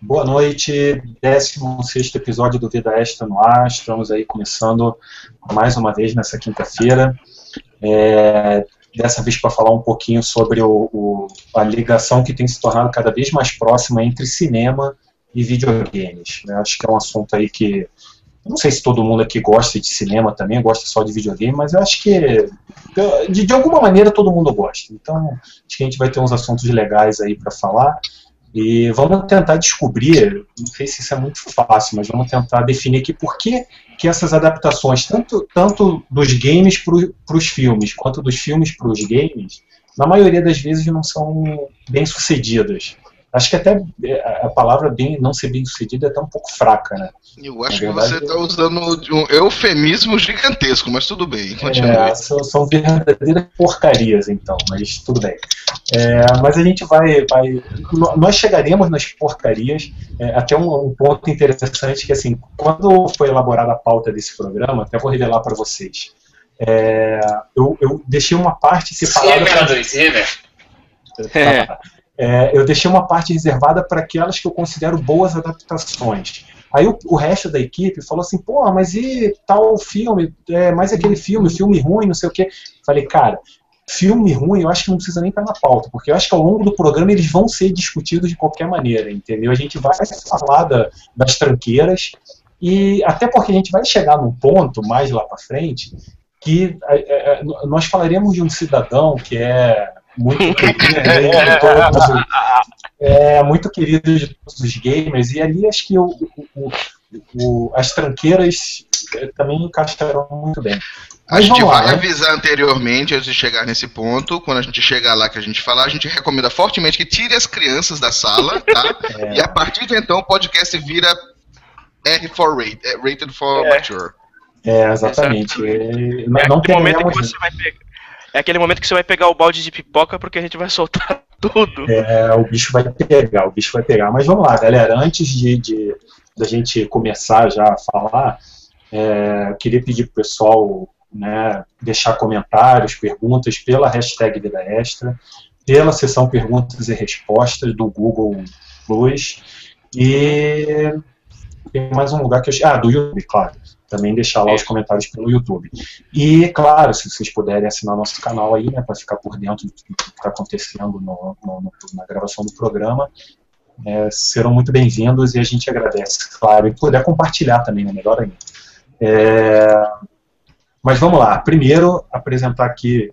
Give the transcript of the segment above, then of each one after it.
Boa noite, 16 episódio do Vida Extra no ar. Estamos aí começando mais uma vez nessa quinta-feira. É, dessa vez para falar um pouquinho sobre o, o, a ligação que tem se tornado cada vez mais próxima entre cinema e videogames. Né? Acho que é um assunto aí que não sei se todo mundo aqui gosta de cinema também, gosta só de videogame, mas eu acho que de, de alguma maneira todo mundo gosta. Então, acho que a gente vai ter uns assuntos legais aí para falar. E vamos tentar descobrir, não sei se isso é muito fácil, mas vamos tentar definir aqui por que, que essas adaptações, tanto, tanto dos games para os filmes, quanto dos filmes para os games, na maioria das vezes não são bem sucedidas. Acho que até é, a palavra bem não ser bem sucedido é até um pouco fraca, né? Eu acho verdade, que você está usando um eufemismo gigantesco, mas tudo bem. É, são, são, verdadeiras porcarias, então, mas tudo bem. É, mas a gente vai, vai. Nós chegaremos nas porcarias é, até um, um, ponto interessante que, assim, quando foi elaborada a pauta desse programa, até vou revelar para vocês. É, eu, eu deixei uma parte separada. Se revela, se revela. É, eu deixei uma parte reservada para aquelas que eu considero boas adaptações. Aí o, o, resto da equipe falou assim, pô, mas e tal filme, é, mais aquele filme, filme ruim, não sei o quê. Falei, cara, filme ruim eu acho que não precisa nem estar na pauta, porque eu acho que ao longo do programa eles vão ser discutidos de qualquer maneira, entendeu? A gente vai falar da, das tranqueiras, e até porque a gente vai chegar num ponto mais lá para frente que é, é, nós falaremos de um cidadão que é muito querido de todos, é, muito querido de todos os gamers, e ali acho que o, o, o, as tranqueiras também encaixaram muito bem. A gente vai lá, né? avisar anteriormente, antes de chegar nesse ponto. Quando a gente chegar lá que a gente falar, a gente recomenda fortemente que tire as crianças da sala, tá? É. E a partir de então o podcast vira R for rated, é, rated for é. mature. É, exatamente. É, não, não momento que você vai pegar é aquele momento que você vai pegar o balde de pipoca porque a gente vai soltar tudo. É, o bicho vai pegar, o bicho vai pegar. Mas vamos lá, galera, antes de, de da gente começar já a falar, é, queria pedir pro pessoal né, deixar comentários, perguntas pela hashtag Vida Extra, pela seção perguntas e respostas do Google Plus e tem mais um lugar que eu... Ah, do YouTube, claro também deixar lá os comentários pelo YouTube. E, claro, se vocês puderem assinar nosso canal aí, né, para ficar por dentro do que está acontecendo no, no, no, na gravação do programa, é, serão muito bem-vindos e a gente agradece, claro, e puder compartilhar também, né, melhor ainda. É, mas vamos lá, primeiro apresentar aqui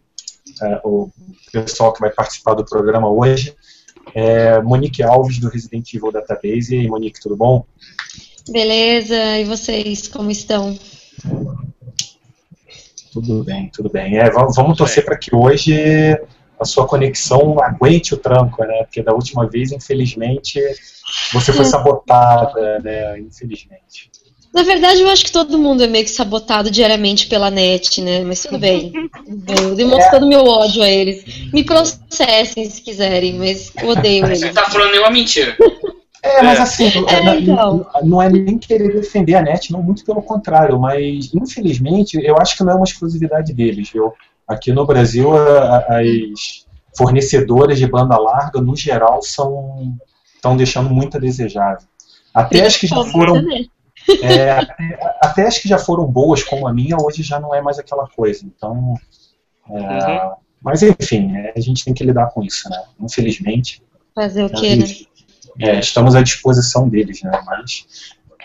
é, o pessoal que vai participar do programa hoje. É Monique Alves, do Resident Evil Database. E aí, Monique, tudo bom? Beleza, e vocês, como estão? Tudo bem, tudo bem. É, vamos torcer para que hoje a sua conexão aguente o tranco, né? Porque da última vez, infelizmente, você foi sabotada, né? Infelizmente. Na verdade, eu acho que todo mundo é meio que sabotado diariamente pela net, né? Mas tudo bem. Eu demonstro é. todo o meu ódio a eles. Me processem se quiserem, mas eu odeio eles. Você tá falando nenhuma mentira. É, mas é. assim, é, é, então. não é nem querer defender a net, não, muito pelo contrário, mas infelizmente eu acho que não é uma exclusividade deles. Viu? Aqui no Brasil, as fornecedoras de banda larga, no geral, são estão deixando muito a desejar. Até as que já foram. É, até, até, as que já foram boas, como a minha, hoje já não é mais aquela coisa. Então. É, uhum. Mas enfim, é, a gente tem que lidar com isso, né? Infelizmente. Fazer o quê, né? É, estamos à disposição deles, né? Mas,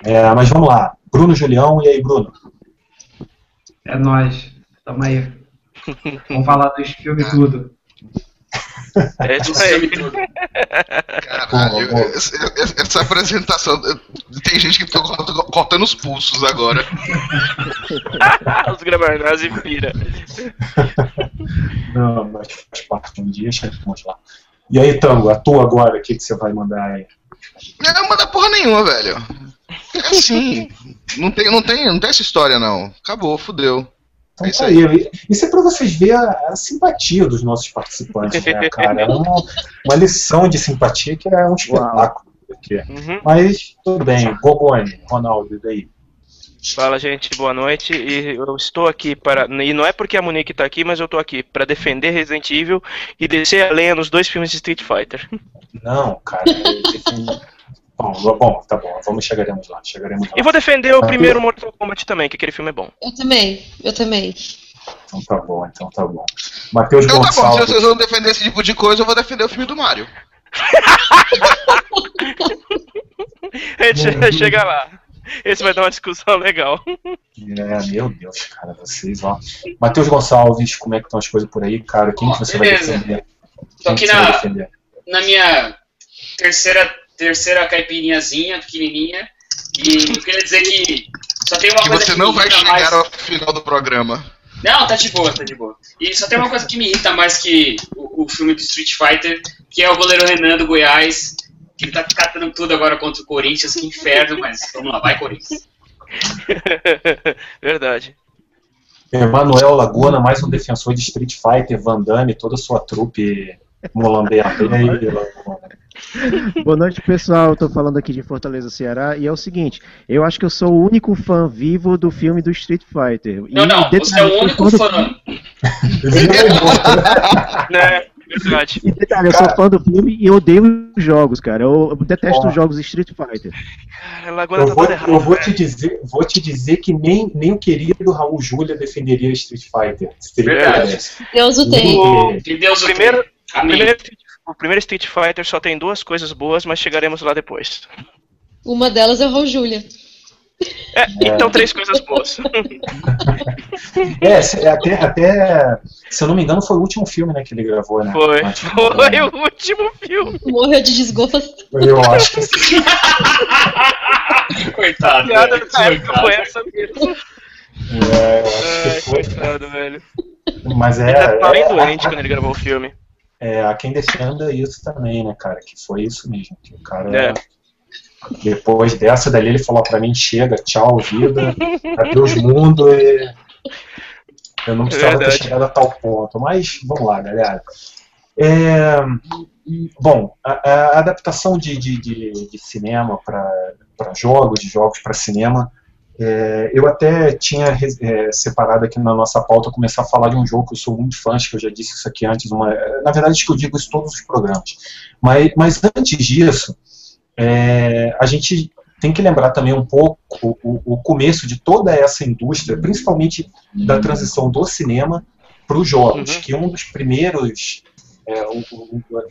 é, mas vamos lá. Bruno Julião, e aí, Bruno? É nós. Tamo aí. Vamos falar dos filmes tudo. É isso aí. Caralho, essa, essa, apresentação. Tem gente que tá cortando os pulsos agora. os gramarnás e pira. Não, mas faz parte um dia, vamos lá. E aí, Tango, a tua agora, o que, que você vai mandar aí? Não manda porra nenhuma, velho. É assim. não, tem, não, tem, não tem essa história, não. Acabou, fudeu. Então, é isso, tá aí. isso é para vocês verem a, a, simpatia dos nossos participantes, né, cara? É uma, uma lição de simpatia que é um espetáculo. Aqui. Uhum. Mas tudo bem. Gogone, Ronaldo, e daí? Fala, gente, boa noite. E eu estou aqui para. E não é porque a Monique está aqui, mas eu estou aqui para defender Resident Evil e descer a lenha nos dois filmes de Street Fighter. Não, cara. bom, bom, tá bom, vamos chegaremos lá. Chegaremos lá. E vou defender o primeiro Mortal Kombat também, que aquele filme é bom. Eu também, eu também. Então tá bom, então tá bom. Matheus Então tá bom, se Gonçalves. vocês vão defender esse tipo de coisa, eu vou defender o filme do Mario. A gente chega lá. Esse vai dar uma discussão legal. É, meu Deus, cara, vocês, ó. Matheus Gonçalves, como é que estão as coisas por aí, cara? Quem que você Beleza. vai defender? Tô aqui na, defender? na minha terceira, terceira caipirinhazinha, pequenininha. E eu queria dizer que só tem uma Que coisa você que não me vai irrita chegar mais. ao final do programa. Não, tá de boa, tá de boa. E só tem uma coisa que me irrita mais que o, o filme do Street Fighter, que é o goleiro Renan do Goiás, que ele tá catando tudo agora contra o Corinthians, que inferno, mas vamos lá, vai Corinthians. Verdade. Emanuel Laguna, mais um defensor de Street Fighter, Van Damme, toda a sua trupe molambeira. Boa noite, pessoal. Estou falando aqui de Fortaleza, Ceará. E é o seguinte: eu acho que eu sou o único fã vivo do filme do Street Fighter. Não, E não, você é o único sou fã do- fã. Né? Verdade. E detalhe, eu sou fã do filme e eu odeio os jogos, cara. Eu, eu detesto Ó. os jogos Street Fighter. Cara, Laguna Eu tá vou, errado. eu vou te velho. dizer, vou te dizer que nem, nem o querido Raul Júlia defenderia Street Fighter. Verdade. Deus o tem. Que Deus o Primeiro- tenha. O Amém. primeiro, o primeiro Street Fighter só tem duas coisas boas, mas chegaremos lá depois. Uma delas é o Raul Júlia. É, então três coisas boas. É, até, até, se eu não me engano, foi o último filme né, que ele gravou, né? Foi. De- Foi o último filme. Morreu de desgosto. Eu acho que sim. Coitado. A piada da época coitado. foi essa mesmo. É, eu acho Ai, que foi. coitado, velho. Mas é, Ele tava bem é, doente quando ele gravou o filme. é, há quem defenda isso também, né, cara? Que foi isso mesmo. Que o cara. É. Depois dessa dali, ele falou pra mim: chega, tchau, vida, adeus mundo. E... Eu não precisava ter Verdade. chegado a tal ponto. Mas vamos lá, galera. É, bom, a, a adaptação de, de, de, de cinema para jogos, de jogos para cinema, é, eu até tinha é, separado aqui na nossa pauta começar a falar de um jogo que eu sou muito fã, acho que eu já disse isso aqui antes, uma, na verdade acho que eu digo isso em todos os programas. Mas, mas antes disso, é, a gente tem que lembrar também um pouco o, o começo de toda essa indústria, principalmente da transição do cinema para os jogos, Uhum. que um dos primeiros, é,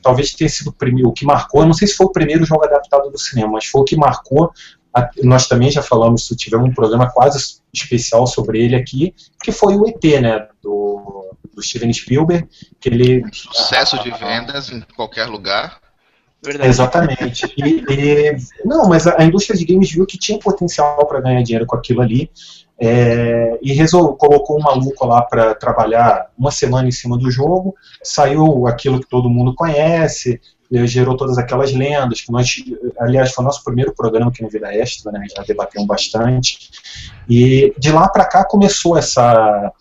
talvez tenha sido o primeiro, o que marcou, não sei se foi o primeiro jogo adaptado do cinema, mas foi o que marcou. a- nós também já falamos, tivemos um programa quase especial sobre ele aqui, que foi o ET, né, do, do Steven Spielberg, que ele Sucesso de vendas em qualquer lugar. Verdade. Exatamente. E, e- não, mas a, indústria de games viu que tinha potencial para ganhar dinheiro com aquilo ali é, e resol, colocou um maluco lá para trabalhar uma semana em cima do jogo. Saiu aquilo que todo mundo conhece, gerou todas aquelas lendas que nós, aliás, foi o nosso primeiro programa aqui no Vida Extra, né? Já debatemos bastante. E de lá para cá começou essa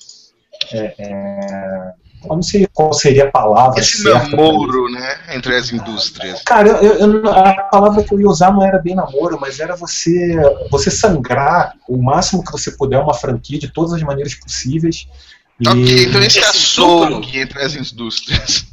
é, é, eu não sei qual seria a palavra Esse certa. namoro, né, entre as indústrias. Cara, eu, eu- a palavra que eu ia usar não era bem namoro, mas era você você sangrar o máximo que você puder uma franquia de todas as maneiras possíveis. E, Ok, então esse Esse açougue entre as indústrias.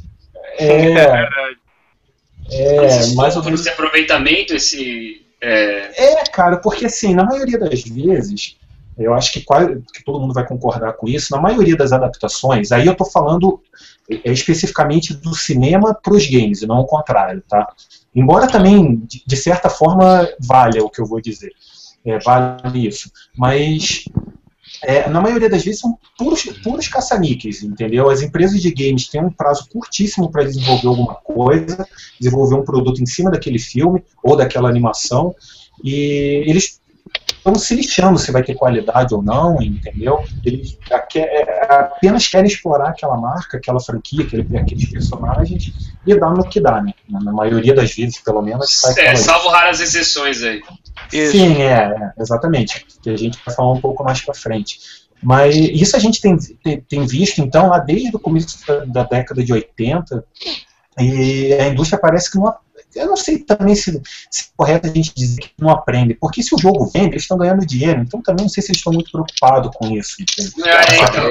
é, é, mais ou menos. Esse aproveitamento, esse. É, É, cara, porque assim, na maioria das vezes, eu acho que, quase, que todo mundo vai concordar com isso, na maioria das adaptações, aí eu tô falando é, especificamente do cinema para os games, e não o contrário, tá? Embora também, de, de certa forma, valha o que eu vou dizer, é, vale isso, mas é, na maioria das vezes são puros, puros caça-níqueis, entendeu? As empresas de games têm um prazo curtíssimo para desenvolver alguma coisa, desenvolver um produto em cima daquele filme ou daquela animação, e eles estão se lixando se vai ter qualidade ou não, entendeu? Eles aque- é, apenas querem explorar aquela marca, aquela franquia, aquele, aqueles personagens e dar no que dá, né? Na, maioria das vezes, pelo menos, sai é, salvo raras exceções aí. Isso. Sim, é, é, exatamente. Que a gente vai falar um pouco mais pra frente. Mas isso a gente tem, tem, tem visto, então, lá desde o começo da, da década de 80, e a indústria parece que não. Eu não sei também se, se é correto a gente dizer que não aprende, porque se o jogo vende, eles estão ganhando dinheiro, então também não sei se eles estão muito preocupados com isso. É, então,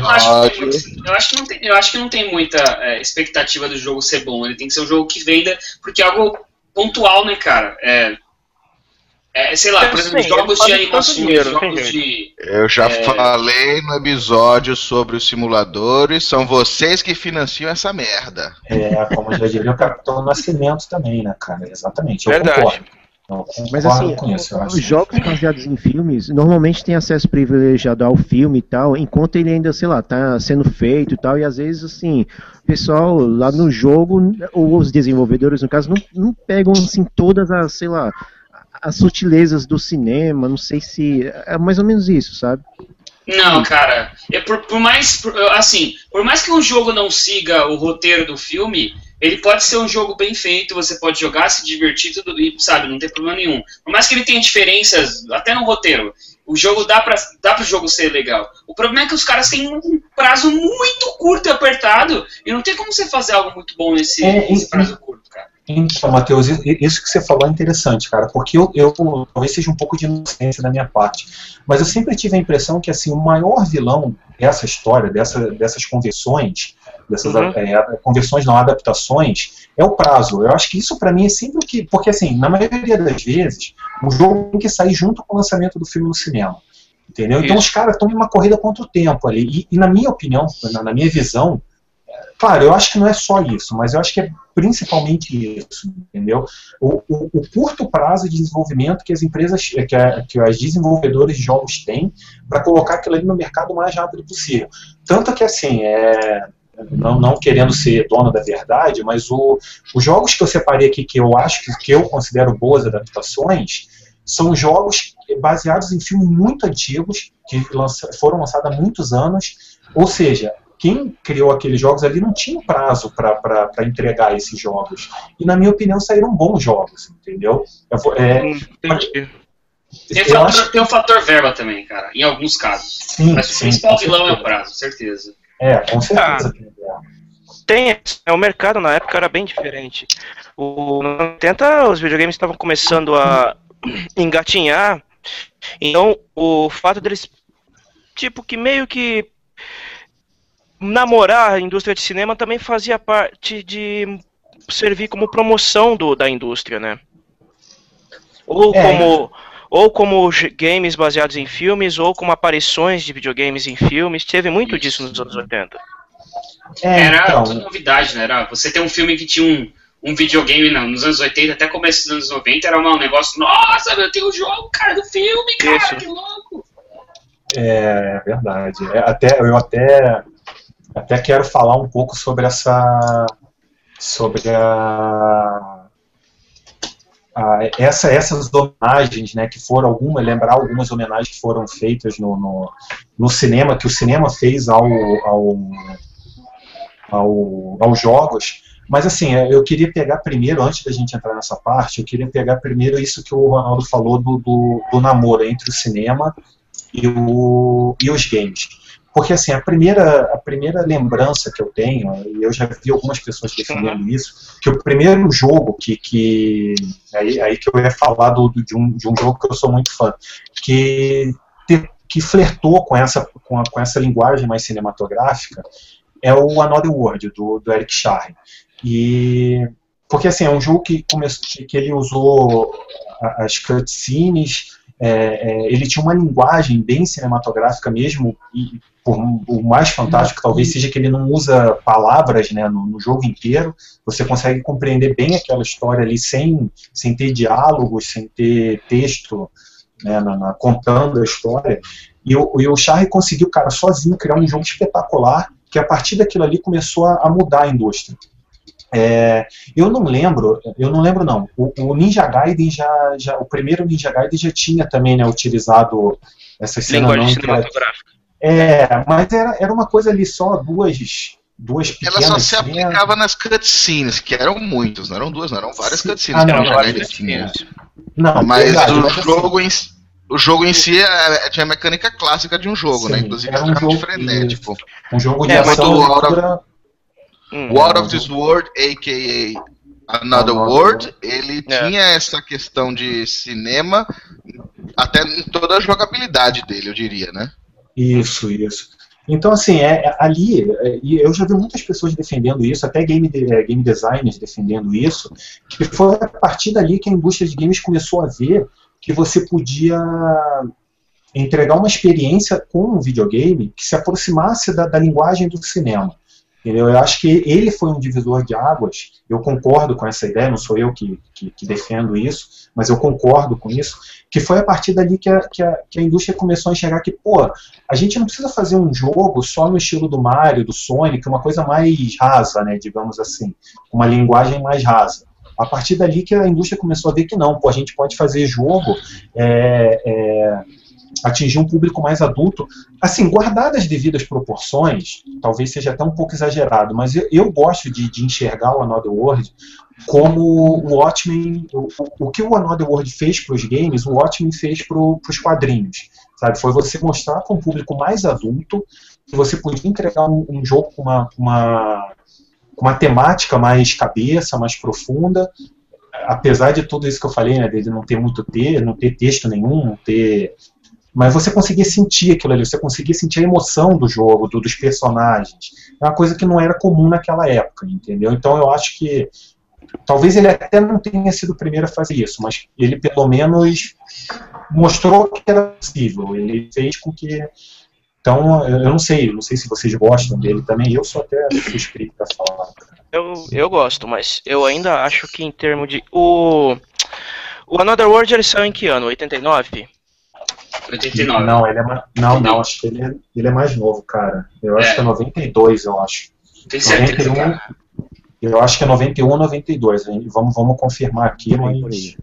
eu, acho que, eu, acho que não tem, eu acho que não tem muita é, expectativa do jogo ser bom, ele tem que ser um jogo que venda, porque é algo pontual, né, cara? É, é, sei lá, por exemplo, jogos de animação, dinheiro, jogos de. Eu já é... falei no episódio sobre os simuladores, são vocês que financiam essa merda. É, como já diria o Capitão Nascimento também, né, cara? Exatamente. Eu Verdade. concordo. Mas assim, isso, os jogos baseados em filmes normalmente têm acesso privilegiado ao filme e tal, enquanto ele ainda, sei lá, tá sendo feito e tal, e às vezes, assim, o pessoal lá no jogo, ou os desenvolvedores, no caso, não, não pegam, assim, todas as, sei lá, as sutilezas do cinema, não sei se. É mais ou menos isso, sabe? Não, cara. É por, por mais. Por, assim, por mais que um jogo não siga o roteiro do filme, ele pode ser um jogo bem feito, você pode jogar, se divertir, tudo, e, sabe, não tem problema nenhum. Por mais que ele tenha diferenças, até no roteiro, o jogo dá pra, dá pro jogo ser legal. O problema é que os caras têm um prazo muito curto e apertado, e não tem como você fazer algo muito bom nesse, é, nesse prazo curto, cara. Então, Matheus, isso que você falou é interessante, cara, porque eu, eu, talvez seja um pouco de inocência da minha parte, mas eu sempre tive a impressão que assim o maior vilão dessa história, dessa, dessas conversões, dessas uhum. é, conversões não adaptações, é o prazo. Eu acho que isso para mim é sempre o que, porque assim, na maioria das vezes, o jogo tem que sair junto com o lançamento do filme no cinema. Entendeu? Então, isso. Então os caras estão em uma corrida contra o tempo ali. E, e na minha opinião, na, na minha visão, Claro, eu acho que não é só isso, mas eu acho que é principalmente isso, entendeu? O, o, o curto prazo de desenvolvimento que as empresas, que, a, que as desenvolvedores de jogos têm para colocar aquilo ali no mercado o mais rápido possível. Tanto que, assim, é, não, não querendo ser dono da verdade, mas o, os jogos que eu separei aqui, que eu acho que, que eu considero boas adaptações, são jogos baseados em filmes muito antigos, que lança, foram lançados há muitos anos, ou seja, quem criou aqueles jogos ali não tinha prazo para entregar esses jogos. E, na minha opinião, saíram bons jogos, entendeu? É, Entendi. Tem, fator, acho... tem um fator verba também, cara, em alguns casos. Sim, Mas o principal vilão é o prazo, certeza. É, com certeza. Ah, tem, é, o mercado na época era bem diferente. O, nos 80 os videogames estavam começando a engatinhar, então o fato deles, tipo, que meio que namorar a indústria de cinema também fazia parte de servir como promoção do, da indústria, né? Ou é. como ou como games baseados em filmes, ou como aparições de videogames em filmes. Teve muito Isso. disso nos anos 80. É, era então... toda novidade, né? Era você ter um filme que tinha um, um videogame não, nos anos 80 até começo dos anos 90 era um negócio, nossa, eu tenho o jogo, cara, do filme, cara, Isso. que louco. É verdade. É, até, eu até até quero falar um pouco sobre essa sobre a, a essa, essas homenagens, né, que foram algumas, lembrar algumas homenagens que foram feitas no, no, no cinema, que o cinema fez ao, ao, ao, aos jogos, mas assim, eu queria pegar primeiro, antes da gente entrar nessa parte, eu queria pegar primeiro isso que o Ronaldo falou do, do, do namoro entre o cinema e, o, e os games. Porque, assim, a primeira, a primeira lembrança que eu tenho, e eu já vi algumas pessoas defendendo isso, que o primeiro jogo que. que aí, aí que eu ia falar do, de, um, de um jogo que eu sou muito fã, que, que flertou com essa, com, a, com essa linguagem mais cinematográfica, é o Another World, do, do Eric Charre. E. Porque, assim, é um jogo que, começou, que ele usou as cutscenes é, é, ele tinha uma linguagem bem cinematográfica mesmo, e por, o mais fantástico talvez seja que ele não usa palavras né, no, no, jogo inteiro, você consegue compreender bem aquela história ali sem, sem ter diálogos, sem ter texto né, na, na, contando a história. E o, e o Charlie conseguiu, cara, sozinho criar um jogo espetacular, que a partir daquilo ali começou a, a mudar a indústria. É, eu não lembro, eu não lembro não. O, o, Ninja Gaiden já, já, o primeiro Ninja Gaiden já tinha também, né, utilizado essa cena Linguagem cinematográfica. É, mas era, era uma coisa ali só duas duas pequenas Ela só se aplicava nas cutscenes, que eram muitos, não eram duas, não eram várias cutscenes ah, não, que Ninja tinha. Não, mas verdade, o mas jogo assim, em o jogo em si é, tinha a mecânica clássica de um jogo, né? sim, né? Inclusive era um jogo frenético. Um jogo de é, ação. Hum, War of this World, a.k.a. Another World, ele é. tinha essa questão de cinema até em toda a jogabilidade dele, eu diria, né? Isso, isso. Então, assim, é, é ali, é, e eu já vi muitas pessoas defendendo isso, até game, de, é, game designers defendendo isso, que foi a partir dali que a indústria de games começou a ver que você podia entregar uma experiência com um videogame que se aproximasse da, da linguagem do cinema. Entendeu? Eu acho que ele foi um divisor de águas. Eu concordo com essa ideia, não sou eu que, que, que defendo isso, mas eu concordo com isso. Que foi a partir dali que a, que, a, que a indústria começou a enxergar que, pô, a gente não precisa fazer um jogo só no estilo do Mario, do Sonic, uma coisa mais rasa, né, digamos assim, uma linguagem mais rasa. A partir dali que a indústria começou a ver que não, pô, a gente pode fazer jogo é, é, atingir um público mais adulto, assim, guardadas as devidas proporções, talvez seja até um pouco exagerado, mas eu, eu gosto de, de, enxergar o Another World como o Watchmen, o, o que o Another World fez para os games, o Watchmen fez para os quadrinhos, sabe? Foi você mostrar para um público mais adulto que você podia entregar um, um jogo com uma, uma, uma temática mais cabeça, mais profunda, apesar de tudo isso que eu falei, né, dele não ter muito ter, não ter texto nenhum, não ter mas você conseguia sentir aquilo ali, você conseguia sentir a emoção do jogo, do, dos personagens. É uma coisa que não era comum naquela época, entendeu? Então eu acho que talvez ele até não tenha sido o primeiro a fazer isso, mas ele pelo menos mostrou que era possível. Ele fez com que então, eu não sei, não sei se vocês gostam dele também, eu sou até suspeito para falar. Eu, eu gosto, mas eu ainda acho que em termos de. O, o Another World ele saiu em que ano? 89? 89. Não, ele é mais, não, não, acho que ele é, ele é mais novo, cara. Eu acho é. que é 92, eu acho. Tem certeza, 91, Eu acho que é 91 ou 92. Vamos, vamos confirmar aqui, mas.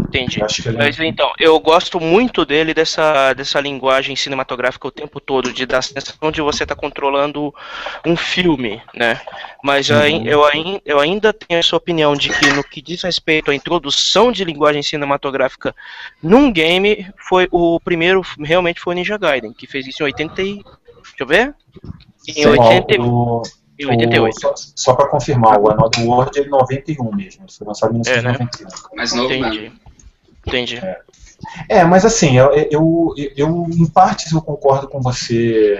Entendi. Mas então, eu gosto muito dele dessa, dessa linguagem cinematográfica o tempo todo, de dar a sensação de você estar tá controlando um filme, né? Mas uhum. eu, eu, eu ainda tenho essa opinião de que no que diz respeito à introdução de linguagem cinematográfica num game, foi o primeiro realmente foi o Ninja Gaiden, que fez isso em 80 Deixa eu ver. Em 80 Em 88. O, só, só para confirmar, o Another World é 91 mesmo. Foi lançado em 1991. É, né? Novo, Entendi. Entendi. É. é, mas assim, eu, eu, eu, em partes eu concordo com você,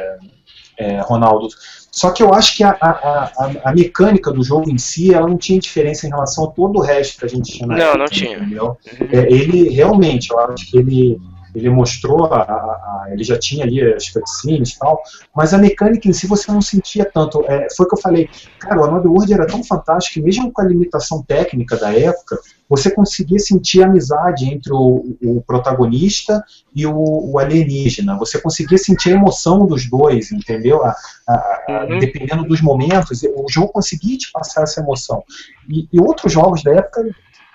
é, Ronaldo. Só que eu acho que a, a, a, a, mecânica do jogo em si, ela não tinha diferença em relação a todo o resto que a gente tinha na Não, época, não tinha. Uhum. É, ele realmente, eu acho que ele ele mostrou, a, a, a, ele já tinha ali as cutscenes e tal, mas a mecânica em si você não sentia tanto. É, foi o que eu falei, cara, o Another World era tão fantástico que mesmo com a limitação técnica da época, você conseguia sentir a amizade entre o, o protagonista e o, o, alienígena, você conseguia sentir a emoção dos dois, entendeu? Uhum. Dependendo dos momentos, o jogo conseguia te passar essa emoção. E, e outros jogos da época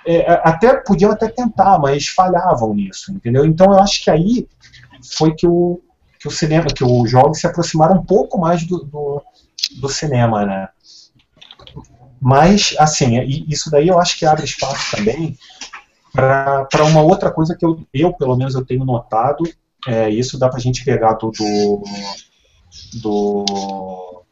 é, até podiam até tentar, mas falhavam nisso, entendeu? Então eu acho que aí foi que o, que o cinema, que os jogos se aproximaram um pouco mais do, do, do cinema, né? Mas, assim, isso daí eu acho que abre espaço também para uma outra coisa que eu, eu, pelo menos, eu tenho notado, é, isso dá para a gente pegar do, do, do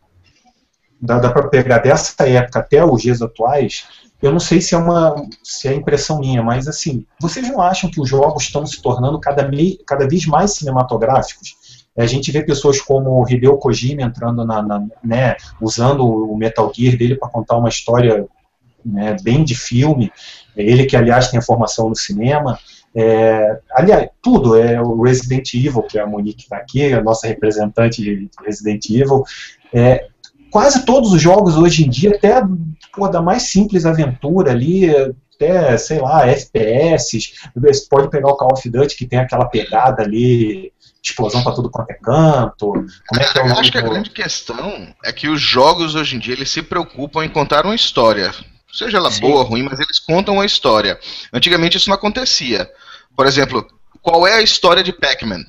dá, dá para pegar dessa época até os dias atuais, eu não sei se é uma se é impressão minha, mas assim, vocês não acham que os jogos estão se tornando cada, cada vez mais cinematográficos? É, a gente vê pessoas como Hideo Kojima entrando na, na né, usando o Metal Gear dele para contar uma história né, bem de filme. Ele que aliás tem a formação no cinema. É, aliás, tudo, é o Resident Evil, que é a Monique está aqui, a nossa representante de Resident Evil. É, quase todos os jogos hoje em dia, até pô, da mais simples aventura ali, até, sei lá, FPS, você pode pegar o Call of Duty que tem aquela pegada ali, explosão para tudo quanto é canto. Como é que é o Eu acho que a grande questão é que os jogos hoje em dia eles se preocupam em contar uma história. Seja ela Sim. boa ou ruim, mas eles contam uma história. Antigamente isso não acontecia. Por exemplo, qual é a história de Pac-Man?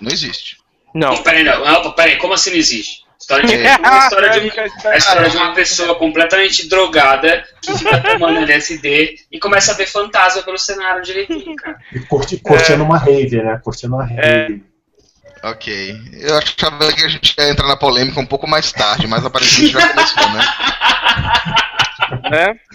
Não existe. Não. Peraí, não. não peraí, como assim não existe? História de, a, história de, a história de uma pessoa completamente drogada que fica tomando LSD e começa a ver fantasma pelo cenário direitinho, cara. E curti, curtindo é. uma rave, né? Curtindo uma rave. É. Ok. Eu achava que a gente ia entrar na polêmica um pouco mais tarde, mas aparentemente já começou, né? né?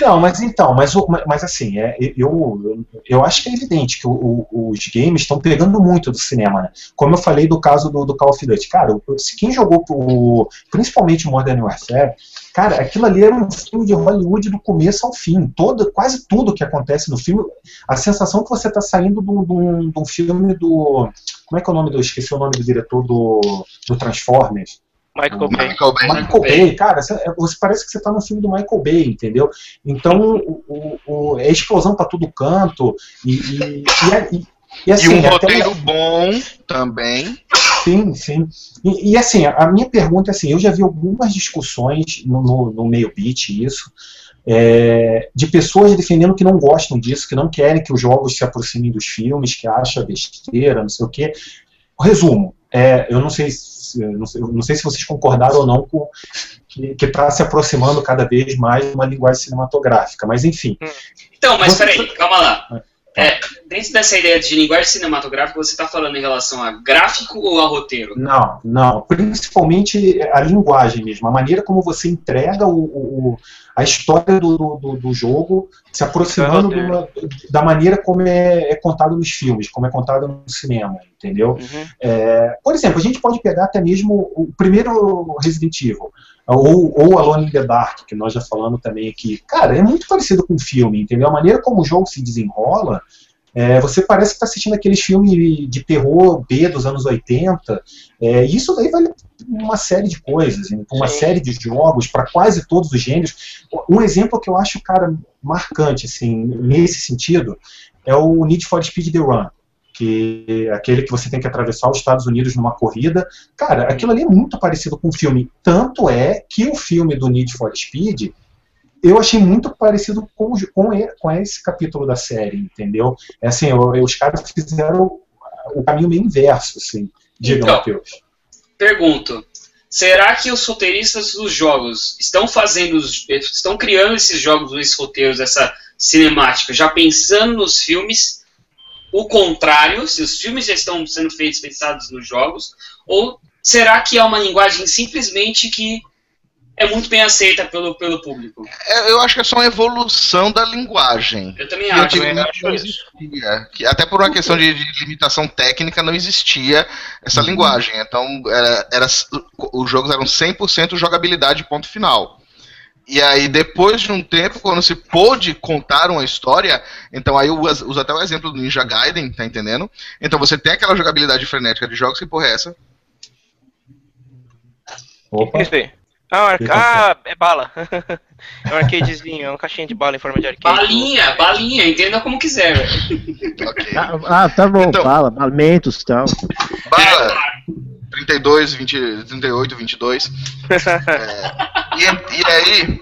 Não, mas então, mas, mas assim, é, eu, eu acho que é evidente que o, o, os games estão pegando muito do cinema, né? Como eu falei do caso do, do Call of Duty. Cara, quem jogou o, principalmente Modern Warfare, cara, aquilo ali era um filme de Hollywood do começo ao fim. Todo, quase tudo que acontece no filme, a sensação que você está saindo de um filme do. Como é que é o nome do. Esqueci o nome do diretor do, do Transformers. Michael Bay. Michael Bay. Michael Bay, cara, você parece que você tá no filme do Michael Bay, entendeu? Então, o, o, é explosão para todo canto e, e, e, e, assim, e um roteiro até... bom também. Sim, sim. E, e, assim, a minha pergunta é assim, eu já vi algumas discussões no, no, no meio beat isso, é, de pessoas defendendo que não gostam disso, que não querem que os jogos se aproximem dos filmes, que acham besteira, não sei o quê. Resumo, é, eu não sei se não sei, não sei se vocês concordaram ou não com que está se aproximando cada vez mais de uma linguagem cinematográfica, mas enfim. Então, mas você... peraí, calma lá. É, dentro dessa ideia de linguagem cinematográfica, você está falando em relação a gráfico ou a roteiro? Não, não. Principalmente a linguagem mesmo, a maneira como você entrega o, o a história do, do, do, jogo, se aproximando uma, da maneira como é, é, contado nos filmes, como é contado no cinema, entendeu? Uhum. É, por exemplo, a gente pode pegar até mesmo o primeiro Resident Evil ou, ou Alone in the Dark, que nós já falamos também aqui. Cara, é muito parecido com o filme, entendeu? A maneira como o jogo se desenrola, é, você parece que está assistindo aqueles filmes de terror B dos anos 80. É, e isso daí vale uma série de coisas, uma Sim. série de jogos para quase todos os gêneros. Um exemplo que eu acho, cara, marcante, assim, nesse sentido, é o Need for Speed The Run que é aquele que você tem que atravessar os Estados Unidos numa corrida. Cara, aquilo ali é muito parecido com o filme. Tanto é que o filme do Need for Speed eu achei muito parecido com, com, com esse capítulo da série, entendeu? É assim, eu, os caras fizeram o caminho meio inverso, assim. Diga, então, Matheus. Pergunto. Será que os roteiristas dos jogos estão fazendo, estão criando esses jogos, esses roteiros, essa cinemática, já pensando nos filmes o contrário, se os filmes já estão sendo feitos pensados nos jogos, ou será que é uma linguagem simplesmente que é muito bem aceita pelo, pelo público? É, eu acho que é só uma evolução da linguagem. Eu também acho. Eu não existia, que até por uma questão de, de, limitação técnica não existia essa uhum. linguagem. Então, era, era, os jogos eram 100% jogabilidade ponto final. E aí, depois de um tempo, quando se pôde contar uma história, então aí eu uso até o exemplo do Ninja Gaiden, tá entendendo? Então você tem aquela jogabilidade frenética de jogos, que porra é essa? Opa. Ah, ah, é bala. é um arcadezinho, é uma caixinha de bala em forma de arcade. Balinha, balinha, entenda como quiser, okay. ah, ah, tá bom, então, bala, balimentos e tal. Bala, 32, 20, 38, 22. é, e, e aí,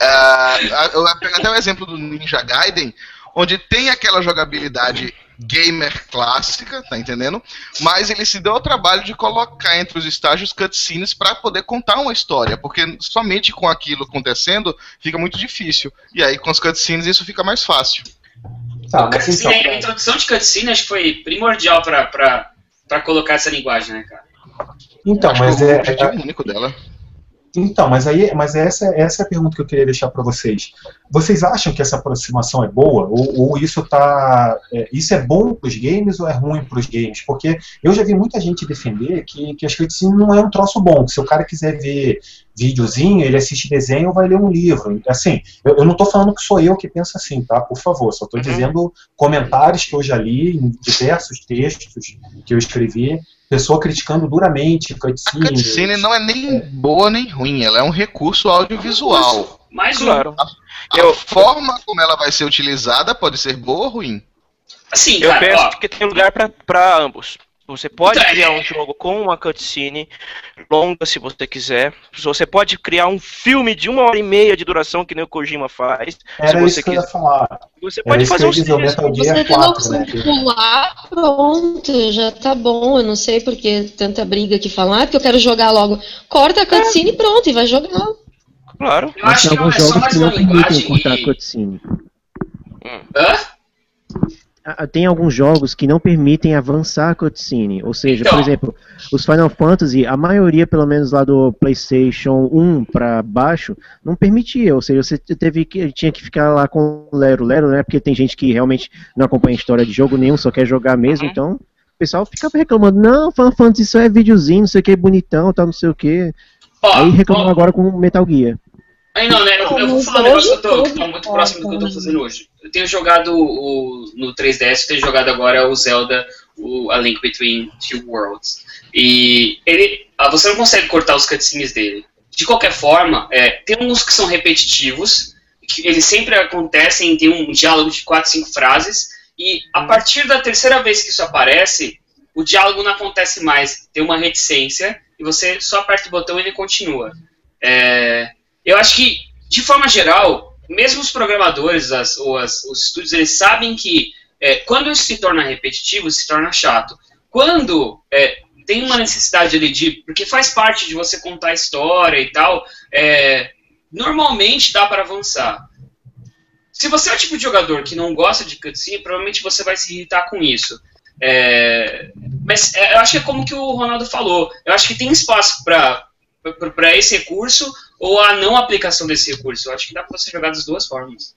uh, eu pego até o exemplo do Ninja Gaiden, onde tem aquela jogabilidade gamer clássica, tá entendendo? Mas ele se deu ao trabalho de colocar entre os estágios cutscenes para poder contar uma história, porque somente com aquilo acontecendo fica muito difícil. E aí com os cutscenes isso fica mais fácil. Tá, então, a introdução de cutscene acho que foi primordial para para colocar essa linguagem, né, cara? Então, mas é, é, é único dela. Então, mas aí, mas essa, essa é a pergunta que eu queria deixar para vocês. Vocês acham que essa aproximação é boa ou, ou isso tá, é, isso é bom para os games ou é ruim para os games? Porque eu já vi muita gente defender que, que as cutscenes não é um troço bom. Se o cara quiser ver videozinho, ele assiste desenho ou vai ler um livro. Assim, eu, eu não estou falando que sou eu que penso assim, tá? Por favor, só estou uhum. dizendo comentários que eu já li em diversos textos que eu escrevi pessoa criticando duramente cutscene. A cutscene não é nem é. boa nem ruim, ela é um recurso audiovisual. Mais claro. A, a eu, forma como ela vai ser utilizada pode ser boa ou ruim. Assim, eu cara, penso ó, que tem lugar para ambos. Você pode criar um jogo com uma cutscene longa, se você quiser. Você pode criar um filme de uma hora e meia de duração, que nem o Kojima faz. Era se você isso quiser. que eu ia falar. Você pode fazer um filme. Você tem a opção de pular, pronto, já tá bom. Eu não sei porque tanta briga que falar, porque eu quero jogar logo. Corta a cutscene e pronto, e vai jogar. Claro. Eu Mas tem alguns é jogos que não permitem cortar a cutscene. Hum. Hã? Tem alguns jogos que não permitem avançar a cutscene. Ou seja, então. por exemplo, os Final Fantasy, a maioria, pelo menos lá do PlayStation 1 para baixo, não permitia. Ou seja, você teve que, tinha que ficar lá com Lero Lero, né? Porque tem gente que realmente não acompanha a história de jogo nenhum, só quer jogar mesmo, uhum. então o pessoal ficava reclamando, não, Final Fantasy isso é videozinho, não sei o que, bonitão, tal, não sei o que. Aí reclamando agora com Metal Gear. Aí não, né? Eu, eu vou falar um negócio que, eu tô, tá muito próximo do que eu tô fazendo hoje. Eu tenho jogado o, no 3DS, eu tenho jogado agora o Zelda, o, A Link Between Two Worlds. E ele. Ah, você não consegue cortar os cutscenes dele. De qualquer forma, é, tem uns que são repetitivos, que eles sempre acontecem, tem um diálogo de 4, 5 frases, e a partir da terceira vez que isso aparece, o diálogo não acontece mais. Tem uma reticência, e você só aperta o botão e ele continua. É, eu acho que, de forma geral, mesmo os programadores as, ou as, os estúdios, eles sabem que é, quando isso se torna repetitivo, se torna chato. Quando é, tem uma necessidade ali de. Porque faz parte de você contar a história e tal, é, normalmente dá para avançar. Se você é o tipo de jogador que não gosta de cutscene, provavelmente você vai se irritar com isso. É, mas é, eu acho que é como que o Ronaldo falou. Eu acho que tem espaço para esse recurso, ou a não aplicação desse recurso. Eu acho que dá para você jogar das duas formas.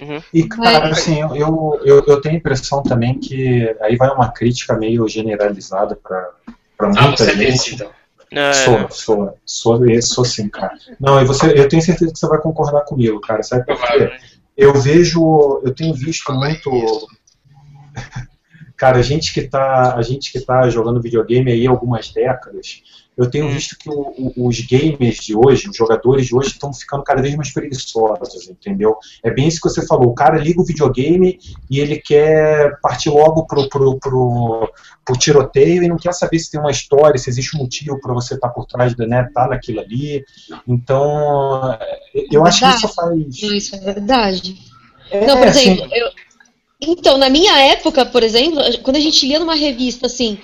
Uhum. E, cara, assim, eu, eu, eu tenho a impressão também que aí vai uma crítica meio generalizada para ah, muita ah, você gente. Desse, então. É. Sou, sou, sou, sou sim, cara. Não, e você, eu tenho certeza que você vai concordar comigo, cara. Sabe por quê? Eu vejo, eu tenho visto muito. Cara, a gente que tá, a gente que tá jogando videogame aí algumas décadas, eu tenho hum. visto que o, o, os gamers de hoje, os jogadores de hoje, estão ficando cada vez mais preguiçosos, entendeu? É bem isso que você falou. O cara liga o videogame e ele quer partir logo pro, pro, pro, pro tiroteio e não quer saber se tem uma história, se existe um motivo para você estar tá por trás, da, né, tá naquilo ali. Então, eu é acho que isso faz. Isso é verdade. É, não, por exemplo, assim... eu... então, na minha época, por exemplo, quando a gente lia numa revista assim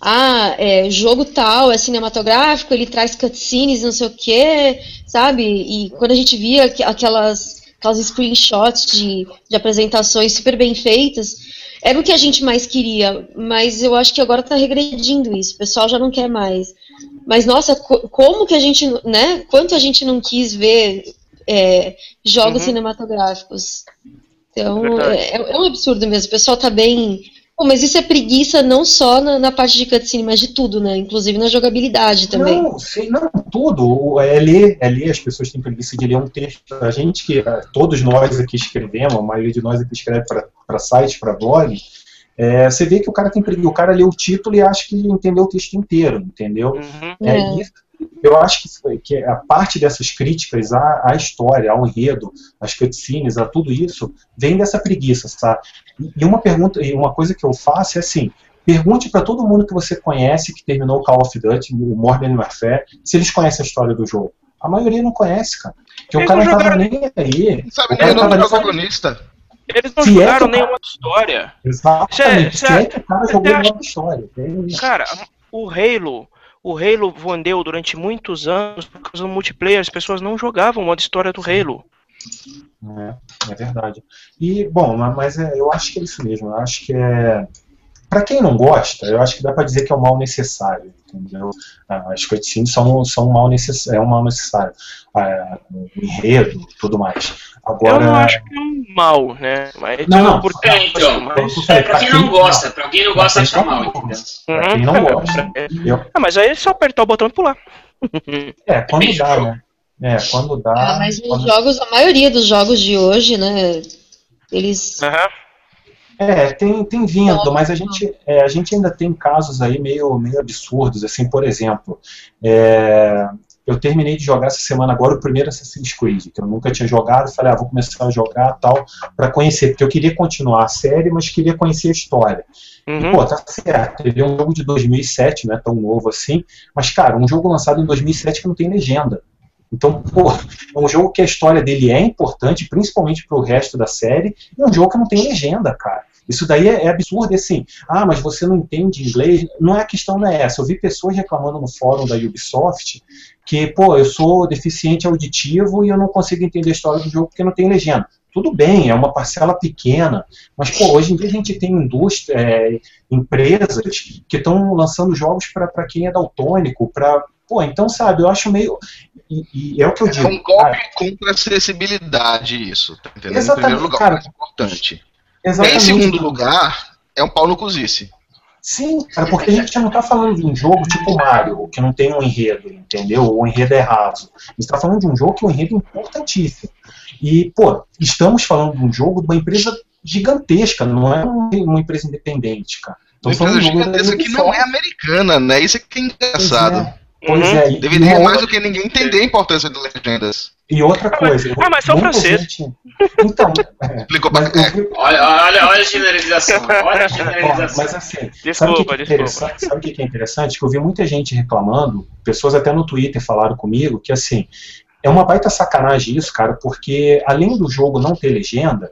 ah, é, jogo tal é cinematográfico, ele traz cutscenes, não sei o quê, sabe? E quando a gente via aquelas, aquelas screenshots de, de apresentações super bem feitas, era o que a gente mais queria, mas eu acho que agora está regredindo isso, o pessoal já não quer mais. Mas, nossa, como que a gente, né? Quanto a gente não quis ver é, jogos uhum. cinematográficos. Então, é, é, é, um absurdo mesmo. O pessoal está bem Pô, mas isso é preguiça não só na, na, parte de cutscene, mas de tudo, né? Inclusive na jogabilidade também. Não, sim, não, tudo. É ler, é ler, as pessoas têm preguiça de ler um texto. A gente que, todos nós aqui escrevemos, a maioria de nós aqui escreve para sites, para blog, é, você vê que o cara tem preguiça. O cara lê o título e acha que entendeu o texto inteiro, entendeu? Uhum. É, é. Isso, eu acho que, que a parte dessas críticas à, à história, ao enredo, às cutscenes, a tudo isso, vem dessa preguiça, sabe? E uma pergunta, e uma coisa que eu faço é assim, pergunte para todo mundo que você conhece que terminou o Call of Duty, o Modern Warfare, se eles conhecem a história do jogo. A maioria não conhece, cara. Porque o cara não tava nem aí. Não sabe nem o nome do protagonista. Eles não se jogaram é nenhuma história. Exatamente. Se, é, se é que o cara jogou nenhuma história. Cara, o Halo, o Halo vendeu durante muitos anos por causa do multiplayer, as pessoas não jogavam o modo história do Halo. É, é verdade. E, bom, mas é, eu acho que é isso mesmo. Eu acho que é. Para quem não gosta, eu acho que dá para dizer que é um mal necessário, entendeu? As cutscenes são, são um mal necessário, é um mal necessário. É, o enredo, tudo mais. Agora, eu não acho que é um mal, né? Mas não, não, por é, então, mas... é, pra quem não gosta, pra quem não gosta, acha mal, entendeu? Pra quem não gosta. Eu... Ah, mas aí é só apertar o botão e pular. É, quando dá, né? É, quando dá. Ah, mas os jogos, a maioria dos jogos de hoje, né? Eles. Uhum. É, tem, tem vindo, mas a gente, é, a gente ainda tem casos aí meio, meio absurdos, assim, por exemplo, é, eu terminei de jogar essa semana agora o primeiro Assassin's Creed, que eu nunca tinha jogado, falei, ah, vou começar a jogar tal, para conhecer, porque eu queria continuar a série, mas queria conhecer a história. Uhum. E, pô, tá certo, ele é um jogo de 2007, não é tão novo assim, mas, cara, um jogo lançado em 2007 que não tem legenda. Então, pô, é um jogo que a história dele é importante, principalmente pro resto da série, e é um jogo que não tem legenda, cara. Isso daí é, é absurdo, assim, ah, mas você não entende inglês. Não é a questão, não é essa. Eu vi pessoas reclamando no fórum da Ubisoft que, pô, eu sou deficiente auditivo e eu não consigo entender a história do jogo porque não tem legenda. tudo bem, é uma parcela pequena, mas pô, hoje em dia a gente tem indústria, é, empresas que estão lançando jogos para quem é daltônico, para pô, então sabe, eu acho meio e, e é o que eu digo. É um golpe contra a acessibilidade isso, tá entendendo? Exatamente, em primeiro lugar, cara, é importante. Exatamente. Em segundo lugar, é um pau no cozice. Sim, cara, porque a gente não está falando de um jogo tipo Mario, que não tem um enredo, entendeu? O enredo é raso. A gente está falando de um jogo que é um enredo importantíssimo. E, pô, estamos falando de um jogo de uma empresa gigantesca, não é uma empresa independente, cara. Uma empresa gigantesca que não é americana, né? Isso é que é engraçado. Pois é. Uhum. é. Deveria mais do que ninguém entender a importância de legendas. E outra coisa. Ah, mas são francês. Gente... Então. É, Explicou pra eu... olha, olha, olha a generalização. Olha a generalização. Mas assim, desculpa, sabe o que, é sabe que é interessante? Que eu vi muita gente reclamando, pessoas até no Twitter falaram comigo, que assim, é uma baita sacanagem isso, cara, porque além do jogo não ter legenda,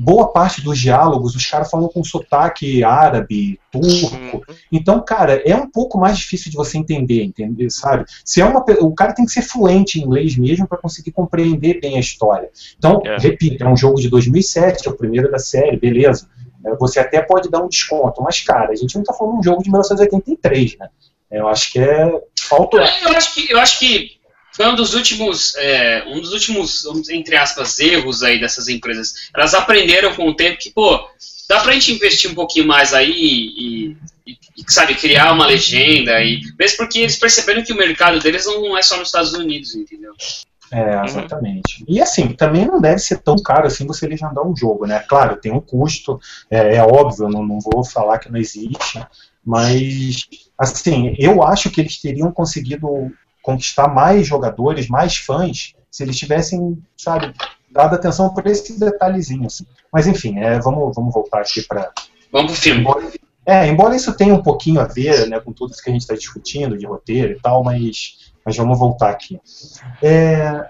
boa parte dos diálogos os caras falam com sotaque árabe, turco. Então, cara, é um pouco mais difícil de você entender, entender, sabe? Se é uma, o cara tem que ser fluente em inglês mesmo para conseguir compreender bem a história. Então, é. repito, é um jogo de 2007, é o primeiro da série, beleza. É, você até pode dar um desconto, mas, cara, a gente não está falando de um jogo de 1983, né? Eu acho que é. Falta. Eu acho que, eu acho que foi um dos últimos, é, um dos últimos, entre aspas, erros aí dessas empresas. Elas aprenderam com o tempo que, pô, dá pra gente investir um pouquinho mais aí e, e, e sabe, criar uma legenda, e, mesmo porque eles perceberam que o mercado deles não é só nos Estados Unidos, entendeu? É, exatamente. Uhum. E assim, também não deve ser tão caro assim você legendar um jogo, né? Claro, tem um custo, é, é óbvio, não, não vou falar que não existe, mas assim, eu acho que eles teriam conseguido conquistar mais jogadores, mais fãs, se eles tivessem, sabe, dado atenção por esse detalhezinho. Assim. Mas enfim, é, vamos, vamos voltar aqui para. Vamos pro filme. Embora, é, embora isso tenha um pouquinho a ver né, com tudo isso que a gente está discutindo, de roteiro e tal, mas, mas vamos voltar aqui. É,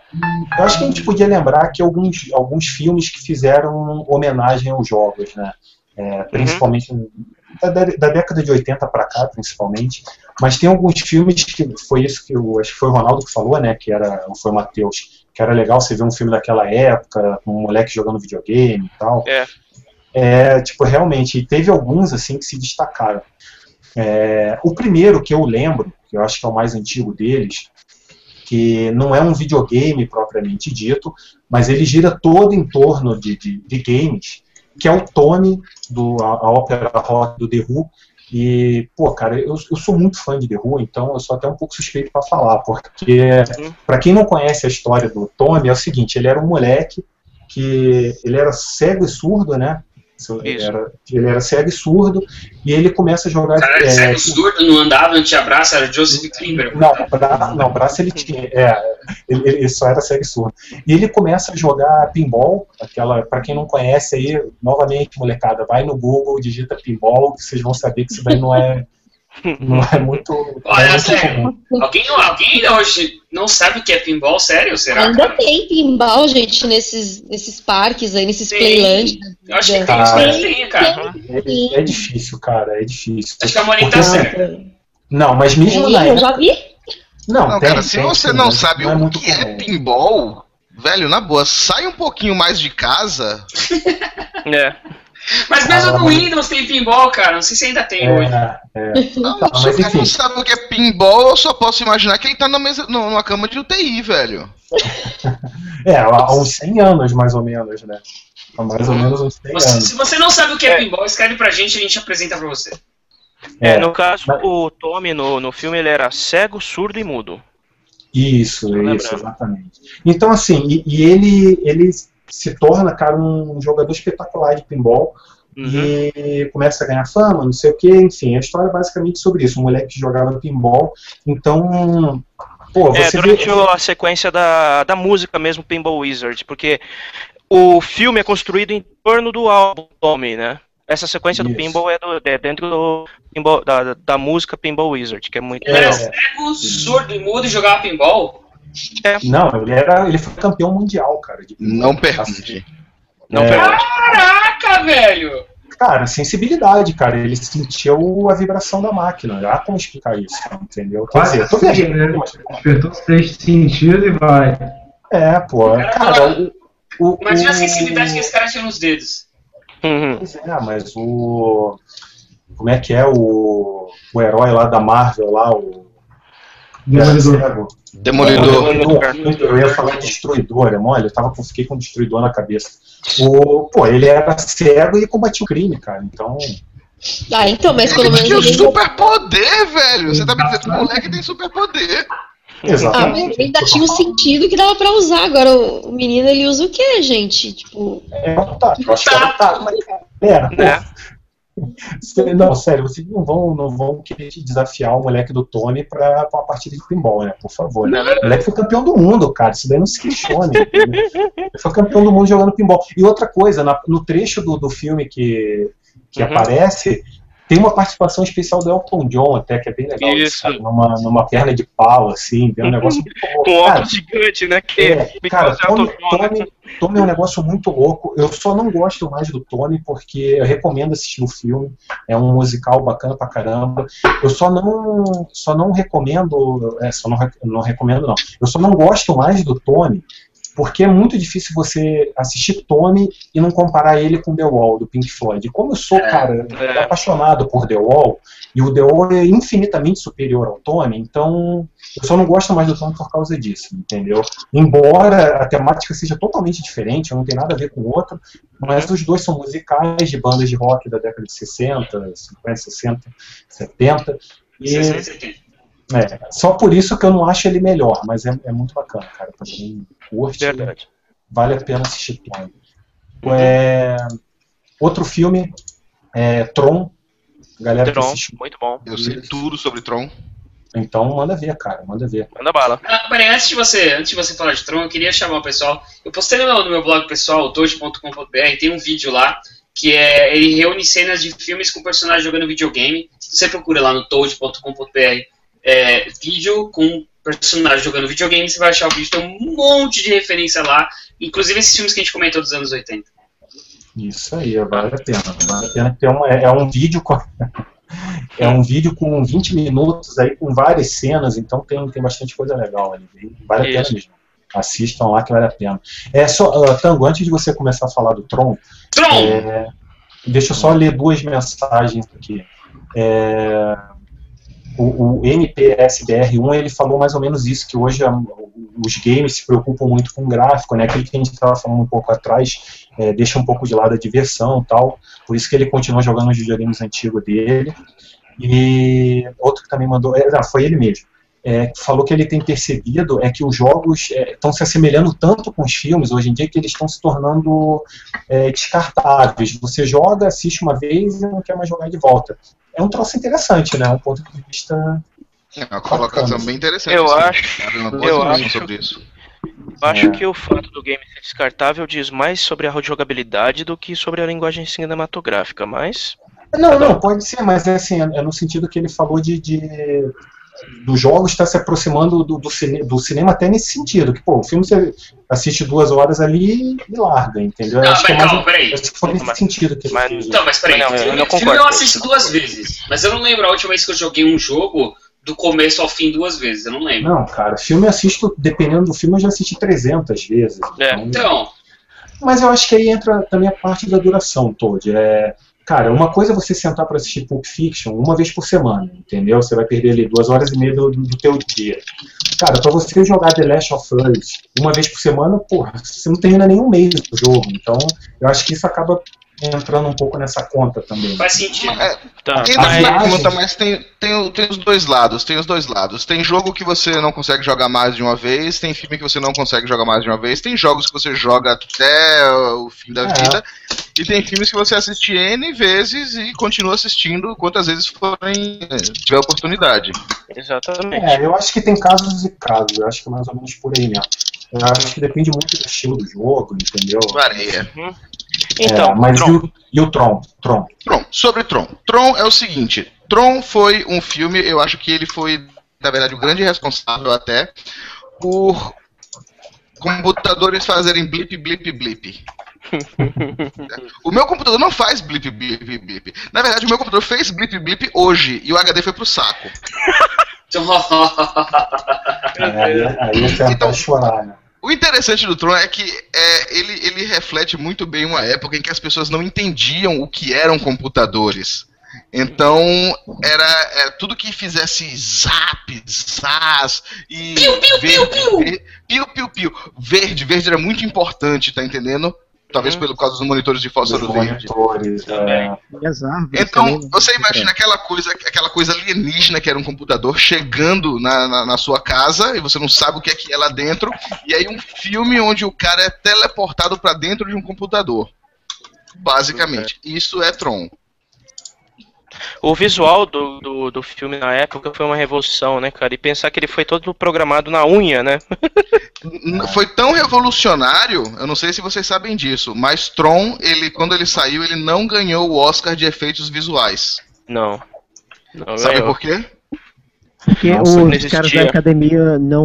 eu acho que a gente podia lembrar que alguns, alguns filmes que fizeram homenagem aos jogos, né? É, principalmente uhum. Da, da, década de 80 para cá, principalmente. Mas tem alguns filmes que foi isso que eu acho que foi o Ronaldo que falou, né? Que era, foi o Matheus, que era legal você ver um filme daquela época, um moleque jogando videogame e tal. É. é tipo, realmente, teve alguns assim que se destacaram. É, o primeiro que eu lembro, que eu acho que é o mais antigo deles, que não é um videogame propriamente dito, mas ele gira todo em torno de, de, de games, que é o Tony, do, a, a ópera rock do The Who, e, pô, cara, eu, eu sou muito fã de The Who, então eu sou até um pouco suspeito para falar, porque, uhum. para quem não conhece a história do Tony, é o seguinte: ele era um moleque que ele era cego e surdo, né? Ele era, ele era cego e surdo, e ele começa a jogar. Cara, é, cego e surdo, não andava, não tinha braço, era Joseph Klimber. Não, bra, não, braço ele tinha. É, ele, ele, só era cego e surdo. E ele começa a jogar pinball, aquela, para quem não conhece aí, novamente, molecada, vai no Google, digita pinball, que vocês vão saber que isso daí não é não é muito. Olha, é muito sério, alguém, alguém hoje não sabe o que é pinball? Sério? Será? Ainda cara? tem pinball, gente, nesses, nesses parques aí, nesses playland. Eu acho que tem, ah, tem, cara. É, é, difícil, cara, é difícil. Acho que a Morinha tá certa. Não, mas mesmo na época... Eu já vi. Não, não tem, cara, se tem, você tem, não sabe não é o que é comum. é pinball, velho, na boa, sai um pouquinho mais de casa. é. Mas mesmo ah, no Windows tem pinball, cara. Não sei se ainda tem é, hoje. É. Não, tá, se o cara não sabe o que é pinball, eu só posso imaginar que ele tá na mesa, numa cama de UTI, velho. é, há uns 100 anos, mais ou menos, né? Há mais ou menos uns 100 você, anos. Se você não sabe o que é, é. pinball, escreve pra gente e a gente apresenta pra você. É, no caso, mas... o Tommy no, no filme ele era cego, surdo e mudo. Isso, isso, exatamente. Então, assim, e, e ele, ele se torna, cara, um jogador espetacular de pinball. Uhum. E começa a ganhar fama, não sei o que, enfim, a história é basicamente sobre isso. Um moleque que jogava pinball, então Pô, é, durante vê... a sequência da, da música mesmo, Pinball Wizard, porque o filme é construído em torno do álbum Tommy, né? Essa sequência Isso. do Pinball é, do, é dentro do pinball, da, da música Pinball Wizard, que é muito Ele era cego, surdo e mudo e jogava pinball? É. Não, ele era. Ele foi campeão mundial, cara. não pergunte. Não é... Caraca, velho! Cara, sensibilidade, cara. Ele sentiu a vibração da máquina. Já como explicar isso, entendeu? Quer dizer, eu tô viajando. Né? Despertou os três sentidos e vai. É, pô. Cara, o, O, Imagina o... a sensibilidade que esse cara tinha nos dedos. Uhum. Pois é, mas o. Como é que é o, o herói lá da Marvel, lá, o. Demolidor. Demolidor. Demolidor. Eu ia falar destruidor, é mole? Eu tava, fiquei com destruidor na cabeça. O, pô, ele era cego e combatia o crime, cara. Então. Ah, então, mas pelo menos. Ele tinha super poder, velho. Você tá me dizendo que o moleque tem super poder. Exatamente. Ah, ainda tinha um sentido que dava pra usar. Agora o menino ele usa o quê, gente? Tipo. É, tá, eu acho que era tá, mas. É, é. Não, sério, vocês não vão, não vão querer desafiar o moleque do Tony pra, pra uma partida de pinball, né? Por favor. Né? O moleque foi campeão do mundo, cara. Isso daí não se questione. Ele foi campeão do mundo jogando pinball. E outra coisa, na, no trecho do, do filme que, que uhum. aparece, tem uma participação especial do Elton John até, que é bem legal. Isso. Numa, numa perna de pau, assim, tem um negócio muito louco. Um óculos gigante, né? Que é, cara, Tony, Tony, Tony é um negócio muito louco. Eu só não gosto mais do Tony, porque eu recomendo assistir o filme. É um musical bacana pra caramba. Eu só não, só não recomendo. É, só não, não recomendo, não. Eu só não gosto mais do Tony porque é muito difícil você assistir Tony e não comparar ele com The Wall, do Pink Floyd. E como eu sou, é, cara, é. apaixonado por The Wall, e o The Wall é infinitamente superior ao Tony, então eu só não gosto mais do Tony por causa disso, entendeu? Embora a temática seja totalmente diferente, não tem nada a ver com o outro, mas os dois são musicais de bandas de rock da década de 60, 50, 60, 70. E, 60, 70. É, só por isso que eu não acho ele melhor, mas é, é muito bacana, cara. Pra quem curte, Verdade. vale a pena assistir Tron. Uhum. É, outro filme, é Tron. Galera Tron, muito bom. Eu sei tudo sobre Tron. Então manda ver, cara, manda ver. Manda bala. Ah, peraí, antes de você, antes de você falar de Tron, eu queria chamar o pessoal. Eu postei no meu, no meu blog pessoal, toad.com.br, tem um vídeo lá que é ele reúne cenas de filmes com personagens jogando videogame. Você procura lá no toad.com.br é, vídeo com personagem jogando videogame, você vai achar o vídeo, tem um monte de referência lá, inclusive esses filmes que a gente comentou dos anos 80. Isso aí, vale a pena. Vale a pena ter um, é, é um vídeo com. é um vídeo com 20 minutos aí, com várias cenas, então tem, tem bastante coisa legal ali. Vale a pena mesmo. Assistam lá que vale a pena. É só, uh, Tango, antes de você começar a falar do Tron, Tron! É, deixa eu só ler duas mensagens aqui. É, o, o NPSBR1 ele falou mais ou menos isso, que hoje a, os games se preocupam muito com gráfico, né? Aquilo que a gente estava falando um pouco atrás, é, deixa um pouco de lado a diversão tal. Por isso que ele continua jogando os videogames antigos dele. E outro que também mandou, é, foi ele mesmo. É, falou que ele tem percebido é que os jogos estão é, se assemelhando tanto com os filmes hoje em dia que eles estão se tornando é, descartáveis. Você joga, assiste uma vez e não quer mais jogar de volta é um troço interessante, né? Um ponto de vista. É uma colocação bem interessante. Eu acho. Eu acho, sobre isso. Eu acho é. que o fato do game ser descartável diz mais sobre a jogabilidade do que sobre a linguagem cinematográfica, mas. Não, não, pode ser, mas é assim, é no sentido que ele falou de, de dos jogos está se aproximando do, do, cine, do, cinema até nesse sentido, que pô, o filme você assiste duas horas ali e larga, entendeu? Não, acho mas que é calma, peraí. Acho que foi nesse mas, sentido que mas, ele Então, mas peraí, não, filme, eu, não filme eu assisto duas vezes, mas eu não lembro a última vez que eu joguei um jogo do começo ao fim duas vezes, eu não lembro. Não, cara, filme eu assisto, dependendo do filme, eu já assisti 300 vezes. É. Então, então... Mas eu acho que aí entra também a parte da duração, Todd. É, Cara, uma coisa é você sentar para assistir Pulp Fiction uma vez por semana, entendeu? Você vai perder ali duas horas e meia do, do teu dia. Cara, para você jogar The Last of Us uma vez por semana, porra, você não termina nenhum mês do jogo. Então, eu acho que isso acaba entrando um pouco nessa conta também. Faz sentido. É, tá. Entra conta, mas tem, tem, tem os dois lados, tem os dois lados. Tem jogo que você não consegue jogar mais de uma vez, tem filme que você não consegue jogar mais de uma vez, tem jogos que você joga até o fim da é. vida, e tem filmes que você assiste N vezes e continua assistindo quantas vezes forem eh, tiver oportunidade. Exatamente. É, eu acho que tem casos e casos, eu acho que é mais ou menos por aí mesmo. Eu acho que depende muito do estilo do jogo, entendeu? Varia. Uhum. Então, é, mas Tron. E, o, e o Tron? Tron? Tron. Sobre Tron. Tron é o seguinte: Tron foi um filme, eu acho que ele foi, na verdade, o grande responsável até por computadores fazerem blip, blip, blip. o meu computador não faz blip, blip, blip. Na verdade, o meu computador fez blip, blip hoje e o HD foi pro saco. é, aí, aí você então, chorar, né? O interessante do Tron é que é, ele, ele reflete muito bem uma época em que as pessoas não entendiam o que eram computadores. Então, era, era é, tudo que fizesse zap, zaz e. Piu, piu, verde, piu, piu. piu, piu, piu. Verde, verde era muito importante, tá entendendo? Talvez hum. pelo causa dos monitores de fósforo verde. Monitores, é. Então, você imagina aquela coisa, aquela coisa alienígena que era um computador chegando na, na, na, sua casa e você não sabe o que é que é lá dentro, e aí um filme onde o cara é teleportado para dentro de um computador. Basicamente, isso é Tron. O visual do, do, do, filme na época foi uma revolução, né, cara? E pensar que ele foi todo programado na unha, né? foi tão revolucionário, eu não sei se vocês sabem disso, mas Tron, ele, quando ele saiu, ele não ganhou o Oscar de efeitos visuais. Não. não Sabe por quê? Porque Nossa, os caras da academia não,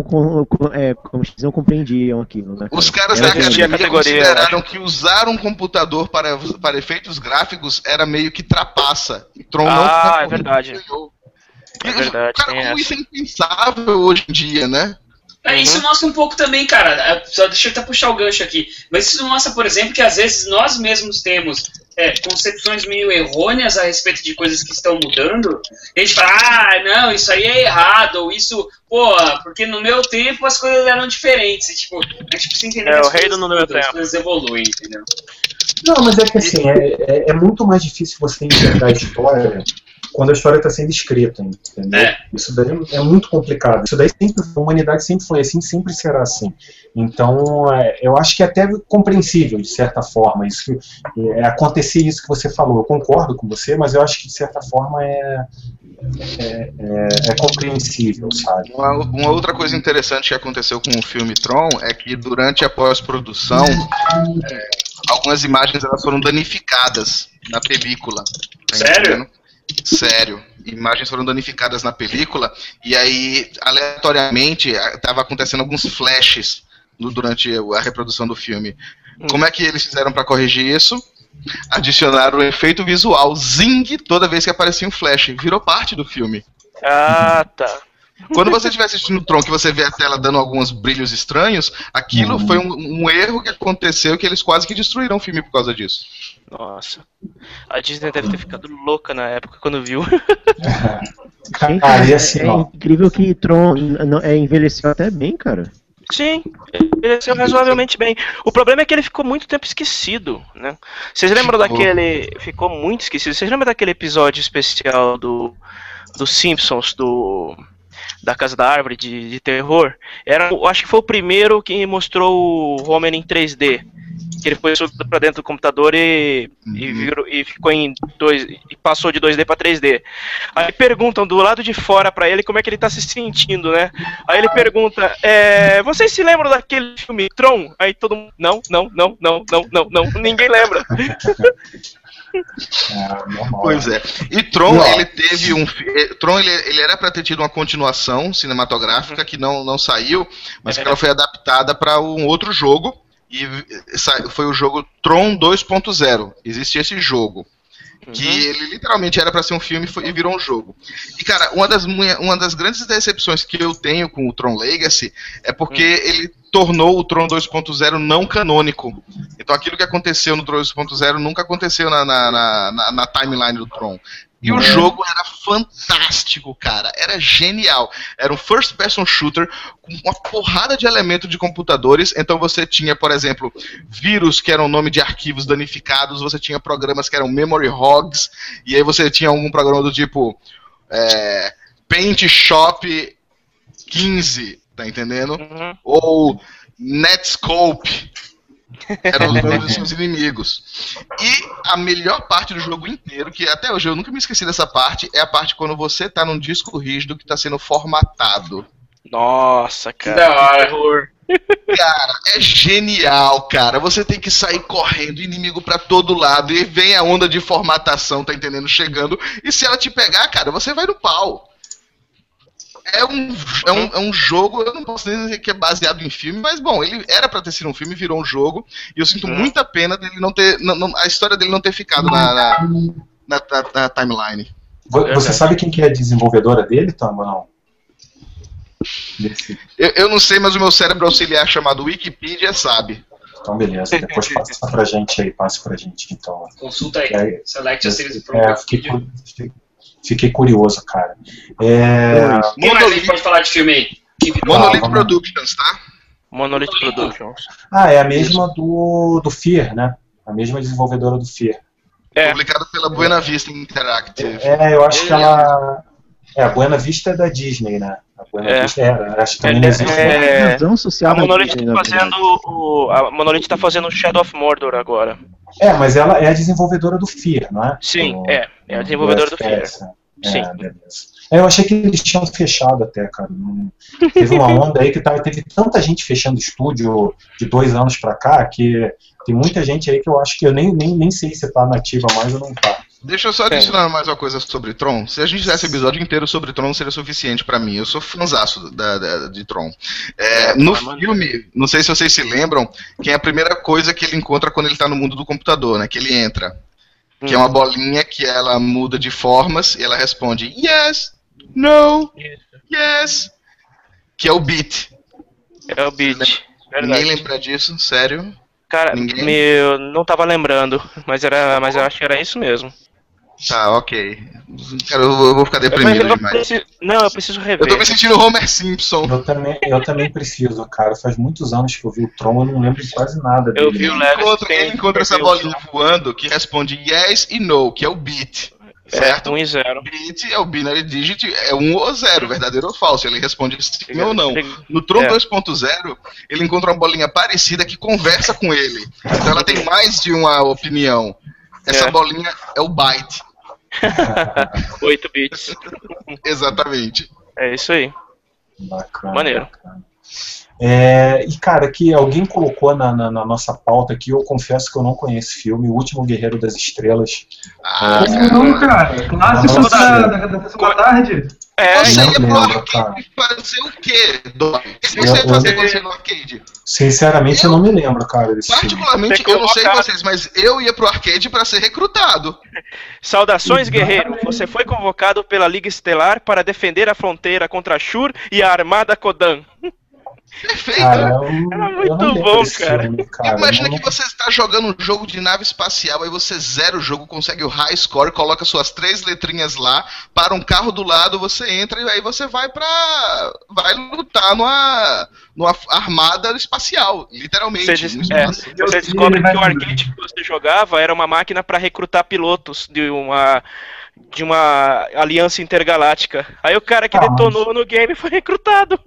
é, não compreendiam aquilo, né? Os caras da academia consideraram que usar um computador para, para efeitos gráficos era meio que trapaça. E Tron ah, não é verdade. É verdade. Cara, como isso é impensável hoje em dia, né? É, isso uhum. mostra um pouco também, cara. É, só deixa eu até puxar o gancho aqui. Mas isso mostra, por exemplo, que às vezes nós mesmos temos é, concepções meio errôneas a respeito de coisas que estão mudando. E a gente fala, ah, não, isso aí é errado, ou isso, pô, porque no meu tempo as coisas eram diferentes. E, tipo, a gente precisa entender é, que as, coisas, no meu tempo. as coisas evoluem, entendeu? Não, mas é que assim, é, é, é muito mais difícil você entender a história quando a história está sendo escrita, entendeu? É. Isso daí é muito complicado. Isso daí sempre, a humanidade sempre foi assim, sempre será assim. Então, é, eu acho que é até compreensível, de certa forma, isso é, acontecer isso que você falou. Eu concordo com você, mas eu acho que, de certa forma, é, é, é, é compreensível, sabe? Uma, uma, outra coisa interessante que aconteceu com o filme Tron é que, durante a pós-produção, é, algumas imagens elas foram danificadas na película. Tá Sério? Entendendo? Sério. Imagens foram danificadas na película e aí, aleatoriamente, estava acontecendo alguns flashes no, durante a reprodução do filme. Hum. Como é que eles fizeram para corrigir isso? Adicionaram o efeito visual zing toda vez que aparecia um flash. Virou parte do filme. Ah, tá. Quando você estiver assistindo o Tron, que você vê a tela dando alguns brilhos estranhos, aquilo uhum. foi um, um, erro que aconteceu que eles quase que destruíram o filme por causa disso. Nossa. A Disney deve ter ficado louca na época quando viu. cara, assim, é, incrível que Tron é, envelheceu até bem, cara. Sim, envelheceu razoavelmente bem. O problema é que ele ficou muito tempo esquecido, né? Vocês lembram ficou. daquele. Ficou muito esquecido. Vocês lembram daquele episódio especial do. dos Simpsons, do da Casa da Árvore de, de terror, era, acho que foi o primeiro que mostrou o Homer em 3D. Que ele foi pra dentro do computador e, uhum. e, virou, e ficou em dois e passou de 2D para 3D. Aí perguntam do lado de fora para ele como é que ele tá se sentindo, né? Aí ele pergunta: é, Vocês se lembram daquele filme Tron? Aí todo mundo: Não, não, não, não, não, não, não. Ninguém lembra. É, pois é. E Tron, ele teve um. Eh, Tron, ele, ele era para ter tido uma continuação cinematográfica que não, não saiu, mas é. que ela foi adaptada para um outro jogo. E foi o jogo Tron 2.0. Existe esse jogo. Que uhum. ele literalmente era para ser um filme e virou um jogo. E, cara, uma das, uma das grandes decepções que eu tenho com o Tron Legacy é porque uhum. ele tornou o Tron 2.0 não canônico. Então aquilo que aconteceu no Tron 2.0 nunca aconteceu na, na, na, na timeline do Tron. E o é. jogo era fantástico, cara. Era genial. Era um first person shooter com uma porrada de elementos de computadores. Então você tinha, por exemplo, vírus que eram nome de arquivos danificados, você tinha programas que eram memory hogs, e aí você tinha algum programa do tipo é, Paint Shop 15, tá entendendo? Uhum. Ou Netscope eram os nomes dos seus inimigos. E a melhor parte do jogo inteiro, que até hoje eu nunca me esqueci dessa parte, é a parte quando você tá num disco rígido que tá sendo formatado. Nossa, cara. Que da hora. Cara, é genial, cara. Você tem que sair correndo, inimigo para todo lado, e vem a onda de formatação, tá entendendo? Chegando. E se ela te pegar, cara, você vai no pau é um, é, um, é um jogo, eu não posso dizer que é baseado em filme, mas bom, ele era pra ter sido um filme, virou um jogo, e eu sinto uhum. muita pena dele não ter. Não, não, a história dele não ter ficado na, na, na, na timeline. Você sabe quem que é a desenvolvedora dele, Tom, ou não? Eu, eu, não sei, mas o meu cérebro auxiliar chamado Wikipedia sabe. Então, beleza. Depois passa pra gente aí, passa pra gente. Então. Consulta aí. aí Select a series é, fiquei, fiquei, curioso, cara. É... Gente pode falar de filme aí? Monolith tá, Productions, tá? Monolith Productions. Ah, é a mesma do, do Fear, né? A mesma desenvolvedora do Fear. É. Publicado pela Buena Vista Interactive. É, eu acho que ela. É, a Buena Vista é da Disney, né? A Buena é. Vista era. Acho que também é, existe. É, é, social a Monolith está fazendo o, a Monolith tá fazendo Shadow of Mordor agora. É, mas ela é a desenvolvedora do Fear, não é? Sim, do, é. É a desenvolvedora do, do Fear. É, Sim. beleza. É, eu achei que eles tinham fechado até, cara. Teve uma onda aí que tava, teve tanta gente fechando estúdio de dois anos pra cá que tem muita gente aí que eu acho que eu nem, nem, nem sei se tá nativa mais ou não tá. Deixa eu só adicionar é. mais uma coisa sobre Tron. Se a gente fizesse episódio inteiro sobre Tron, seria suficiente para mim. Eu sou fãzaço da, da, de Tron. É, é no filme, não sei se vocês se lembram, que é a primeira coisa que ele encontra quando ele tá no mundo do computador, né? Que ele entra. Que é uma hum. bolinha que ela muda de formas e ela responde yes, no, yes. Que é o beat. É o beat. Ninguém lembra disso, sério? Cara, Ninguém? meu, não tava lembrando, mas, era, mas eu acho que era isso mesmo. Tá, ok. Cara, eu vou ficar deprimido eu demais. Preciso, não, eu preciso rever. Eu tô me sentindo Homer Simpson. Eu também, eu também preciso, cara. Faz muitos anos que eu vi o Tron, eu não lembro de quase nada dele. Eu vi o Lego. Ele encontra essa bolinha voando que responde yes e no, que é o beat. Certo? 1 é, um e 0. Bit é o binary digit, é 1 um ou 0, verdadeiro ou falso. Ele responde sim ou não. No Tron é. 2.0, ele encontra uma bolinha parecida que conversa com ele. Então ela tem mais de uma opinião. Essa é. bolinha é o byte. 8 bits. Exatamente. É isso aí. Bacana. Maneiro. Bacana. É, e cara, que alguém colocou na, na, na, nossa pauta aqui, eu confesso que eu não conheço o filme, O Último Guerreiro das Estrelas. Ah, é, não, cara, clássico da, da, da, tarde. É, você ia pro arcade fazer o quê, O que você ia fazer quando você no arcade? Sinceramente, eu, eu, não me lembro, cara. Desse particularmente, eu não sei vocês, mas eu ia pro arcade para ser recrutado. Saudações, guerreiro. Você foi convocado pela Liga Estelar para defender a fronteira contra Shur e a Armada Kodan. Perfeito. Cara, eu, Era muito bom, cara. Filme, cara. Imagina não... que você está jogando um jogo de nave espacial, aí você zera o jogo, consegue o high score, coloca suas três letrinhas lá, para um carro do lado, você entra e aí você vai pra. vai lutar numa, numa armada espacial, literalmente. Você, diz, é, você descobre que o arcade que você jogava era uma máquina para recrutar pilotos de uma de uma aliança intergaláctica. Aí o cara que ah, detonou mas... no game foi recrutado.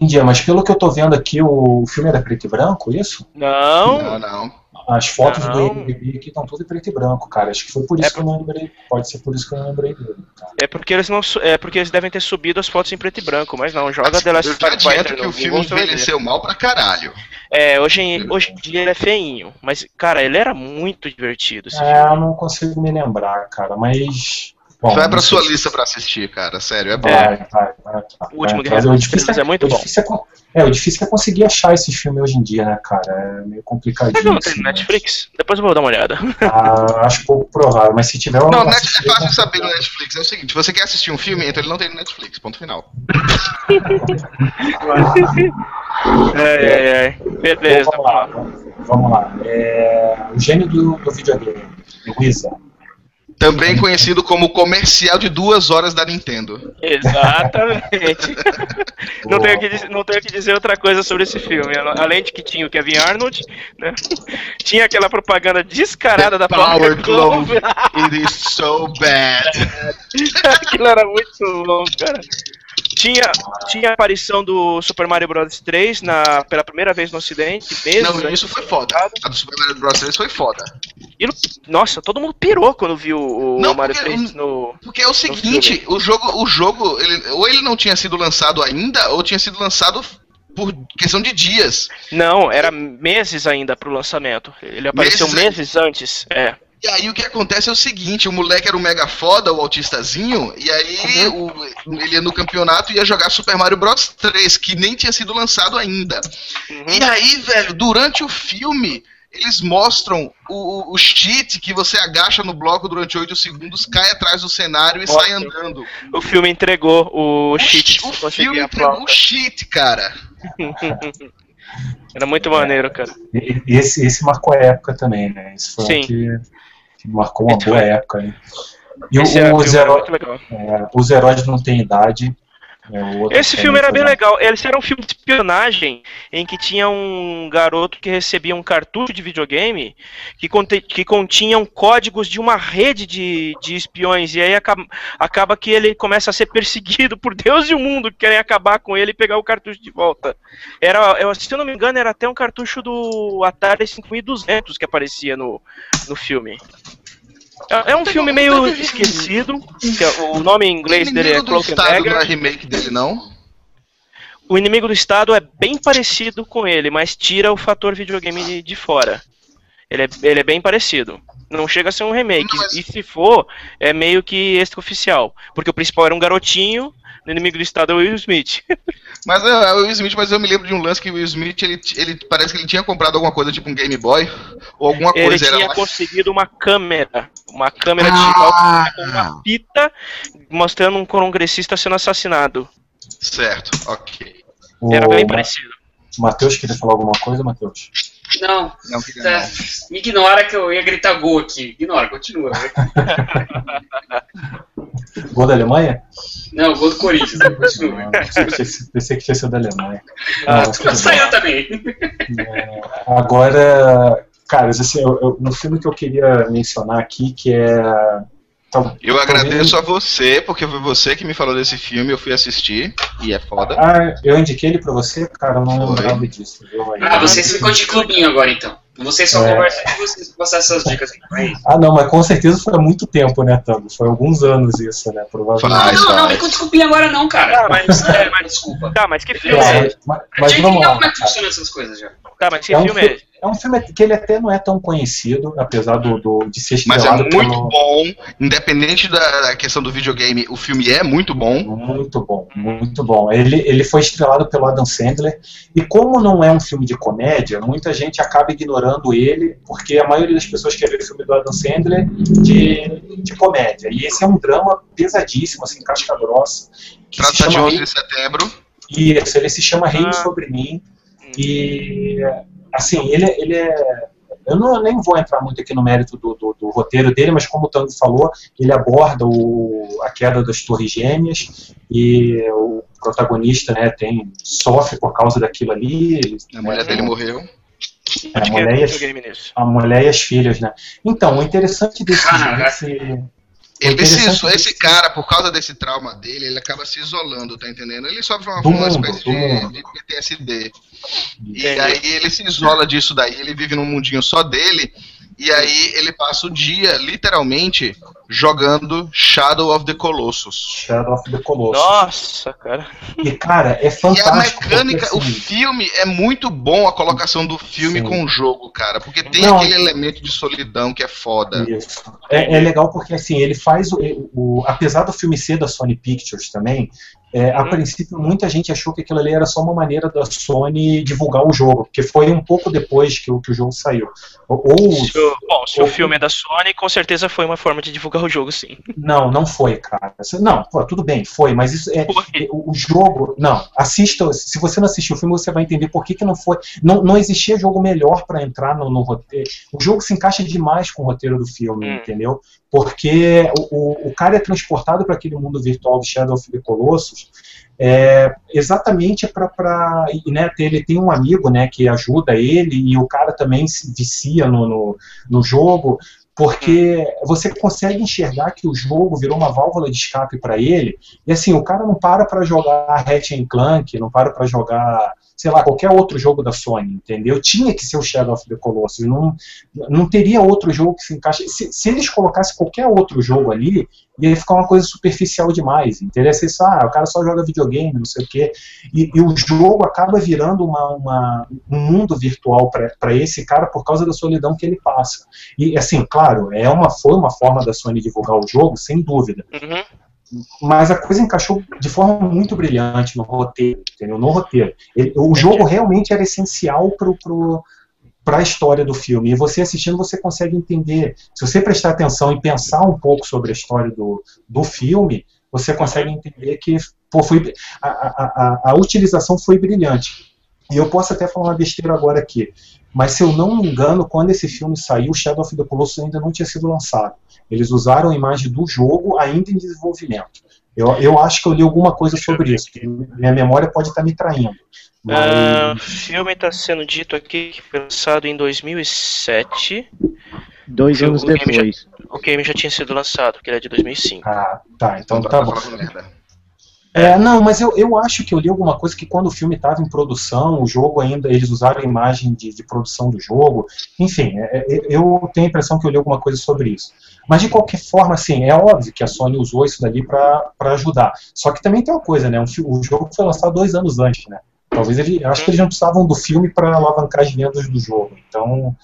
Entendi, mas pelo que eu tô vendo aqui, o filme era preto e branco, isso? Não. Não, não. As fotos não. do MDB aqui estão tudo em preto e branco, cara. Acho que foi por isso é que eu não lembrei. Pode ser por isso que eu não lembrei dele. Cara. É porque eles não. É porque eles devem ter subido as fotos em preto e branco, mas não, joga The Last Starfighter. que o filme envelheceu mal pra caralho. É, hoje em, hoje em dia ele é feinho, mas, cara, ele era muito divertido. é, filme. eu não consigo me lembrar, cara, mas. Bom, vai pra sua lista pra assistir, cara. Sério, é bom. É, vai, vai, vai, o último Guerreiro das Estrelas é muito bom. É, o difícil é conseguir achar esses filmes hoje em dia, né, cara? É meio complicadinho. Não, tem assim, Netflix? Né? Depois eu vou dar uma olhada. Ah, acho pouco provável, mas se tiver... Não, net, é fácil saber no Netflix. É o seguinte, você quer assistir um filme, então ele não tem no Netflix, ponto final. é, é, é. Beleza. Então, vamos lá. Vamos lá. É, o gênio do, do videogame, Luísa. Também conhecido como comercial de duas horas da Nintendo. Exatamente. não, tenho que, não tenho que dizer outra coisa sobre esse filme. Além de que tinha o Kevin Arnold, né? tinha aquela propaganda descarada The da Power Glove. It is so bad. Aquilo era muito bom, cara. Tinha, tinha a aparição do Super Mario Bros 3 na, pela primeira vez no ocidente. Mesmo, Não, isso foi foda. A do Super Mario Bros 3 foi foda. E, nossa, todo mundo pirou quando viu o não, Mario porque, 3 no. Porque é o seguinte, o jogo, o jogo ele, ou ele não tinha sido lançado ainda, ou tinha sido lançado por questão de dias. Não, era meses ainda pro lançamento. Ele apareceu meses, meses antes. É. E aí o que acontece é o seguinte, o moleque era um mega foda, o autistazinho, e aí uhum. o, ele ia no campeonato e ia jogar Super Mario Bros 3, que nem tinha sido lançado ainda. Uhum. E aí, velho, durante o filme, eles mostram o, o cheat que você agacha no bloco durante 8 segundos, cai atrás do cenário e Nossa, sai andando. O filme entregou o, o cheat. O filme entregou o cheat, cara. Era muito maneiro, cara. E, esse, esse marcou a época também, né? Esse foi Sim. que, que marcou uma esse boa foi. época. Né? E o, os, heróis, é, os heróis não têm idade. É, Esse filme era bem legal. Esse era um filme de espionagem em que tinha um garoto que recebia um cartucho de videogame que, conte, que continham códigos de uma rede de, de espiões. E aí acaba, acaba que ele começa a ser perseguido por Deus e o mundo que querem acabar com ele e pegar o cartucho de volta. Era, eu, se eu não me engano, era até um cartucho do Atari 5200 que aparecia no, no filme. É, é um filme meio esquecido. É, o nome em inglês dele é Cloak and Dagger. Não é remake dele, não? O Inimigo do Estado é bem parecido com ele, mas tira o fator videogame de fora. Ele é, ele é bem parecido. Não chega a ser um remake. Não, mas... E se for, é meio que extra-oficial. Porque o principal era um garotinho no inimigo do Estado é o Will Smith. mas é, é, o Will Smith, mas eu me lembro de um lance que o Will Smith, ele, ele parece que ele tinha comprado alguma coisa, tipo um Game Boy, ou alguma ele coisa. Ele tinha conseguido uma câmera, uma câmera digital ah, com uma fita mostrando um congressista sendo assassinado. Certo, ok. Era bem parecido. Matheus, queria falar alguma coisa, Matheus? Não. Não, tá. não. Me ignora que eu ia gritar gol aqui. Ignora, continua. gol da Alemanha? Não, gol do Corinthians. Né? Continua. Não, pensei, que tinha sido da Alemanha. Ah, não, saiu também. É, agora, cara, assim, eu, eu, no filme que eu queria mencionar aqui, que é então, eu agradeço a você, porque foi você que me falou desse filme, eu fui assistir, e é foda. Ah, eu indiquei ele pra você? Cara, eu não lembrava disso. Viu? Aí, ah, você ficou de clubinho agora então. Você só é. conversa com vocês passar essas dicas aí. Ah, não, mas com certeza foi há muito tempo, né, Tango? Foi alguns anos isso, né? Provavelmente. Faz, não, não, não com desculpinha agora não, cara. Ah, mas, é, mas desculpa. Tá, mas que filme é? Mas, mas, mas vamos lá. como é que funciona essas coisas já. Tá, mas que é filme um, é? É um filme que ele até não é tão conhecido, apesar do, do de ser Mas é muito pelo... bom, independente da, questão do videogame, o filme é muito bom. Muito bom, muito bom. Ele, ele foi estrelado pelo Adam Sandler, e como não é um filme de comédia, muita gente acaba ignorando ele, porque a maioria das pessoas quer ver o filme do Adam Sandler de, de comédia. E esse é um drama pesadíssimo, assim, casca grossa. Trata de 11 de setembro. Isso, ele se chama Reino ah. Sobre Mim. E assim, ele, ele é. Eu não, nem vou entrar muito aqui no mérito do, do, do roteiro dele, mas como o Tango falou, ele aborda o, a queda das Torres Gêmeas e o protagonista né, tem, sofre por causa daquilo ali. a mulher dele morreu. É, a, mulher as, a, mulher e as, filhas, né? Então, o interessante desse, desse, ele se, esse cara, por causa desse trauma dele, ele acaba se isolando, tá entendendo? Ele sofre uma, uma espécie de, de, PTSD. E aí ele se isola disso daí, ele vive num mundinho só dele, e aí ele passa o dia, literalmente, jogando Shadow of the Colossus. Shadow of the Colossus. Nossa, cara. E, cara, é fantástico. E a mecânica, porque, assim, o filme, é muito bom a colocação do filme sim. com o jogo, cara. Porque tem Não, aquele elemento de solidão que é foda. Isso. É, é legal porque, assim, ele faz o, o, Apesar do filme ser da Sony Pictures também, é, a uhum. princípio, muita gente achou que aquilo ali era só uma maneira da Sony divulgar o jogo, porque foi um pouco depois que o, que o jogo saiu. Ou, se o, bom, se ou, o filme é da Sony, com certeza foi uma forma de divulgar o jogo, sim. Não, não foi, cara. Não, pô, tudo bem, foi, mas isso é. O, o, jogo. Não, assista. Se você não assistiu o filme, você vai entender por que, que não foi. Não, não existia jogo melhor para entrar no, no, roteiro. O jogo se encaixa demais com o roteiro do filme, hum. entendeu? Porque o, o, cara é transportado para aquele mundo virtual do Shadow of the Colossus é, exatamente para né, ele tem um amigo né, que ajuda ele e o cara também se vicia no, no, no jogo porque você consegue enxergar que o jogo virou uma válvula de escape para ele, e assim, o cara não para para jogar Ratchet Clank, não para para jogar sei lá, qualquer outro jogo da Sony, entendeu? Tinha que ser o Shadow of the Colossus, não, não teria outro jogo que se encaixe. Se, se eles colocassem qualquer outro jogo ali, ia ficar uma coisa superficial demais, entendeu? Assim, ah, o cara só joga videogame, não sei o quê, e, e o jogo acaba virando uma, uma um mundo virtual para esse cara por causa da solidão que ele passa. E assim, claro, é uma, foi uma forma da Sony divulgar o jogo, sem dúvida. Uhum mas a coisa encaixou de forma muito brilhante no roteiro, entendeu? No roteiro. Ele, o jogo realmente era essencial pro, pro, para a história do filme. E você assistindo, você consegue entender. Se você prestar atenção e pensar um pouco sobre a história do, do filme, você consegue entender que pô, foi, a, a, a, a utilização foi brilhante. E eu posso até falar uma besteira agora aqui, mas se eu não me engano, quando esse filme saiu, Shadow of the Colossus ainda não tinha sido lançado. Eles usaram a imagem do jogo ainda em desenvolvimento. Eu, eu acho que eu li alguma coisa sobre isso. Minha memória pode estar me traindo. Mas... Uh, o filme está sendo dito aqui que foi lançado em 2007. Dois anos o depois. Já, o game já tinha sido lançado, porque ele é de 2005. Ah, tá. Então tá bom. É, não, mas eu, eu acho que eu li alguma coisa que quando o filme estava em produção, o jogo ainda, eles usaram a imagem de, de produção do jogo. Enfim, é, é, eu tenho a impressão que eu li alguma coisa sobre isso. Mas de qualquer forma, assim, é óbvio que a Sony usou isso dali para ajudar. Só que também tem uma coisa, né? Um, o jogo foi lançado dois anos antes, né? Talvez ele. Acho que eles não precisavam do filme para alavancar as vendas do jogo. Então,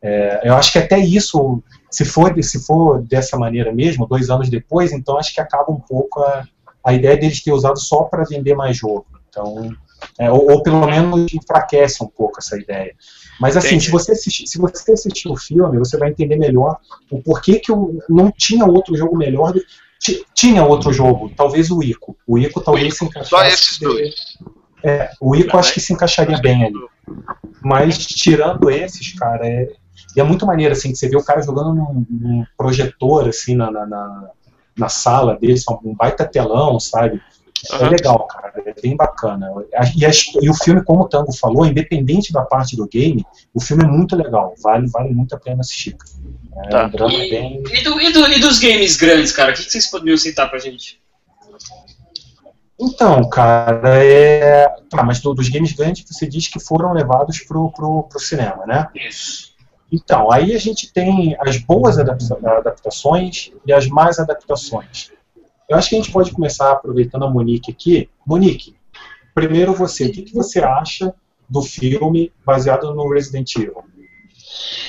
é, eu acho que até isso, se for, se for dessa maneira mesmo, dois anos depois, então acho que acaba um pouco a, a ideia deles ter usado só para vender mais jogo. Então, é, ou, ou, pelo menos enfraquece um pouco essa ideia. Mas assim, se você, assistir, se você assistir o filme, você vai entender melhor o porquê que eu, não tinha outro jogo melhor. Do, tinha outro jogo, talvez o Ico. O Ico talvez o Ico, se encaixasse. Só esses dois. É, o Ico acho que se encaixaria bem ali. Mas tirando esses, cara, é, é muito maneiro, assim, que você vê o cara jogando num, num projetor, assim, na, na, na, na sala dele, um baita telão, sabe? É legal, cara, é bem bacana. E, a, e, o filme, como o Tango falou, independente da parte do game, o filme é muito legal, vale, vale muito a pena assistir. É tá. um drama e, bem... E, do, e, do, e, dos games grandes, cara, o que, que vocês poderiam citar pra gente? Então, cara, é. Tá, mas dos games grandes você diz que foram levados pro, pro, pro cinema, né? Isso. Então, aí a gente tem as boas adaptações e as más adaptações. Eu acho que a gente pode começar aproveitando a Monique aqui. Monique, primeiro você, o que, que você acha do filme baseado no Resident Evil?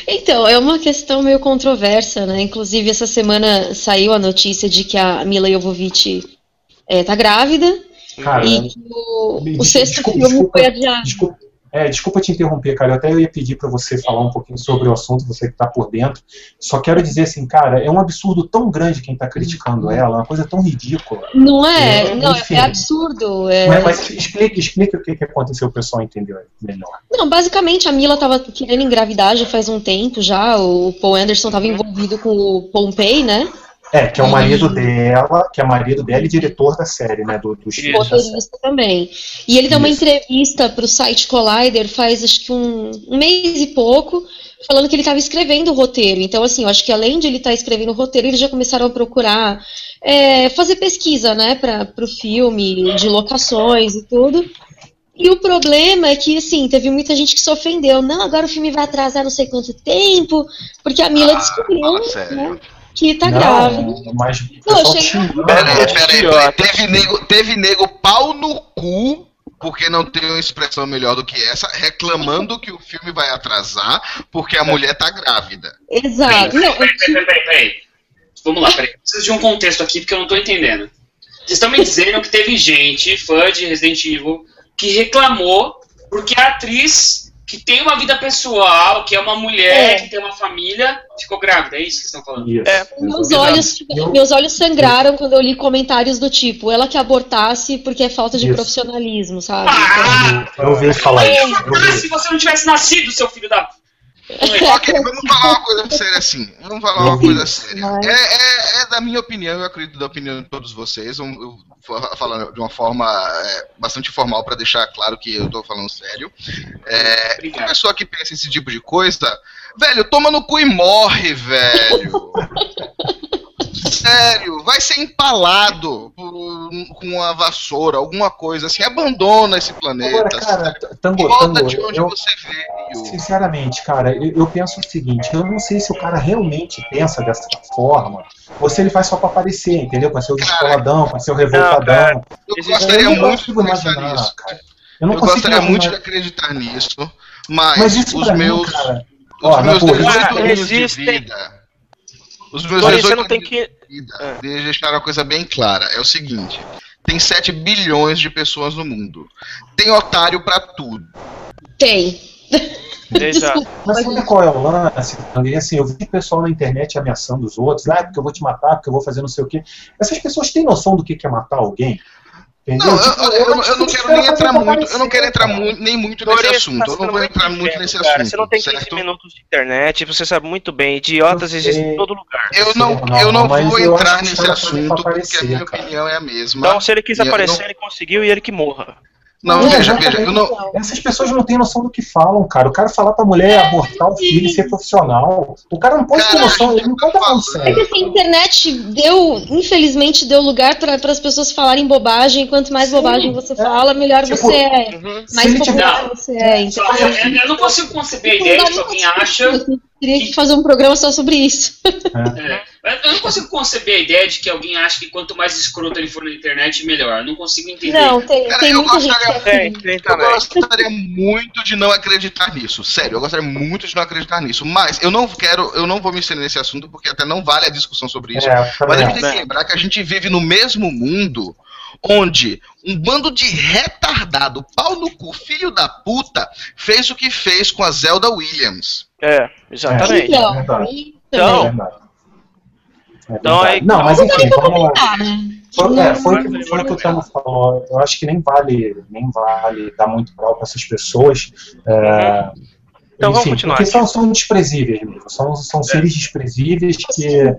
Então, é uma questão meio controversa, né? Inclusive, essa semana saiu a notícia de que a Mila Jovovich é, tá grávida. Caramba. E que o, o sexto desculpa, filme desculpa, foi adiado. Desculpa, é, desculpa te interromper, cara. Eu até ia pedir para você falar um pouquinho sobre o assunto, você que está por dentro. Só quero dizer assim, cara, é um absurdo tão grande quem está criticando ela, é uma coisa tão ridícula. Não é, é não, enfim, é absurdo. É... Mas, mas explique, explique o que, que aconteceu, o pessoal entendeu melhor. Não, basicamente a Mila estava querendo engravidar já faz um tempo já. O Paul Anderson estava envolvido com o Pompei, né? É, que é o marido dela, que é marido dela e diretor da série, né? Do, do Roteirista também. E ele deu uma entrevista para o site Collider faz acho que um, um mês e pouco, falando que ele estava escrevendo o roteiro. Então, assim, eu acho que além de ele estar tá escrevendo o roteiro, eles já começaram a procurar é, fazer pesquisa, né, para o filme, de locações e tudo. E o problema é que, assim, teve muita gente que se ofendeu. Não, agora o filme vai atrasar não sei quanto tempo, porque a Mila ah, descobriu. Né? Que tá não, grávida. Mas não, achei... Peraí, peraí, teve nego, teve nego pau no cu porque não tem uma expressão melhor do que essa, reclamando que o filme vai atrasar porque a mulher tá grávida. Exato. Peraí, peraí, peraí, peraí, peraí. Vamos lá, peraí. Preciso de um contexto aqui porque eu não tô entendendo. Vocês estão me dizendo que teve gente, fã de Resident Evil, que reclamou porque a atriz que tem uma vida pessoal, que é uma mulher, é. que tem uma família, ficou grávida, é isso que estão falando? É. Meus, olhos, meus olhos sangraram quando eu li comentários do tipo, ela que abortasse porque é falta de isso. profissionalismo, sabe? Ah, então, eu ouvi falar isso. Se você não tivesse nascido, seu filho da ok, vamos falar uma coisa séria assim. Vamos falar uma coisa séria. É, é, é, da minha opinião, eu acredito da opinião de todos vocês. Eu, falar de uma forma é, bastante formal para deixar claro que eu tô falando sério. É, uma pessoa que pensa esse tipo de coisa, velho, toma no cu e morre, velho. Sério, vai ser empalado por, com uma vassoura, alguma coisa assim. Abandona esse planeta. Agora, cara, Tango, Volta tango, de onde eu, você veio. Sinceramente, cara, eu, eu, penso o seguinte: eu não sei se o cara realmente pensa dessa forma, ou se ele faz só pra aparecer, entendeu? Pra ser o descoladão, pra ser o revoltadão. eu gostaria eu muito de acreditar nisso. Cara. Eu, eu gostaria imaginar. muito de acreditar nisso, mas, mas os meus. Mim, cara, os ó, meus 18 anos de vida os meus Doris, você não tem que. Vida, deixar uma coisa bem clara: é o seguinte. Tem 7 bilhões de pessoas no mundo. Tem otário para tudo. Tem. Mas sabe qual é o lance? Assim, eu vi pessoal na internet ameaçando os outros, ah, porque eu vou te matar, porque eu vou fazer não sei o quê. Essas pessoas têm noção do que é matar alguém? Entendeu? Não, tipo, eu, eu, eu, eu, não quero nem entrar muito, eu não quero entrar muito, nem muito nesse assunto. Eu não vou entrar muito nesse cara, assunto. Você não tem 15 certo? minutos de internet, você sabe muito bem, idiotas existem em todo lugar. Eu não, eu não vou entrar nesse assunto porque a minha opinião é a mesma. Então, se ele quis aparecer, ele conseguiu e ele que morra. Não, não veja, veja. Eu não... Essas pessoas não têm noção do que falam, cara. O cara falar pra mulher abortar o filho e ser profissional. O cara não pode ter noção, ele não pode dar noção. É que assim, a internet deu, infelizmente, deu lugar para as pessoas falarem bobagem. Quanto mais Sim, bobagem você é. fala, melhor tipo, você é. Uhum. Mais popular tiver... você é. Então, eu, eu, não consigo conceber a ideia de que alguém acha teria que fazer um programa só sobre isso. É. Eu não consigo conceber a ideia de que alguém acha que quanto mais escroto ele for na internet, melhor. Eu não consigo entender. Não, tem, Cara, tem muita gostaria, gente que é tem, Eu gostaria muito de não acreditar nisso. Sério, eu gostaria muito de não acreditar nisso. Mas eu não quero, eu não vou me estender nesse assunto porque até não vale a discussão sobre isso. É, mas a gente tem que lembrar que a gente vive no mesmo mundo onde um bando de retardado, pau no cu, filho da puta, fez o que fez com a Zelda Williams. É, exatamente. Então, então, é então aí, não, mas enfim, vamos, foi, é, foi, foi, foi o que o Tamo falou. Eu acho que nem vale, nem vale dar muito prol para essas pessoas. É, então enfim, vamos continuar. Porque são, são desprezíveis mesmo. São, são é. seres desprezíveis que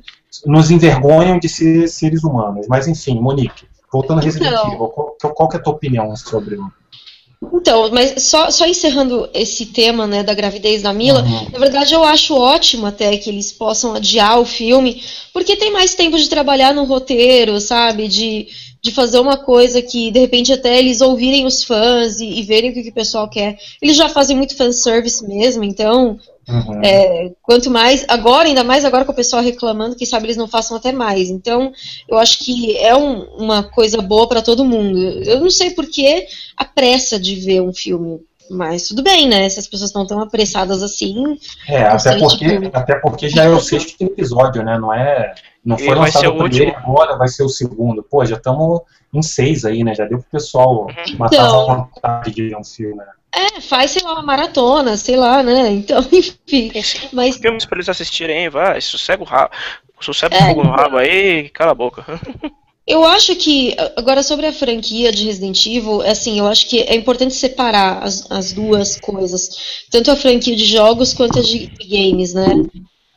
nos envergonham de ser seres humanos. Mas enfim, Monique, voltando a Resident então, Evil, qual, qual é a tua opinião sobre então, mas só, só encerrando esse tema né, da gravidez da Mila, uhum. na verdade eu acho ótimo até que eles possam adiar o filme, porque tem mais tempo de trabalhar no roteiro, sabe? De, de fazer uma coisa que, de repente, até eles ouvirem os fãs e, e verem o que, que, o pessoal quer. Eles já fazem muito fanservice mesmo, então Uhum. É, quanto mais, agora, ainda mais agora com o pessoal reclamando, quem sabe eles não façam até mais. Então, eu acho que é um, uma coisa boa para todo mundo. Eu não sei por que a pressa de ver um filme. Mas tudo bem, né? Se as pessoas estão tão apressadas assim. É, até porque, até porque já é o sexto episódio, né? Não é. Não foi lançado o primeiro último. agora vai ser o segundo. Pô, já estamos em seis aí, né? Já deu pro pessoal uhum. matar então, a vontade de ver um filme, né? É, faz, sei lá, uma maratona, sei lá, né? Então, enfim. Mas... Filmes pra eles assistirem, vai, sossega o rabo. Sossega o é, no rabo aí, cala a boca. Eu acho que, agora sobre a franquia de Resident Evil, assim, eu acho que é importante separar as, as duas coisas. Tanto a franquia de jogos quanto a de games, né?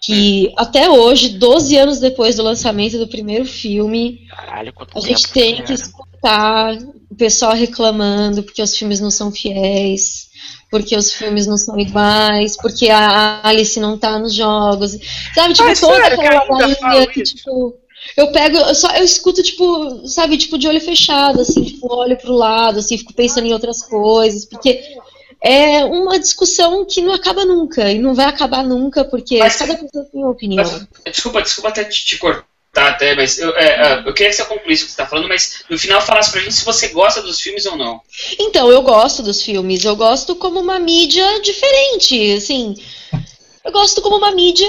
Que até hoje, 12 anos depois do lançamento do primeiro filme, Caralho, a gente tem que escutar o pessoal reclamando porque os filmes não são fiéis, porque os filmes não são iguais, porque a Alice não tá nos jogos. Sabe, tipo, Mas, toda aquela ladainha que, tipo. Eu pego, eu só eu escuto, tipo, sabe, tipo, de olho fechado, assim, tipo, olho pro lado, assim, fico pensando em outras coisas, porque é uma discussão que não acaba nunca, e não vai acabar nunca, porque mas, cada pessoa tem uma opinião. Mas, desculpa, desculpa até te, te cortar até, mas eu, é, é, eu queria que você concluísse o que você tá falando, mas no final falasse pra gente se você gosta dos filmes ou não. Então, eu gosto dos filmes, eu gosto como uma mídia diferente, assim. Eu gosto como uma mídia,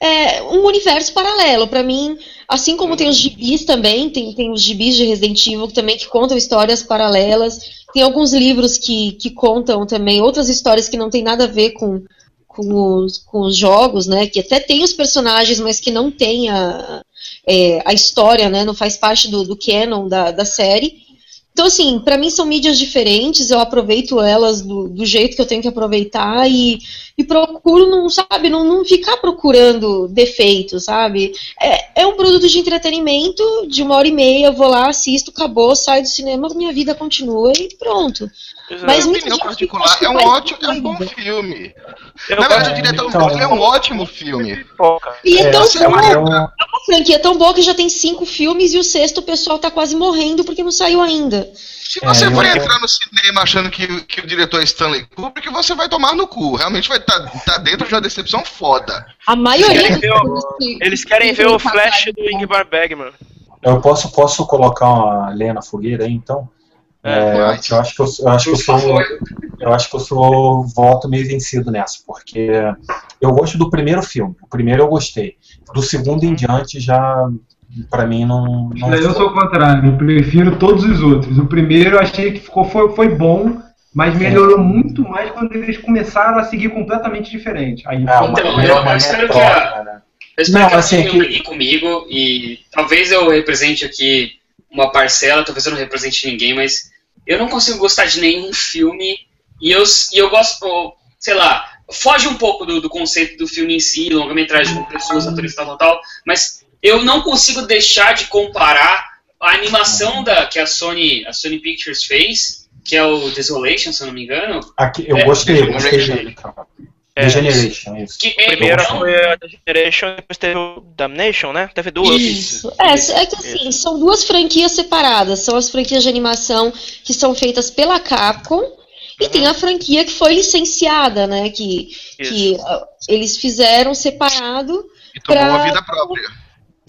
é, um universo paralelo. para mim, assim como tem os gibis também, tem, tem os gibis de Resident Evil também que contam histórias paralelas. Tem alguns livros que, que contam também outras histórias que não tem nada a ver com, com os, com os jogos, né? Que até tem os personagens, mas que não tem a, é, a história, né, não faz parte do, do canon da, da série. Então, assim, para mim são mídias diferentes, eu aproveito elas do, do, jeito que eu tenho que aproveitar e, e procuro, não, sabe, não, não ficar procurando defeitos, sabe? É, é um produto de entretenimento, de uma hora e meia, eu vou lá, assisto, acabou, saio do cinema, minha vida continua e pronto. Mas minha opinião particular, é um ótimo, é um bom filme. Eu Na verdade, tão então, é um ótimo filme. E é, tão é, bom, é uma franquia tão boa que já tem cinco filmes e o sexto o pessoal tá quase morrendo porque não saiu ainda. Se você é, for entrar no cinema achando que, que o diretor é Stanley Kubrick, você vai tomar no cu. Realmente vai estar tá, tá dentro de uma decepção foda. A maioria. Eles querem ver o, eles querem ver o flash do Ingmar Bergman. Eu posso, posso colocar uma lenha na fogueira aí, então? É, é eu, acho, eu acho que eu, eu acho que eu sou eu acho que eu sou voto meio vencido nessa, porque eu gosto do primeiro filme. O primeiro eu gostei. Do segundo em diante já para mim não, não Eu sou o contrário, eu prefiro todos os outros. O primeiro eu achei que ficou foi, foi bom, Mas melhorou muito mais quando eles começaram a seguir completamente diferente. Aí, ah, então, eu, eu espero que a, né? eu espero Não, que assim, que... aqui comigo e talvez eu represente aqui uma parcela, talvez eu não represente ninguém, mas eu não consigo gostar de nenhum filme e eu, e eu gosto, sei lá, foge um pouco do, do conceito do filme em si, longa-metragem com pessoas, atores tal, tal, tal, mas eu não consigo deixar de comparar a animação da, que a Sony, a Sony Pictures fez, que é o Desolation, se eu não me engano. Aqui, eu é, gostei, eu gostei dele. É, Generation, isso. Que é, Primeiro então, foi a Generation, depois teve o Damnation, né? Teve duas. Isso. É, é que assim, isso. são duas franquias separadas. São as franquias de animação que são feitas pela Capcom. E uhum. tem a franquia que foi licenciada, né? Que, que uh, eles fizeram separado. E tomou pra... uma vida própria.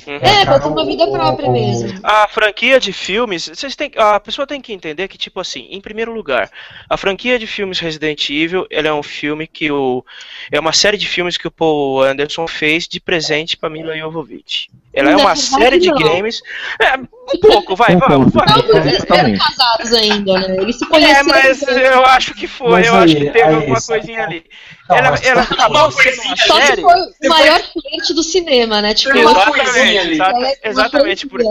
Uhum. É, pra ter uma vida própria mesmo. A franquia de filmes, vocês têm, a pessoa tem que entender que, tipo assim, em primeiro lugar, a franquia de filmes Resident Evil, ela é um filme que o. É uma série de filmes que o Paul Anderson fez de presente pra Mila Jovovich. Ela é uma série de games. É, um pouco, vai, vai. vai. Eles eram casados ainda, né? Eles se conheceram. É, mas eu acho que foi, mas eu aí, acho que teve aí, alguma coisinha ali. Não, ela ela acabou sendo uma Só série. que foi o maior flerte do cinema, né? Tipo, exatamente, ali. exatamente, por,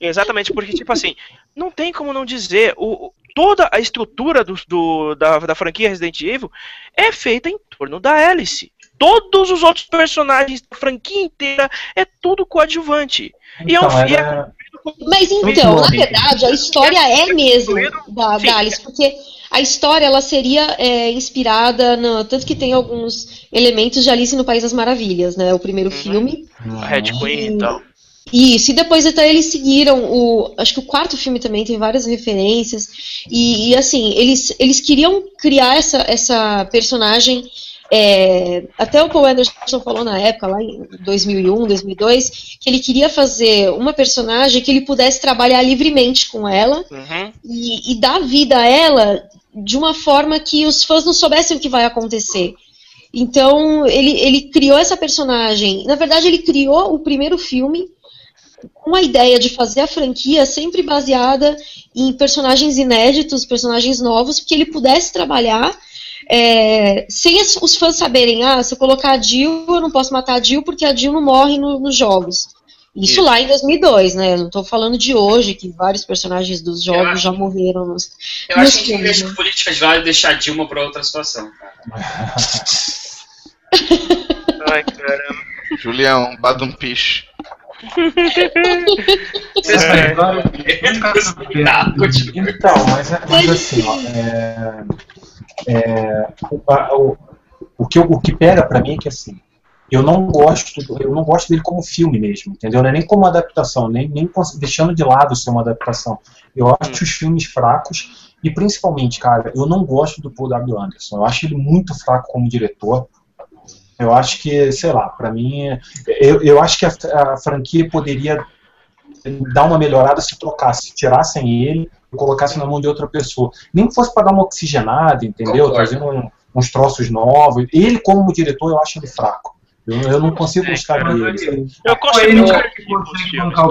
exatamente, porque, tipo assim, não tem como não dizer, o, toda a estrutura do, do, da, da franquia Resident Evil é feita em torno da Alice todos os outros personagens da franquia inteira é tudo coadjuvante. Então, e é um então, era... Mas então, na verdade, a história é mesmo da, da Alice, porque a história ela seria é, inspirada no, tanto que tem alguns elementos de Alice no País das Maravilhas, né? O primeiro uhum. filme. A Red Queen e então. Isso, e depois até eles seguiram o. Acho que o quarto filme também tem várias referências. E, e assim, eles, eles queriam criar essa, essa personagem é, até o Paul Anderson falou na época, lá em 2001, 2002, que ele queria fazer uma personagem que ele pudesse trabalhar livremente com ela uhum. e, e, dar vida a ela de uma forma que os fãs não soubessem o que vai acontecer. Então, ele, ele criou essa personagem. Na verdade, ele criou o primeiro filme com a ideia de fazer a franquia sempre baseada em personagens inéditos, personagens novos, que ele pudesse trabalhar é, sem os fãs saberem, ah, se eu colocar a Jill, eu não posso matar a Jill porque a Jill não morre no, nos jogos. Isso, Isso, lá em 2002, né? Não estou falando de hoje, que vários personagens dos jogos eu já morreram. Nos, eu nos acho que deixa política de lado e deixar a Dilma para outra situação. Ai, caramba. Julião, um piche. Vocês é, Então, mas, mas assim, ó, é, é, o, o, que, o que pega para mim é que assim, eu não gosto, eu não gosto dele como filme mesmo, entendeu? É nem como adaptação, nem, nem deixando de lado ser uma adaptação. Eu acho hum. os filmes fracos e principalmente, cara, eu não gosto do Paul W. Anderson. Eu acho ele muito fraco como diretor. Eu acho que, sei lá, para mim, eu, eu acho que a, a franquia poderia dar uma melhorada se trocasse, tirassem ele e colocassem na mão de outra pessoa. Nem que fosse para dar uma oxigenada, entendeu? Trazendo um, uns troços novos. Ele, como diretor, eu acho ele fraco. Eu, eu não consigo gostar dele. Eu consigo.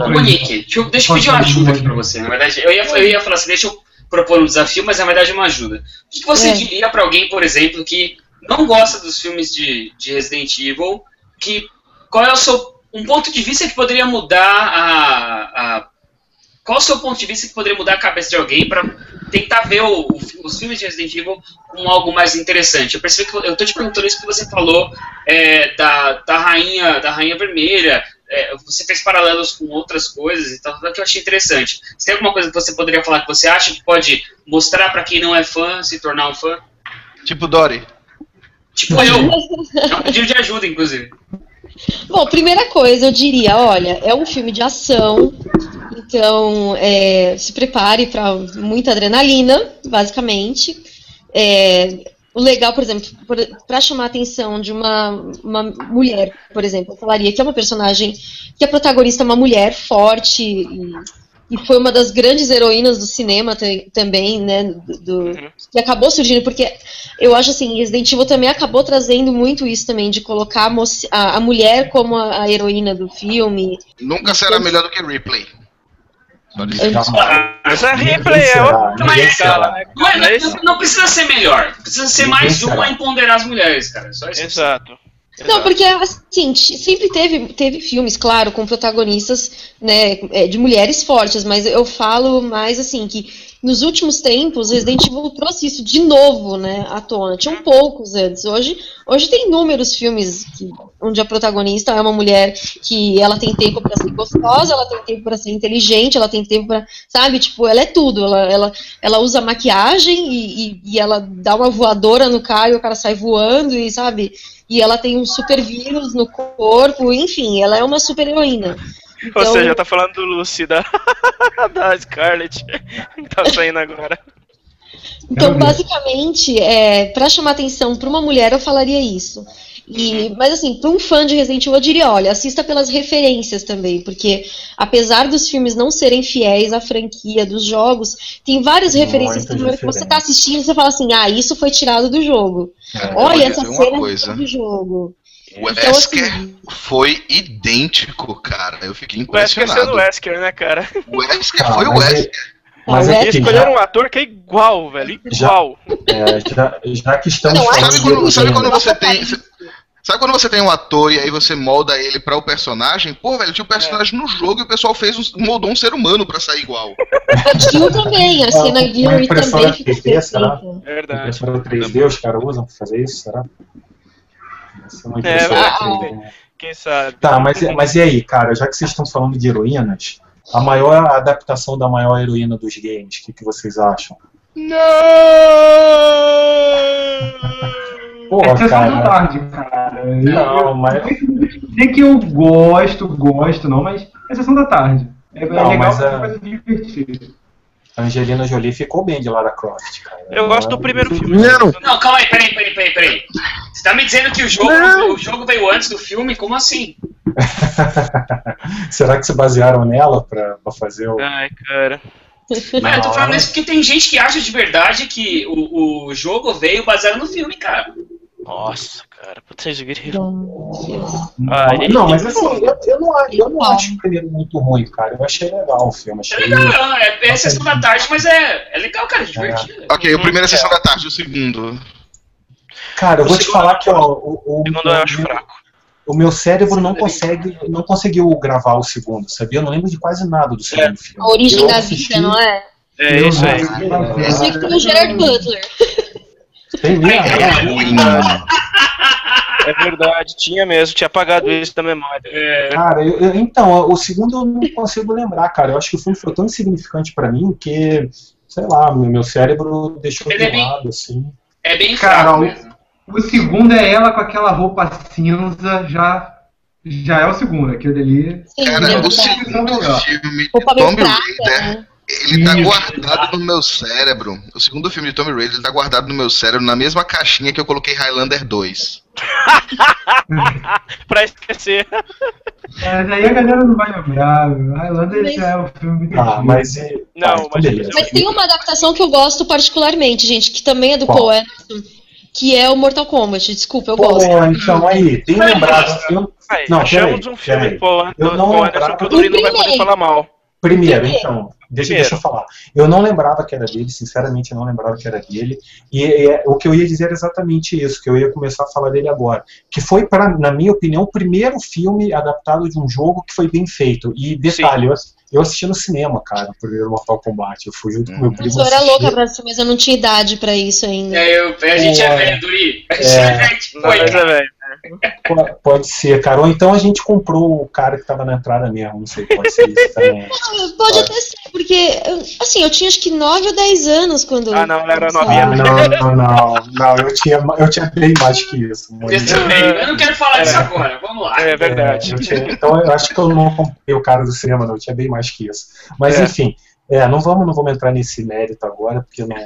Monique, deixa eu, deixa eu pedir uma ajuda aqui pra você. Na verdade, eu ia, eu ia falar assim, deixa eu propor um desafio, mas na verdade é uma ajuda. O que você é. diria para alguém, por exemplo, que não gosta dos filmes de, de Resident Evil, que qual é o seu um ponto de vista que poderia mudar a, a qual o seu ponto de vista que poderia mudar a cabeça de alguém para tentar ver o, os filmes de Resident Evil com algo mais interessante? Eu percebi que eu estou te perguntando isso porque você falou é, da, da rainha da rainha vermelha, é, você fez paralelos com outras coisas e tal, que eu achei interessante. Você tem alguma coisa que você poderia falar que você acha que pode mostrar para quem não é fã se tornar um fã? Tipo Dory. Tipo eu. É um pedido de ajuda, inclusive. Bom, primeira coisa, eu diria, olha, é um filme de ação, então é, se prepare para muita adrenalina, basicamente. É, o legal, por exemplo, para chamar a atenção de uma, uma mulher, por exemplo, eu falaria que é uma personagem que a protagonista é uma mulher forte e e foi uma das grandes heroínas do cinema também, né, do, uhum. que acabou surgindo, porque eu acho assim, Resident Evil também acabou trazendo muito isso também, de colocar a, a, a mulher como a, a, heroína do filme. Nunca será então, melhor do que Ripley. Mas a Ripley é outra. Mas, não, não precisa ser melhor. Precisa ser mais uma em ponderar as mulheres, cara. Só isso. Exato. Não, porque assim, sempre teve, teve filmes, claro, com protagonistas né, é, de mulheres fortes, mas eu falo mais assim, que nos últimos tempos, Resident Evil trouxe isso de novo, né, à tona. Tinham poucos antes. Hoje, hoje tem inúmeros filmes que, onde a protagonista é uma mulher que ela tem tempo para ser gostosa, ela tem tempo para ser inteligente, ela tem tempo para, sabe, tipo, ela é tudo. Ela, ela, ela usa maquiagem e, e, e ela dá uma voadora no cara e o cara sai voando e, sabe, e ela tem um super vírus no corpo, enfim, ela é uma super heroína. Então... Ou seja, tá falando do Lucy, da, da Scarlett, que tá saindo agora. Então, basicamente, é, para chamar atenção para uma mulher, eu falaria isso. E, uhum. mas assim, para um fã de Resident Evil, eu diria, olha, assista pelas referências também, porque apesar dos filmes não serem fiéis à franquia dos jogos, tem várias referências que você está assistindo e você fala assim, ah, isso foi tirado do jogo. É, olha essa cena coisa. do jogo. O então, Wesker assim, foi idêntico, cara. Eu fiquei impressionado. O Wesker sendo o Wesker, né, cara? O Wesker ah, foi o Wesker. Mas é, escolheram já... um ator que é igual, velho. Igual. Já, é, já, já que estamos não, sabe, quando, sabe quando você tem. Sabe quando você tem um ator e aí você molda ele para o personagem? Pô, velho, tinha um personagem é. no jogo e o pessoal fez um, moldou um ser humano para sair igual. O Jill também, a cena Gilroy também ficou 3D, será? Verdade. Impressora 3D os caras usam pra fazer isso, será? É, é, quem sabe. Tá, mas, mas e aí, cara, já que vocês estão falando de heroínas, a maior adaptação da maior heroína dos games, o que, que vocês acham? Não! Pô, é cara. tarde, cara. Não, mas. Sei que eu gosto, gosto, não, mas é sessão da tarde. É, é não, legal porque é coisa divertida. Angelina Jolie ficou bem de Lara Croft, cara. Eu gosto do primeiro filme. Não! Não, calma aí, peraí, peraí, peraí, peraí. Você tá me dizendo que o jogo, o jogo veio antes do filme? Como assim? Será que se basearam nela pra, pra fazer o. Ai, cara. Mas eu tô falando isso porque tem gente que acha de verdade que o, o jogo veio baseado no filme, cara. Nossa, cara, vocês viram. Ah, não, mas assim, eu, eu, não, eu não acho o primeiro muito ruim, cara. Eu achei legal o filme. Achei... É legal, é, é sessão da tarde, mas é, é legal, cara, é divertido. É. Ok, o primeiro é sessão da tarde, o segundo. Cara, eu o vou te falar que ó, o, o, o segundo eu acho fraco. O meu cérebro não consegue, não conseguiu gravar o segundo, sabia? Eu não lembro de quase nada do segundo é. filme. A origem da vida, não é? É isso aí. Eu sei que tem o Gerard Butler. Tem mesmo? É verdade, tinha mesmo, tinha apagado isso da memória. É. Cara, eu, eu, então, o segundo eu não consigo lembrar, cara. Eu acho que o filme foi tão insignificante pra mim que, sei lá, meu cérebro deixou Ele de é bem, lado, assim. É bem cara, o, o, segundo é ela com aquela roupa cinza, já. Já é o segundo, aquele ali. Cara, o segundo filme, Tomb Raider. Né? Ele tá guardado no meu cérebro. O segundo filme de Tommy Raider ele tá guardado no meu cérebro na mesma caixinha que eu coloquei Highlander 2. pra esquecer. Mas aí a galera não vai lembrar. Highlander mas... já é o filme Ah, mas. Não, mas, mas tem uma adaptação que eu gosto particularmente, gente, que também é do Qual? Paul Anderson que é o Mortal Kombat. Desculpa, eu Pô, gosto. Então aí, tem lembrado. Eu... Não, achamos um filme, pô, eu não Anderson que o Dori não vai poder falar mal. Primeiro, então, deixa, deixa eu falar. Eu não lembrava que era dele, sinceramente, eu não lembrava que era dele. E é, o que eu ia dizer era exatamente isso, que eu ia começar a falar dele agora. Que foi, pra, na minha opinião, o primeiro filme adaptado de um jogo que foi bem feito. E detalhe, eu, eu assisti no cinema, cara, o primeiro Mortal Kombat. Eu fui junto com meu primo. Eu era louca pra assistir, mas eu não tinha idade pra isso ainda. É, eu, a gente é, é velho, Duri. A gente é, é velho, foi, velho. Pode ser, cara. Ou então a gente comprou o cara que tava na entrada mesmo. Não sei, pode ser isso também. Pode, pode até ser, porque, assim, eu tinha acho que 9 ou 10 anos quando. Ah, não, ela era novinha. Ah, não, não, não, não. Eu tinha, eu tinha bem mais que isso. Eu também. Eu não quero falar disso é. agora. Vamos lá. É verdade. É, eu tinha, então eu acho que eu não comprei o cara do cinema, não. Eu tinha bem mais que isso. Mas é. enfim. É, não vamos, não vamos entrar nesse mérito agora, porque não,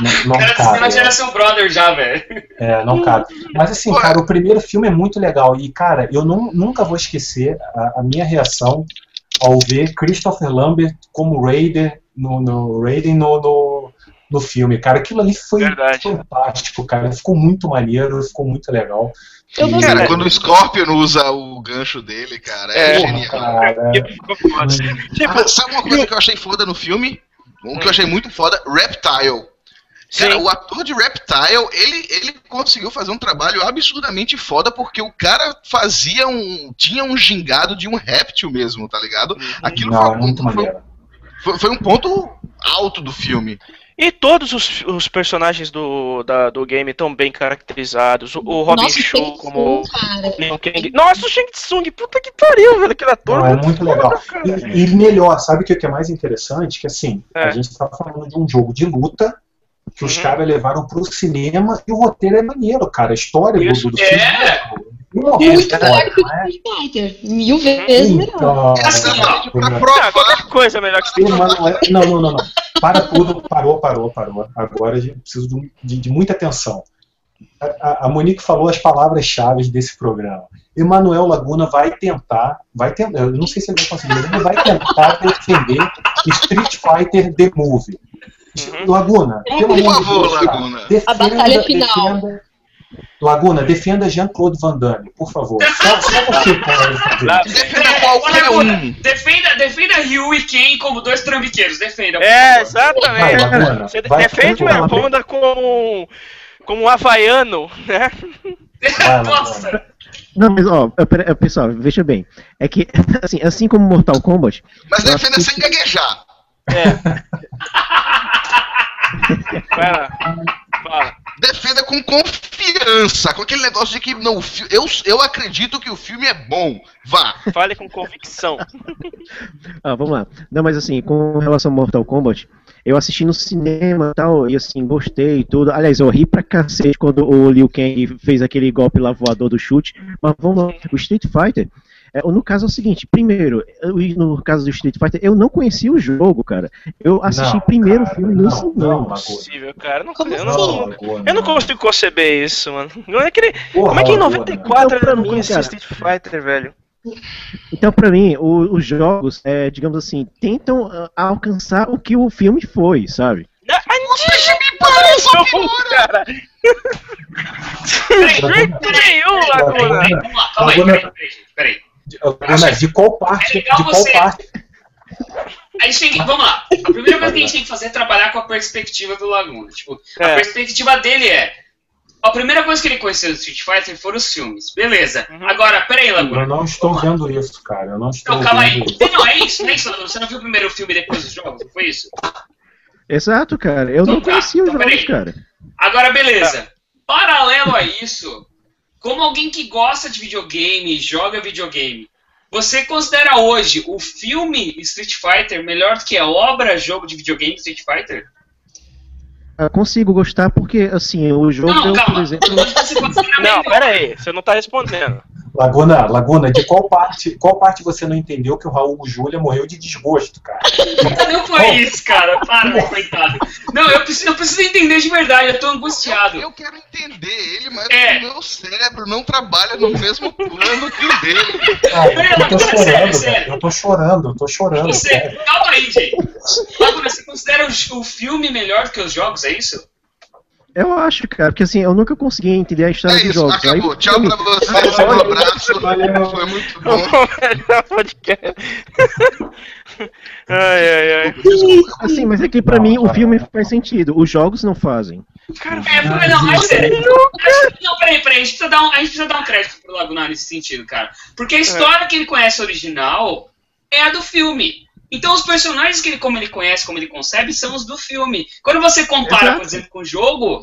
não, não cara, cabe. Cara, é. seu brother já, velho. É, não cabe. Mas assim, cara, o primeiro filme é muito legal. E, cara, eu não, nunca vou esquecer a, a minha reação ao ver Christopher Lambert como Raider no, no Raiden no, no, no filme, cara. Aquilo ali foi Verdade. fantástico, cara. Ficou muito maneiro, ficou muito legal. E, cara, quando o Scorpion usa o gancho dele, cara, é, é genial. Cara. Ah, sabe uma coisa que eu achei foda no filme? Um que eu achei muito foda, Reptile. Cara, Sim. o ator de Reptile, ele, ele conseguiu fazer um trabalho absurdamente foda, porque o cara fazia um. tinha um gingado de um réptil mesmo, tá ligado? Uhum. Aquilo Não, foi, um ponto, foi, foi, foi, um ponto alto do filme. E todos os, os personagens do, da, do game estão bem caracterizados. O, o Robin Nossa, Show como Kang. Nossa, o Shang Tsung, puta que pariu, velho, aquele ator. Não, é muito legal. E, e, melhor, sabe o que é mais interessante? Que assim, é. a gente tá falando de um jogo de luta que os uhum. caras levaram pro cinema e o roteiro é maneiro, cara. A história Isso. do, do é. filme é. Muito melhor que o Street Fighter. Mil vezes melhor. Essa não, qualquer coisa melhor que Street Fighter. Não, não, não, não. Para tudo, parou, parou, parou. Agora a gente precisa de, de, de muita atenção. A, a, Monique falou as palavras-chave desse programa. Emanuel Laguna vai tentar, vai tentar, eu não sei se ele vai conseguir, ele vai tentar defender Street Fighter The Movie. Uhum. Laguna, pelo Por favor, Laguna. Defenda, a batalha final. Defenda, Laguna, defenda Jean-Claude Van Damme, por favor. Só, só você pode fazer. Defenda qualquer um. Defenda, defenda Ryu e Ken como dois trambiqueiros. Defenda. É, exatamente. Vai, Laguna, você vai, defende o como, como um havaiano, né? Vai, Nossa. Não, mas ó, pessoal, veja bem. É que, assim, assim como Mortal Kombat. Mas defenda sem gaguejar. É. Lá. Fala. Defenda com confiança, com aquele negócio de que não, eu, eu acredito que o filme é bom. Vá. Fale com convicção. ah, vamos lá. Não, mas assim, com relação ao Mortal Kombat, eu assisti no cinema e tal, e assim, gostei e tudo. Aliás, eu ri pra cacete quando o Liu Kang fez aquele golpe lá voador do chute. Mas vamos lá, o Street Fighter é, no caso é o seguinte, primeiro, eu, no caso do Street Fighter, eu não conhecia o jogo, cara. Eu assisti não, primeiro cara, o filme no cinema. Não, não é possível, cara. Não, eu, não, eu não consigo conceber isso, mano. Como é que, ele, Porra, como é que em 94 então, ele não conhecia Street Fighter, velho? Então, para mim, o, os jogos, é, digamos assim, tentam uh, alcançar o que o filme foi, sabe? Você me parece cara! Nenhum, Laguna! Calma aí, peraí, peraí. Mas de qual parte? É de qual você... parte? A gente tem que, vamos lá. A primeira coisa que a gente tem que fazer é trabalhar com a perspectiva do Laguna. Tipo, é. a perspectiva dele é. A primeira coisa que ele conheceu do Street Fighter foram os filmes. Beleza. Uhum. Agora, peraí, Laguna. Eu não estou vendo isso, cara. Eu não estou não, calma aí. Isso. Não, é isso, não é isso, Você não viu o primeiro filme depois dos jogos? Foi isso? Exato, cara. Eu então, não conhecia tá, os então, jogos, cara. Agora, beleza. Paralelo a isso, como alguém que gosta de videogame, joga videogame, você considera hoje o filme Street Fighter melhor do que a obra jogo de videogame Street Fighter? Eu consigo gostar porque, assim, o jogo, não, calma. por exemplo... Não, pera aí, você não tá respondendo. Laguna, Laguna, de qual parte, qual parte você não entendeu que o Raul Júlia morreu de desgosto, cara? Não foi isso, cara. Para, coitado. Não, eu preciso, eu preciso entender de verdade, eu tô angustiado. Eu, eu quero entender ele, mas é. o meu cérebro não trabalha no mesmo plano que o dele. Ah, eu, tô chorando, sério, sério. eu tô chorando, eu tô chorando. Você, calma aí, gente. Laguna, você considera o, o filme melhor do que os jogos, é isso? Eu acho, cara, porque assim, eu nunca consegui entender a história é dos jogos. Acabou. Aí, Tchau pra você, um abraço. Valeu. Foi muito bom. ai, ai, ai. Assim, mas é que pra mim o filme faz sentido, os jogos não fazem. Cara, é, não, mas sério. Não, peraí, peraí, a gente, precisa dar um, a gente precisa dar um crédito pro Lagunar nesse sentido, cara. Porque a história é. que ele conhece original é a do filme. Então os personagens que ele, como ele conhece, como ele concebe, são os do filme. Quando você compara, Exato. por exemplo, com o jogo,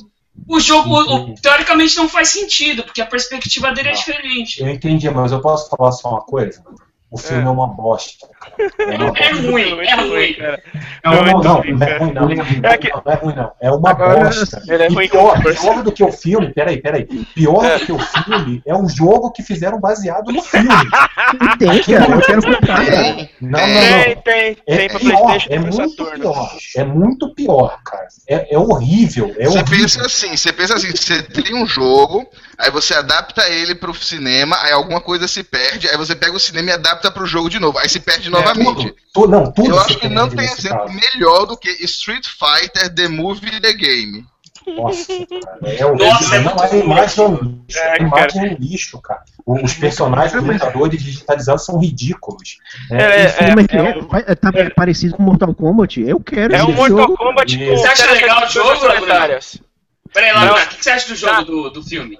o jogo o, teoricamente não faz sentido, porque a perspectiva dele é diferente. Eu entendi, mas eu posso falar só uma coisa? O filme é, é uma bosta. É, uma é ruim, é ruim. Cara. Não, não, não, não, é ruim, não. É que... Não é ruim, não. É uma Agora, bosta. É ruim pior, pior do que o filme, peraí, peraí. Pior do que o filme é o jogo que fizeram baseado no filme. Tem, cara, eu quero comprar. Não, não, não. Tem, tem. É, tem pra pior, é muito pior. É muito pior, cara. É, é horrível. É você horrível. pensa assim, você pensa assim, você tem um jogo aí você adapta ele pro cinema, aí alguma coisa se perde, aí você pega o cinema e adapta pro jogo de novo, aí se perde é, novamente. Tudo, não, tudo Eu acho que não tem exemplo melhor do que Street Fighter The Movie The Game. Nossa, cara, é o Nossa, é não, a imagem é um lixo. É, imagem é um lixo, cara. Os personagens lutadores digitalizados são ridículos. É, é, é, é, é, tá parecido com Mortal Kombat? Eu quero É um Mortal jogo. Kombat com Você acha legal o jogo, Peraí, Laguna, o que você acha do jogo do, do filme?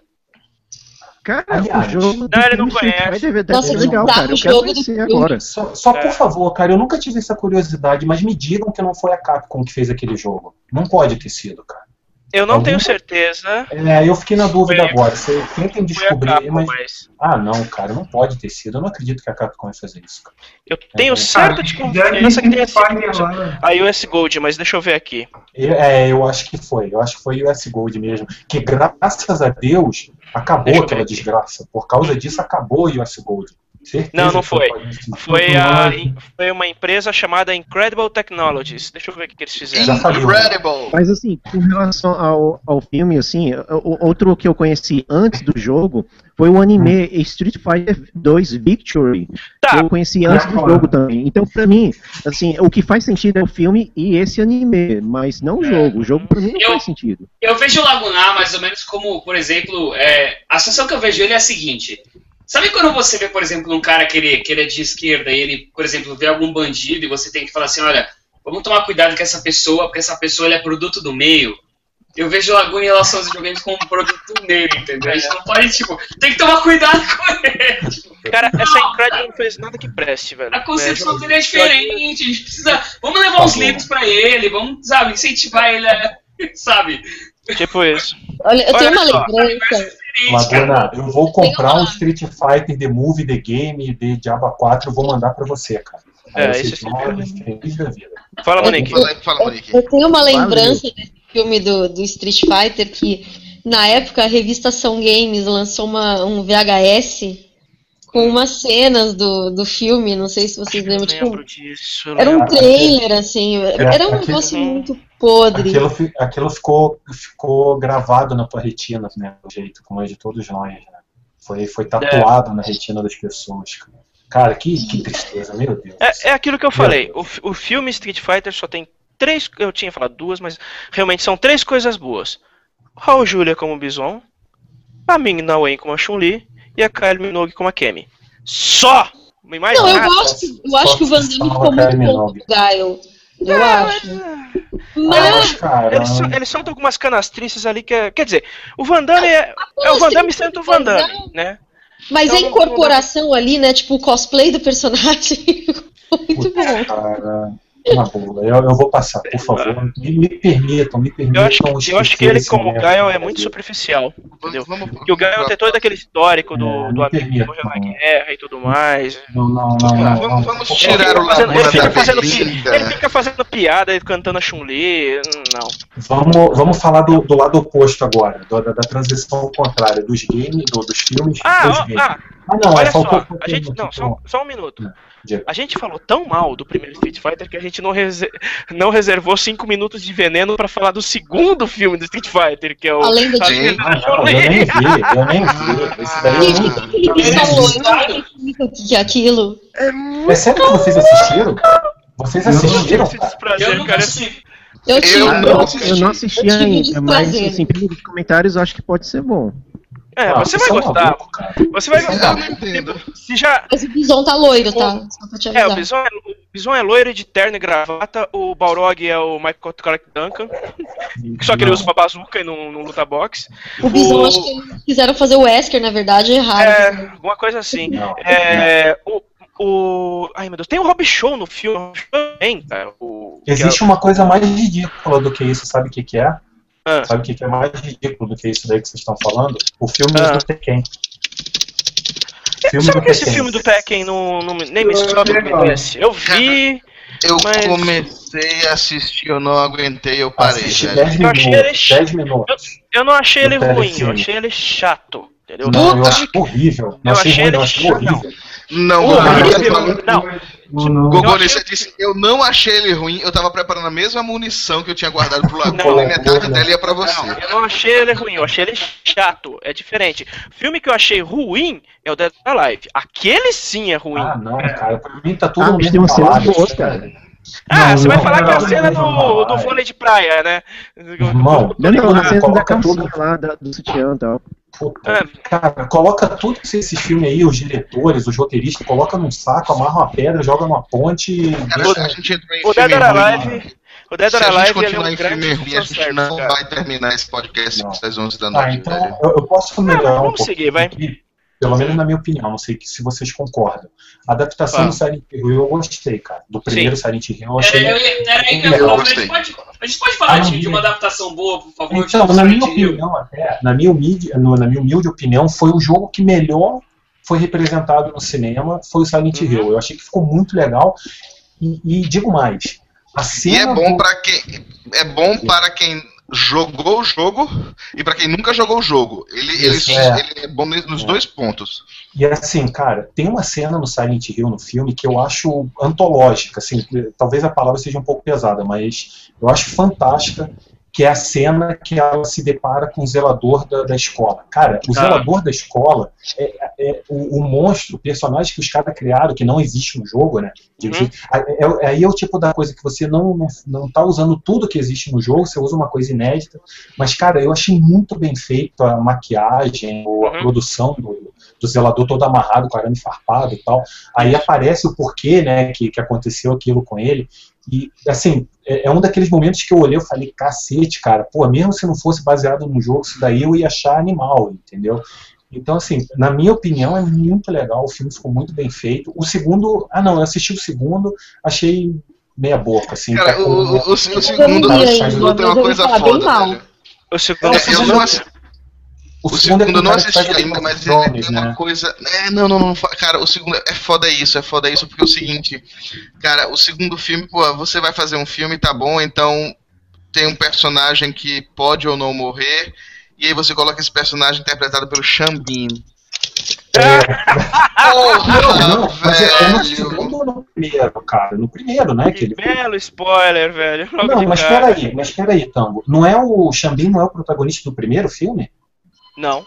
Cara, Aliás, o jogo. Não, ele não conhece. Nossa, legal, cara. Eu quero conhecer agora. Só, só por favor, cara, eu nunca tive essa curiosidade, mas me digam que não foi a Capcom que fez aquele jogo. Não pode ter sido, cara. Eu não tenho certeza. É, eu fiquei na dúvida foi, agora. Você tentem descobrir, Capcom, mas... mas... Ah, não, cara, não pode ter sido. Eu não acredito que a Capcom ia fazer isso. Cara. Eu tenho é, certa desconfiança que tenha sido a US Gold, mas deixa eu ver aqui. É, eu acho que foi. Eu acho que foi US Gold mesmo. Que graças a Deus acabou aquela desgraça. Por causa disso acabou a US Gold. Certeza não, não foi. Foi, a, foi uma empresa chamada Incredible Technologies. Deixa eu ver o que, eles fizeram. Incredible! Mas assim, com relação ao, ao filme, assim, o, outro que eu conheci antes do jogo foi o anime hum. Street Fighter 2 Victory. Tá. Que eu conheci antes do jogo também. Então, pra mim, assim, o que faz sentido é o filme e esse anime, mas não o é. jogo. O jogo pra mim não eu, faz sentido. Eu vejo o Lagunar mais ou menos como, por exemplo, é, a sensação que eu vejo ele é a seguinte. Sabe quando você vê, por exemplo, um cara que ele, que ele é de esquerda e ele, por exemplo, vê algum bandido e você tem que falar assim, olha, vamos tomar cuidado com essa pessoa, porque essa pessoa é produto do meio. Eu vejo o Laguna em relação aos videogames como um produto meio, entendeu? A gente não pode, tipo, tem que tomar cuidado com ele. Tipo, cara, não, essa Incredible não fez nada que preste, velho. A concepção é, dele é diferente, a gente precisa... Vamos levar uns livros pra ele, vamos, sabe, incentivar ele a... Sabe? Tipo isso. Olha, eu tenho Olha uma lembrança Laguna, eu vou comprar um Street Fighter The Movie, The Game, de Diaba 4 e vou mandar pra você, cara. é, esse é Fala, Monique. Eu, fala, Monique. Eu tenho uma lembrança Valeu. desse filme do, do Street Fighter que, na época, a revista São Games lançou uma, um VHS com umas cenas do, do filme, não sei se vocês lembram. Tipo, disso, era um trailer, assim, era um negócio muito podre. Aquilo, aquilo ficou, ficou gravado na tua retina, né? Do jeito, como é de todos nós, né? Foi, foi tatuado é. na retina das pessoas, cara. que, que tristeza, meu Deus. É, é aquilo que eu falei. O, o filme Street Fighter só tem três. Eu tinha falado duas, mas realmente são três coisas boas: Raul Julia como Bison, a Ming Na Wen como a Chun-Li e a Kylie Minogue como a Kemi. Só! Mais não, nada. eu acho, eu acho que o Van Damme ficou muito bom do Gaio. Eu é, acho. Mas, mas eles, eles soltam algumas canastrices ali que é, Quer dizer, o Van Damme é, é o Van Damme sendo o Van Damme, né? Mas então, a incorporação ali, né? Tipo, o cosplay do personagem. muito bom. Cara, uma boa. Eu, eu vou passar, por favor. Me, me permitam, me permitam. Eu acho, eu acho que ele, como Gael, é muito superficial. Entendeu? Porque o Gael tem todo aquele histórico do, é, do amigo que morreu na guerra e tudo mais. Não, não, não. não, vamos, vamos tirar o fazendo, ele, fica fazendo, ele fica fazendo piada e cantando a Chun-Li. Não. Vamos, vamos falar do, do lado oposto agora, do, da, da, transição contrária, dos games, do, dos filmes. Ah, dos games. ah, ah não, olha é, só. A gente, não, só, só um minuto. É. A gente falou tão mal do primeiro Street Fighter que a gente não, reser não reservou 5 minutos de veneno para falar do segundo filme do Street Fighter, que é o. Além do Sim. Ah, não, eu nem vi, eu nem vi. Esse daí eu O que é aquilo? É, é sério que vocês assistiram? Vocês assistiram? Eu nunca assisti. Eu, eu, não, eu não assisti ainda, mas assim, pelos comentários eu acho que pode ser bom. É, ah, você vai gostar. Você vai gostar. Se já... Mas o Bison tá loiro, tá? É, o Bison é, o Bison é loiro de terno e gravata, o Balrog é o Michael Clark Duncan, só que ele usa uma bazuca e não, não luta boxe. O Bison, o... acho que eles quiseram fazer o Wesker, na verdade, é errado. É, alguma coisa assim. Não, é, não. O, o. Ai meu Deus, tem o Rob Show no filme também, cara. O... Existe é... uma coisa mais ridícula do que isso, sabe o que, que é? Ah. Sabe o que é mais ridículo do que isso daí que vocês estão falando? O filme ah. do Tekken. Filme Sabe que esse filme do Tekken não, não nem me sobe Eu vi. Eu mas... comecei a assistir, eu não aguentei, eu parei. Assisti 10 minutos, eu, achei ele, minutos. Eu, eu não achei ele ruim, eu achei ele chato. Entendeu? Não, eu achei horrível. Não eu achei, ruim, ele achei horrível. Não, não. Gogoni, você disse, eu não achei ele ruim, eu tava preparando a mesma munição que eu tinha guardado pro Laguna e metade dela ia pra você. Não, eu não achei ele ruim, eu achei ele chato, é diferente. Filme que eu achei ruim é o Dead Alive. Aquele sim é ruim. Ah, não, cara, pra mim tá tudo ah, no mesmo cara. Ah, não, você vai falar que é a cena do, do vôlei de praia, né? Irmão, não, não, a cena da calcinha lá, do sutiã e tal. Puta, é. Cara, coloca tudo esse filme aí, os diretores, os roteiristas, coloca num saco, amarra uma pedra, joga numa ponte. Cara, a gente entrou em o Dead or Alive. O Dead or Alive Se a gente continuar é um em filme ruim, a gente não cara. vai terminar esse podcast não. às 11 da noite. Ah, então eu, eu, posso melhorar um pouco. Seguir, vai. Pelo menos na minha opinião, não sei se vocês concordam. A adaptação ah. do Silent Hill eu gostei, cara. Do primeiro Sim. Silent Hill eu achei. Era, era aí que eu, eu, a, gente pode, a gente pode falar ah, de, de, uma adaptação boa, por favor? Então, na minha opinião, até, na minha, humilde, na minha humilde opinião, foi o jogo que melhor foi representado no cinema, foi o Silent uhum. Hill. Eu achei que ficou muito legal. E, e digo mais. A cena e é bom do... para quem. É bom para quem jogou o jogo e para quem nunca jogou o jogo. Ele, ele, é. ele é bom nos é. dois pontos. E assim, cara, tem uma cena no Silent Hill no filme que eu acho antológica, assim, talvez a palavra seja um pouco pesada, mas eu acho fantástica que é a cena que ela se depara com o zelador da, da escola. Cara, o zelador da escola é, é o, o, monstro, o personagem que os caras criaram, que não existe no jogo, né? Uhum. É, é, aí é o tipo da coisa que você não, não, não tá usando tudo que existe no jogo, você usa uma coisa inédita. Mas, cara, eu achei muito bem feito a maquiagem, ou a uhum. produção do, do zelador todo amarrado, com arame farpado e tal. Aí aparece o porquê, né, que, que aconteceu aquilo com ele. E, assim, é, é, um daqueles momentos que eu olhei e falei, cacete, cara, pô, mesmo se não fosse baseado no jogo, isso daí eu ia achar animal, entendeu? Então, assim, na minha opinião, é muito legal, o filme ficou muito bem feito. O segundo, ah não, eu assisti o segundo, achei meia boca, assim. Cara, tá o, o, o, o, segundo, o segundo tem uma coisa foda, velho. O segundo, eu não assisti. O, o segundo, segundo eu não assisti ainda, mas ele tem uma né? coisa. É, não, não, não. Cara, o segundo é foda isso, é foda isso, porque é o seguinte, cara, o segundo filme, pô, você vai fazer um filme, tá bom, então tem um personagem que pode ou não morrer, e aí você coloca esse personagem interpretado pelo Xambin. É. Porra, não, não, mas é, é no segundo ou no primeiro, cara? No primeiro, né? Que, que ele... belo spoiler, velho. Logo não, mas peraí, mas peraí, Tango. Não é o Xambin, não é o protagonista do primeiro filme? Não.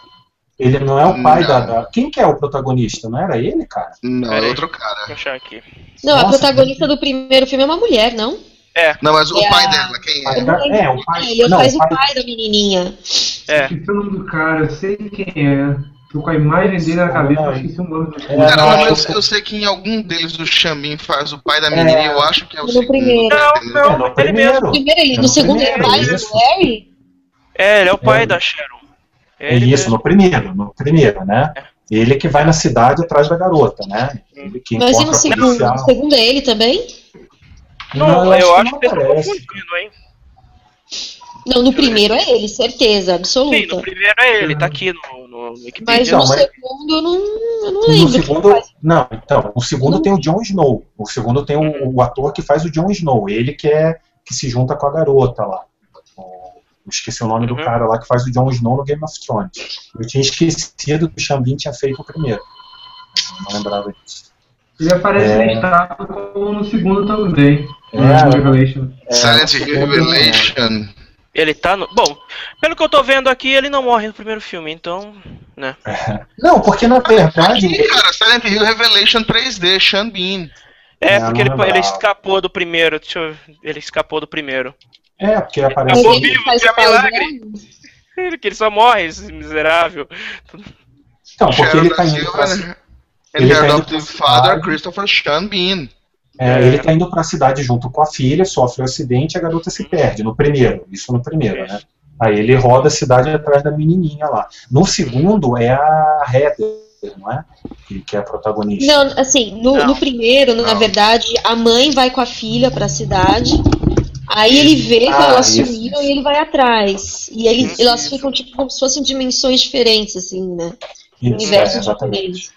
Ele não é o pai da, da, Quem que é o protagonista? Não era ele, cara? Não, é outro cara. Vou achar aqui. Não, Nossa, a protagonista do primeiro filme é uma mulher, não? É. Não, mas o é pai a... dela, quem é? É, o pai. Ele não, faz o pai... pai da menininha. É. Esqueci o nome do cara, eu sei quem é. Tô com a imagem dele na cabeça, eu esqueci o nome do cara. É, não, eu, eu, sei que em algum deles do Xambim faz o pai da menininha, é. eu acho que é o no segundo. Primeiro. Não, não, é, no primeiro. No primeiro, ele, no, segundo ele é pai do Larry? É, ele é o pai da Sharon. É isso, mesmo. no primeiro, no primeiro, né? É. Ele que vai na cidade atrás da garota, né? Ele que Mas e no segundo? No segundo é ele também? Não, não eu, eu acho que, que confundindo, hein? Não, no primeiro é ele, certeza, absoluta. Sim, no primeiro é ele, tá aqui no, no Mas no não, segundo eu não, eu não lembro. No segundo, não, então, o segundo não. tem o Jon Snow. O segundo tem o, o, ator que faz o Jon Snow. Ele que é que se junta com a garota lá esqueci o nome uhum. do cara lá que faz o Jon Snow no Game of Thrones. Eu tinha esquecido que o Xambin tinha feito o primeiro. não lembrava disso. Ele aparece é... listado como no segundo também. É, no Revelation. É, Silent Revelation. Ele tá no. Bom, pelo que eu tô vendo aqui, ele não morre no primeiro filme, então. né? É. Não, porque na verdade. Aqui, cara, Silent Hill Revelation 3D, Sean Bean. É, é porque ele, ele, escapou do primeiro. Deixa eu... Ele escapou do primeiro. É, porque aparece. Acabou vivo, que é milagre. Ele, que ele só morre, esse miserável. Então, porque ele tá indo pra... Ele tá adoptive father, Christopher Sean Bean. É, ele tá indo pra cidade junto com a filha, sofre um acidente e a garota se perde, no primeiro, isso no primeiro, né? Aí ele roda a cidade atrás da menininha lá. No segundo é a Heather, não é? Que, que é a protagonista. Não, assim, no, no primeiro, não. na verdade, a mãe vai com a filha pra cidade Aí ele vê que ah, elas sumiram e ele vai atrás. E ele, elas ficam tipo como se fossem dimensões diferentes, assim, né? Isso, Universos é, diferentes.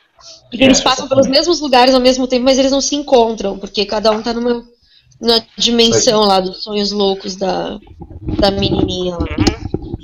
Porque é, eles passam pelos mesmos lugares ao mesmo tempo, mas eles não se encontram, porque cada um tá numa, numa dimensão lá dos sonhos loucos da, da menininha lá.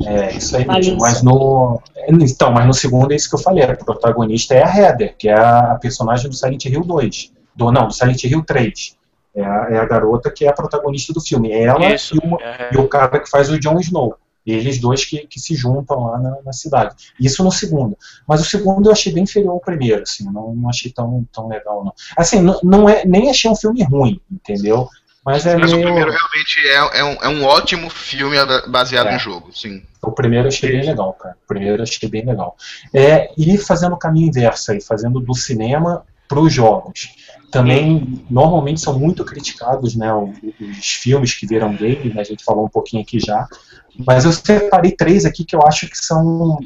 É, isso aí mesmo. Mas no. Então, mas no segundo é isso que eu falei. A protagonista é a Heather, que é a personagem do Silent Hill 2. Do, não, do Silent Hill 3. É a, é a garota que é a protagonista do filme. Ela isso, e, o, é... e o cara que faz o Jon Snow. Eles dois que, que se juntam lá na, na, cidade. Isso no segundo. Mas o segundo eu achei bem inferior ao primeiro, assim, não, não achei tão, tão legal, não. Assim, não, não é, nem achei um filme ruim, entendeu? Mas, é Mas meio... o primeiro realmente é, é, um, é um ótimo filme baseado é. no jogo, sim. O primeiro eu achei bem legal, cara. O primeiro eu achei bem legal. É, e fazendo o caminho inverso aí, fazendo do cinema para os jogos. Também, normalmente, são muito criticados né, os, filmes que viram game, né, a gente falou um pouquinho aqui já. Mas eu separei três aqui que eu acho que são.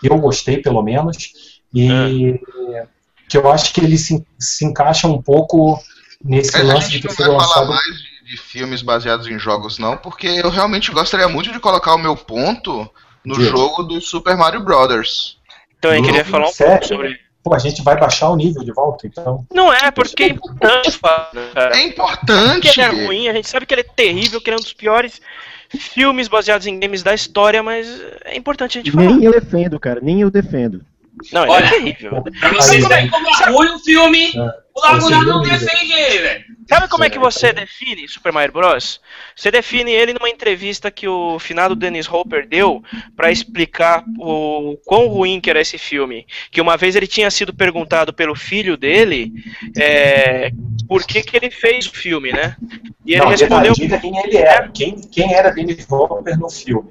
que eu gostei, pelo menos, e é. que eu acho que eles se, se encaixam um pouco nesse é, lance de ter sido lançado. mais de, de, filmes baseados em jogos, não, porque eu realmente gostaria muito de colocar o meu ponto no jogo do Super Mario Brothers. Então, eu queria falar um Sério? pouco sobre Pô, a gente vai baixar o nível de volta, então. Não é, porque é importante, cara. É importante. Que ele é ruim, a gente sabe que ele é terrível, que ele é um dos piores filmes baseados em games da história, mas é importante a gente falar. Nem eu defendo, cara, nem eu defendo. Não, ele é Olha, é terrível. Pra você como é, como é ruim o filme, é, o Laguna não defende ele, velho. Sabe como é que você define Super Mario Bros? Você define ele numa entrevista que o finado Dennis Hopper deu para explicar o quão ruim que era esse filme. Que uma vez ele tinha sido perguntado pelo filho dele é, por que, que ele fez o filme, né? E ele não, respondeu. Quem ele era, quem, quem era Dennis Hopper no filme.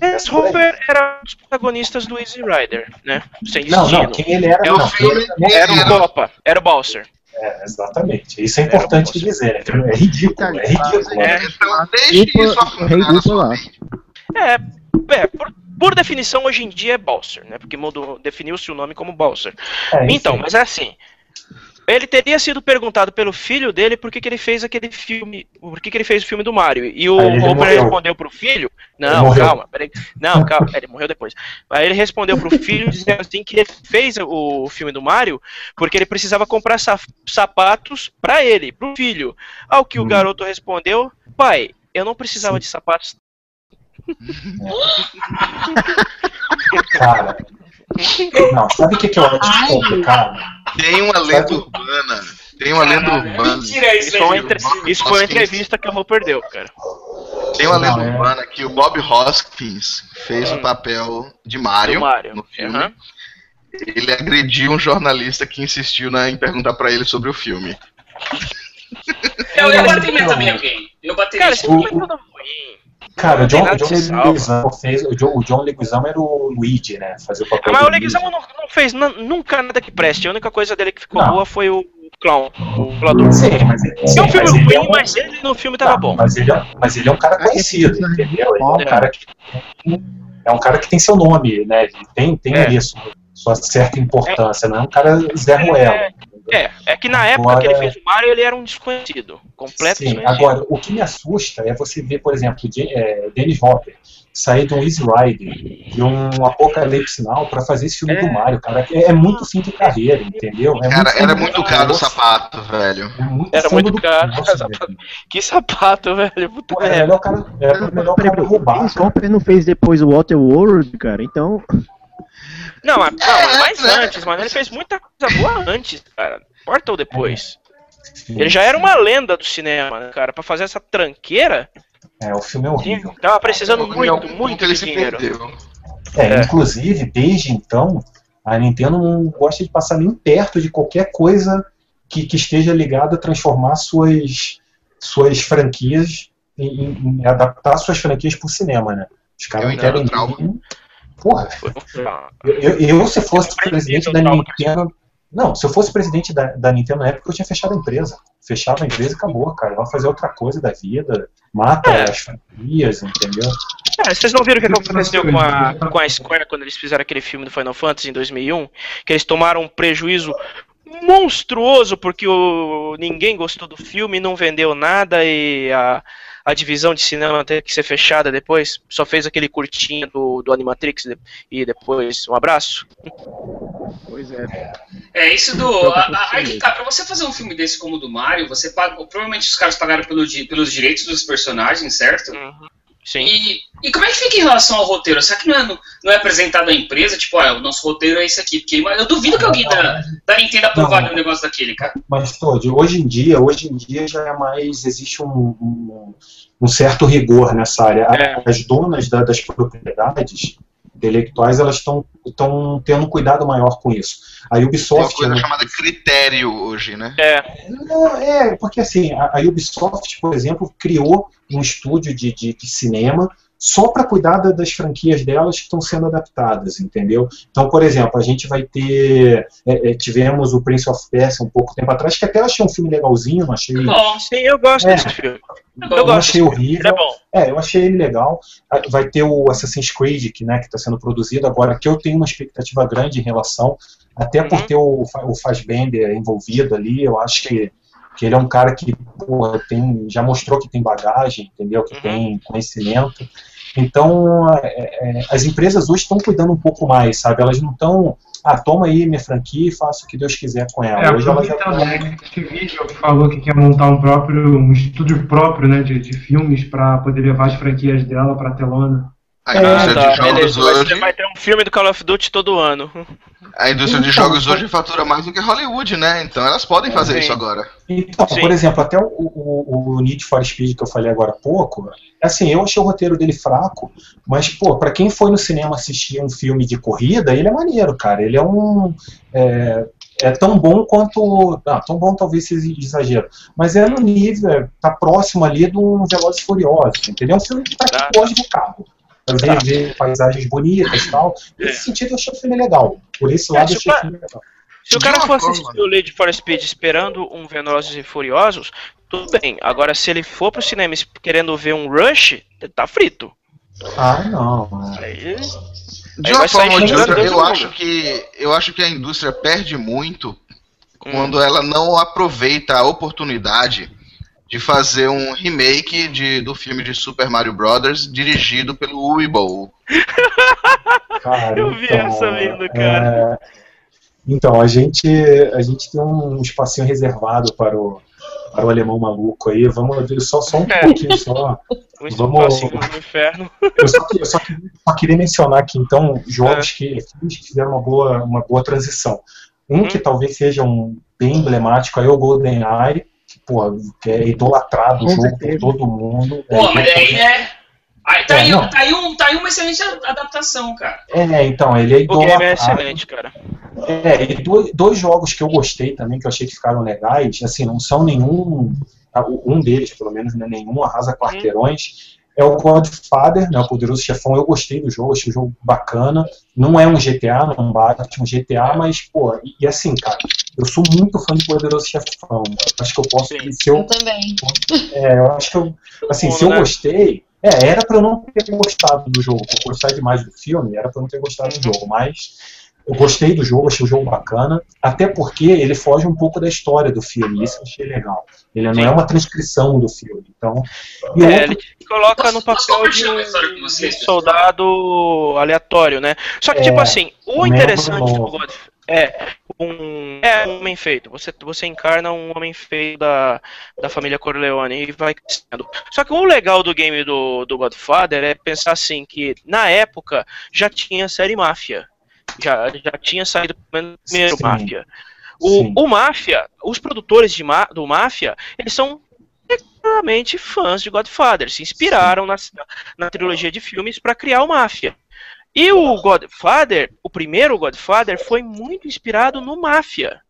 Dennis Hopper era um dos protagonistas do Easy Rider, né? Sem não, não, quem ele era, é não, filme, era, o Copa, era o Bowser. É, exatamente. Isso é importante dizer. Né? É ridículo. É ridículo. É, então, deixe isso aflorar É, é por, por, definição, hoje em dia é Bowser, né? Porque definiu-se o nome como Bowser. É, então, mas é assim. Ele teria sido perguntado pelo filho dele por que, que ele fez aquele filme, por que, que ele fez o filme do Mario. E o Homer respondeu pro filho, não, calma, peraí, não, calma, ele morreu depois. Aí ele respondeu pro filho dizendo assim que ele fez o filme do Mario porque ele precisava comprar sapatos para ele, pro filho. Ao que hum. o garoto respondeu, pai, eu não precisava de sapatos. Cara, não, sabe o que, que eu acho complicado? Tem uma lenda urbana. Tem uma lenda urbana. Mentira, isso, isso, foi, entre... isso foi uma entrevista que eu vou perder, cara. Tem uma lenda é. urbana que o Bob Hoskins fez o hum. papel de Mario, Mario. no filme. Uhum. Ele agrediu um jornalista que insistiu na, em perguntar para ele sobre o filme. Eu, eu bati também alguém. Eu bati Cara, isso foi tudo ruim. Cara, o John, o John Leguizamo fez. O John, o John Leguizamo era o Luigi, né? Fazer o papel Mas o Leguizamo não, não, fez nunca nada que preste. A única coisa dele que ficou não. boa foi o Clown, o Volador. Sim, mas, sim, é um filme ruim, é um... mas ele no filme tava tá, bom. Mas ele, é, mas ele é um cara conhecido, entendeu? Ele é um cara que. É um cara que tem seu nome, né? Ele tem, tem é. isso, sua certa importância, não é um cara Zé Ruelo. É, é, é que na época agora, que ele fez o Mario, ele era um desconhecido, completo sim, desconhecido. Agora, o que me assusta é você ver, por exemplo, é, Dennis Hopper sair de um Easy Rider e um Apocalipse Now pra fazer esse filme é. do Mario, cara. É, é, muito fim de carreira, entendeu? É cara, muito era muito caro o sapato, velho. É muito era muito caro. que sapato, velho. Puta Pô, era melhor cara, era melhor o cara roubar. Dennis Hopper não fez depois o Waterworld, cara, então... Não, mas, não, mas antes, mano. Ele fez muita coisa boa antes, cara. Porta ou depois. Ele já era uma lenda do cinema, né, cara? Pra fazer essa tranqueira. É, o filme é horrível. Tava precisando muito, muito, muito de dinheiro. É, é, inclusive, desde então, a Nintendo não gosta de passar nem perto de qualquer coisa que, que esteja ligada a transformar suas, suas franquias, em, em adaptar suas franquias pro cinema, né? Os caras não querem. Porra, eu, eu, se fosse presidente da Nintendo. Não, se eu fosse presidente da, da Nintendo na época, eu tinha fechado a empresa. Fechava a empresa e acabou, cara. Vai fazer outra coisa da vida. Mata é. as franquias, entendeu? É, vocês não viram o que aconteceu com a, com a Square quando eles fizeram aquele filme do Final Fantasy em 2001? Que eles tomaram um prejuízo monstruoso porque o, ninguém gostou do filme, não vendeu nada e a, a divisão de cinema teve que ser fechada depois. Só fez aquele curtinho do, do Animatrix e depois um abraço. Pois é. É, isso do. Aí que tá, pra você fazer um filme desse como o do Mario, você paga. Provavelmente os caras pagaram pelo, pelos direitos dos personagens, certo? Uhum. Sim. E, e como é que fica em relação ao roteiro? Será que não é, não é apresentado à empresa? Tipo, ah, o nosso roteiro é esse aqui. Porque eu duvido que alguém da, da Nintendo aprovaria um negócio daquele, cara. Mas, Todd, hoje em dia, hoje em dia já é mais. Existe um, um, um certo rigor nessa área. É. As donas da, das propriedades intelectuais elas estão tendo cuidado maior com isso. A Ubisoft. Tem uma coisa né, chamada critério hoje, né? É. Não, é, porque assim, a, a Ubisoft, por exemplo, criou um estúdio de, de, de cinema só para cuidar das franquias delas que estão sendo adaptadas, entendeu? Então, por exemplo, a gente vai ter. É, é, tivemos o Prince of Persia um pouco tempo atrás, que até achei um filme legalzinho, não achei. Bom, sim, eu gosto é, desse filme. Eu, eu achei horrível. É, bom. é, eu achei ele legal. Ah, vai ter o Assassin's Creed, que né, está sendo produzido agora, que eu tenho uma expectativa grande em relação, até uhum. por ter o, o Fassbender envolvido ali, eu acho que que ele é um cara que porra, tem, já mostrou que tem bagagem, entendeu? Que uhum. tem conhecimento. Então, é, é, as empresas hoje estão cuidando um pouco mais, sabe? Elas não estão, ah, toma aí minha franquia e faça o que Deus quiser com ela. É, hoje ela já tá... né, que vídeo falou que quer montar um próprio, um estúdio próprio, né, de, de filmes para poder levar as franquias dela para telona. A indústria é, tá, de jogos beleza, hoje. Vai ter um filme do Call of Duty todo ano. A indústria de jogos hoje fatura mais do que Hollywood, né? Então elas podem fazer Sim. isso agora. Então, por exemplo, até o, o, o, Need for Speed que eu falei agora há pouco, assim, eu achei o roteiro dele fraco, mas, pô, pra quem foi no cinema assistir um filme de corrida, ele é maneiro, cara. Ele é um. É, é tão bom quanto. Ah, tão bom talvez seja exagero. Mas é no nível, é, tá próximo ali de um Velozes Furiosos, entendeu? É um filme pra quem gosta de carro pra ver, ver paisagens bonitas e tal. Nesse sentido, eu achei o filme legal. Por esse lado, eu achei o filme legal. Se o cara fosse assistir o Lady for Speed esperando um Velozes e Furiosos, tudo bem. Agora, se ele for pro cinema querendo ver um Rush, tá frito. Ah, não. Aí, de uma forma ou de outra, eu acho, que, eu acho que a indústria perde muito hum. quando ela não aproveita a oportunidade de fazer um remake de, do filme de Super Mario Brothers dirigido pelo Weeble. Eu vi então, essa vindo, cara. É... Então, a gente, a gente tem um espacinho reservado para o, para o alemão maluco aí. Vamos ver só, só um é. pouquinho só. Um Vamos... no inferno. Eu só, eu só, só queria mencionar aqui, então, jogos é. que, que fizeram uma boa, uma boa transição. Um hum. que talvez seja um bem emblemático aí é o GoldenEye, pô, que é idolatrado o jogo por todo mundo. Pô, é, mas aí, né? Aí, tá, é, aí, tá, aí um, tá aí uma excelente adaptação, cara. É, então, ele é idolatrado. O game é excelente, cara. É, e dois, dois jogos que eu gostei também, que eu achei que ficaram legais, assim, não são nenhum, um deles, pelo menos, não é nenhum arrasa quarteirões, é o Godfather, né, o Poderoso Chefão. Eu gostei do jogo, achei o jogo bacana. Não é um GTA, não bate um GTA, mas, pô, e, e, assim, cara, eu sou muito fã de Poderoso Chefão. Acho que eu posso. Sim, se eu, eu também. É, eu acho que eu. Assim, se eu né? gostei. É, era pra eu não ter gostado do jogo. Por gostar demais do filme, era pra eu não ter gostado do jogo, mas eu gostei do jogo, achei o jogo bacana, até porque ele foge um pouco da história do filme, isso eu achei legal. Ele Sim. não é uma transcrição do filme. Então, e é, outro... ele coloca no papel de, de soldado aleatório, né? Só que, tipo é, tipo assim, o interessante do God é um, é um homem feito. Você, você encarna um homem feito da, da família Corleone e vai crescendo. Só que o legal do game do, do Godfather é pensar assim que na época já tinha série Máfia já, já tinha saído primeiro Sim. Máfia. O, o Máfia, os produtores de, do Máfia, eles são extremamente fãs de Godfather, se inspiraram na, na trilogia de filmes para criar o Máfia. E o Godfather, o primeiro Godfather, foi muito inspirado no Máfia.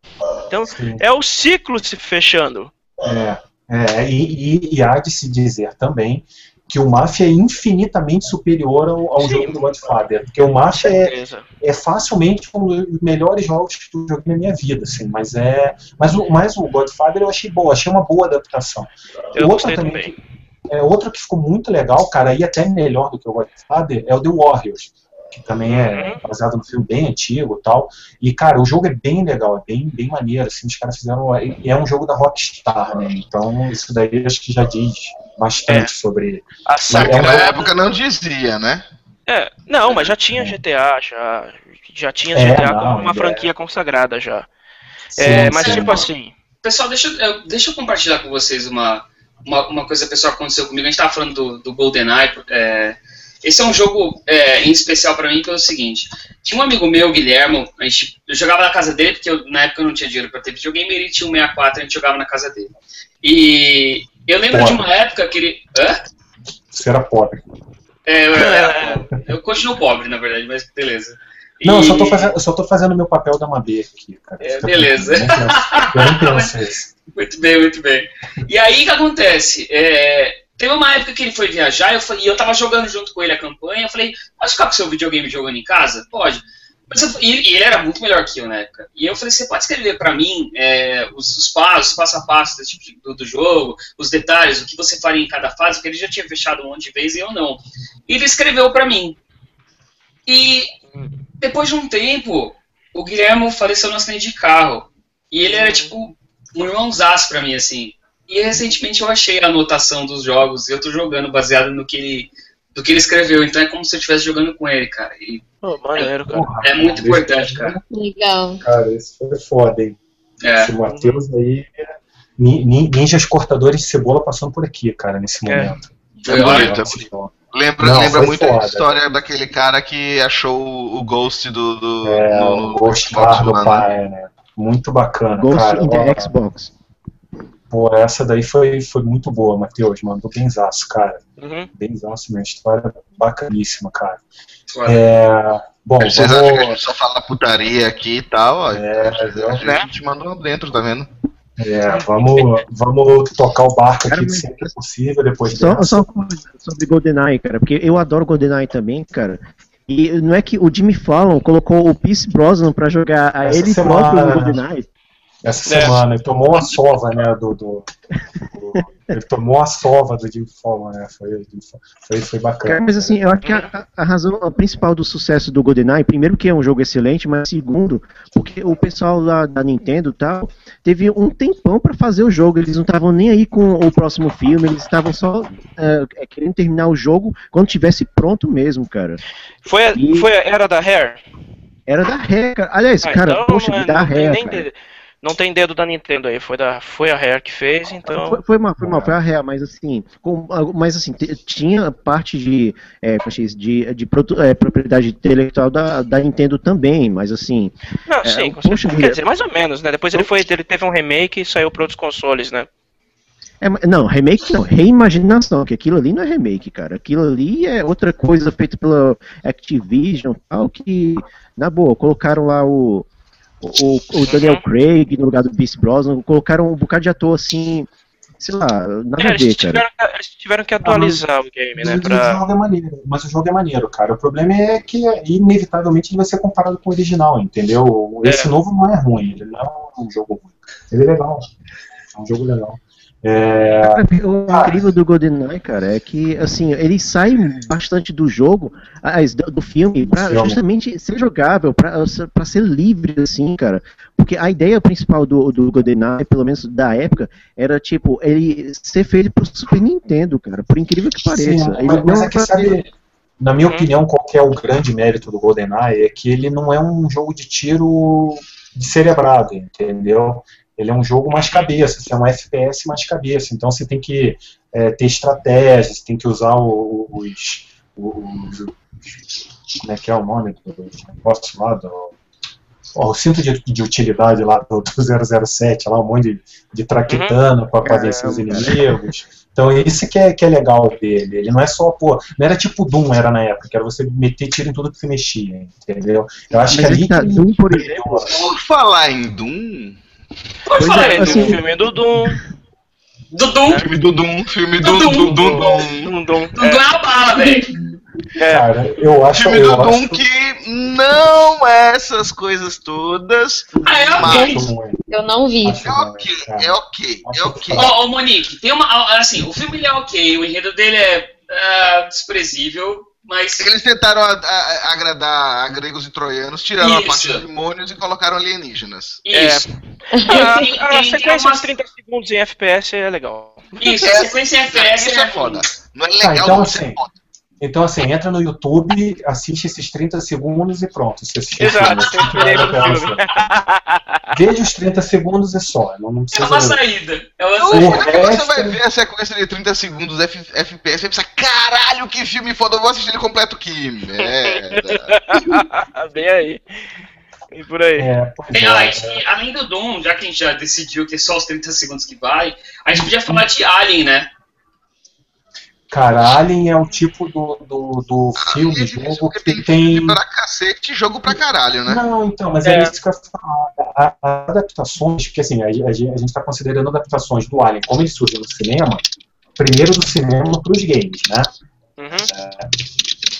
Então, Sim. é o ciclo se fechando. É, é e, e, e, há de se dizer também que o Mafia é infinitamente superior ao, ao jogo do Godfather. Porque o Mafia é, é facilmente um dos melhores jogos que eu joguei na minha vida, assim, mas é. Mas o, mas o Godfather eu achei bom, achei uma boa adaptação. Eu Outra também. também. É, outro que ficou muito legal, cara, e até melhor do que o Godfather, é o The Warriors que também é uhum. baseado no filme bem antigo e tal. E, cara, o jogo é bem legal, é bem, bem maneiro, assim, os caras fizeram... É um jogo da Rockstar, né? Então, isso daí acho que já diz bastante é. sobre... Naquela é um época não dizia, né? É, não, mas já tinha GTA, já, já tinha é, GTA não, como uma é. franquia consagrada já. Sim, é, mas sim, tipo assim... Pessoal, deixa, eu, deixa eu compartilhar com vocês uma, uma, uma coisa pessoal que aconteceu comigo. A gente tava falando do, do GoldenEye. É, esse é um jogo é, em especial para mim pelo seguinte: tinha um amigo meu, Guilhermo, a gente, eu jogava na casa dele, porque eu, na época eu não tinha dinheiro para ter videogame, ele tinha um 64, a gente jogava na casa dele. E eu lembro pobre. de uma época que ele. Hã? Você era pobre. É, eu, eu, eu continuo pobre, na verdade, mas beleza. Não, e... eu, só tô fazendo, eu só tô fazendo meu papel da Mabê aqui, cara. É, beleza. Eu não penso isso. Muito bem, muito bem. E aí o que acontece? É, teve uma época que ele foi viajar eu falei, e eu tava jogando junto com ele a campanha. Eu falei, pode ficar com seu videogame jogando em casa? Pode. Mas eu, e, e, ele era muito melhor que eu na época. E eu falei, você pode escrever para mim é, os, os, passos, passo a passo tipo do, do, jogo, os detalhes, o que você faria em cada fase, porque ele já tinha fechado um monte de vezes e eu não. E ele escreveu para mim. E depois de um tempo, o Guilherme faleceu no acidente de carro. E ele era tipo um irmãozaço pra mim, assim. E recentemente eu achei a anotação dos jogos e eu tô jogando baseado no que ele, do que ele escreveu. Então é como se eu estivesse jogando com ele, cara. E oh, maneiro, cara. É, muito importante, cara. Legal. Cara, isso foi foda, hein? É. Esse Matheus aí. Ninjas cortadores de cebola passando por aqui, cara, nesse é. momento. Foi bonito, é Lembra, Não, lembra muito foda. a história daquele cara que achou o Ghost do. do é, no, o Ghost Xbox do pai, né? Muito bacana. Ghost cara, Xbox. Pô, essa daí foi, foi muito boa, Matheus. Mandou benzaço, cara. Uhum. Benzaço mesmo. História bacaníssima, cara. É, bom, Vocês vamos... que a gente só fala putaria aqui e tal? Ó, é, a, gente, né? a gente mandou dentro, tá vendo? É, vamos, vamos tocar o barco aqui cara, sempre que possível, depois só, só sobre GoldenEye, cara, porque eu adoro GoldenEye também, cara. E não é que o Jimmy Fallon colocou o Pierce Brosnan pra jogar a Essa ele semana, próprio no GoldenEye? Essa é. semana, ele tomou uma sova, né, do, do, do ele tomou a sova do Jim Fallon, né? Foi, foi, foi bacana. Cara, mas assim, eu acho que a, a, razão principal do sucesso do GoldenEye, primeiro que é um jogo excelente, mas segundo, porque o pessoal lá da Nintendo tal teve um tempão para fazer o jogo, eles não estavam nem aí com o próximo filme, eles estavam só uh, querendo terminar o jogo quando tivesse pronto mesmo, cara. Foi, a, e... foi a era da Rare? Era da Rare, cara. Aliás, ah, cara, então, poxa, da Rare. Cara. Não tem dedo da Nintendo aí, foi, da, foi a Rare que fez, então. Foi, foi mal, foi mal, foi a Rare, mas assim, com, mas assim, tinha parte de, é, de, de é, propriedade intelectual da, da Nintendo também, mas assim. Não, é, sim, poxa, quer dizer, mais ou menos, né? Depois ele foi, ele teve um remake e saiu para outros consoles, né? É, não, remake não, reimaginação, que aquilo ali não é remake, cara. Aquilo ali é outra coisa feita pela Activision tal, que, na boa, colocaram lá o o, o Daniel uhum. Craig no lugar do Beast Brosnan, colocaram um bocado de ator assim, sei lá, nada é, a ver, cara. eles tiveram que atualizar ah, o game, né? Pra... O jogo é maneiro, mas o jogo é maneiro, cara. O problema é que, inevitavelmente, ele vai ser comparado com o original, entendeu? Esse é. novo não é ruim, ele não é um jogo ruim. Ele é legal. É um jogo legal. É... O incrível do GoldenEye, cara, é que assim, ele sai bastante do jogo, do filme, pra justamente ser jogável, pra, pra ser livre, assim, cara. Porque a ideia principal do, do GoldenEye, pelo menos da época, era tipo, ele ser feito pro Super Nintendo, cara, por incrível que pareça. Sim, mas, mas é que sabe, na minha opinião, qual é o grande mérito do GoldenEye é que ele não é um jogo de tiro de cerebrado, entendeu? Ele é um jogo mais cabeça, assim, é um FPS mais cabeça. Então você tem que é, ter estratégias, tem que usar os, os, Como é que é o nome do negócio lá? Do, ó, o cinto de, de, utilidade lá do, do 007, lá um monte de, de traquetano uhum. para vencer os inimigos. Então isso que é, que é legal dele. Ele não é só, pô, não era tipo Doom, era na época, que era você meter tiro em tudo que você mexia, entendeu? Eu acho Mas que ali. Tá, Doom, por exemplo. Por falar em Doom. Pois falar é, assim, filme do Doom. Dudum. Filme do Doom, filme do Doom. Dudum. Dudum é a bala, velho. É. Cara, eu acho filme do Doom que não é essas coisas todas. Ah, é ok. Eu não vi. É ok, é ok, é ok. Ó, oh, Monique, tem uma. Assim, o filme ele é ok, o enredo dele é uh, desprezível. Mas... Eles tentaram a, a, agradar a gregos e troianos, tiraram Isso. a parte de demônios e colocaram alienígenas. Isso. É. a, a, a sequência de 30 segundos em FPS é legal. Isso, a sequência em FPS é, é foda. Não é legal, ah, então, não assim, é foda. Então, assim, entra no YouTube, assiste esses 30 segundos e pronto. Você assiste Exato, você filme. Veja os 30 segundos e só. Não, não precisa é uma saída. É uma saída. Resto... Você vai ver a sequência de 30 segundos F FPS e pensa, caralho, que filme foda, eu vou assistir ele completo, que merda. Bem aí. E por aí. É, é, é. além do Doom, já que a gente já decidiu que é só os 30 segundos que vai, a gente podia falar de Alien, né? Cara, Alien é o tipo do, do, do filme, jogo que tem. tem... Pra cacete, jogo pra caralho, né? Não, então, mas é, é isso que eu ia falar. As adaptações, porque assim, a, a, a gente está considerando adaptações do Alien, como ele surgiu no cinema, primeiro do cinema para os games, né? Uhum. É,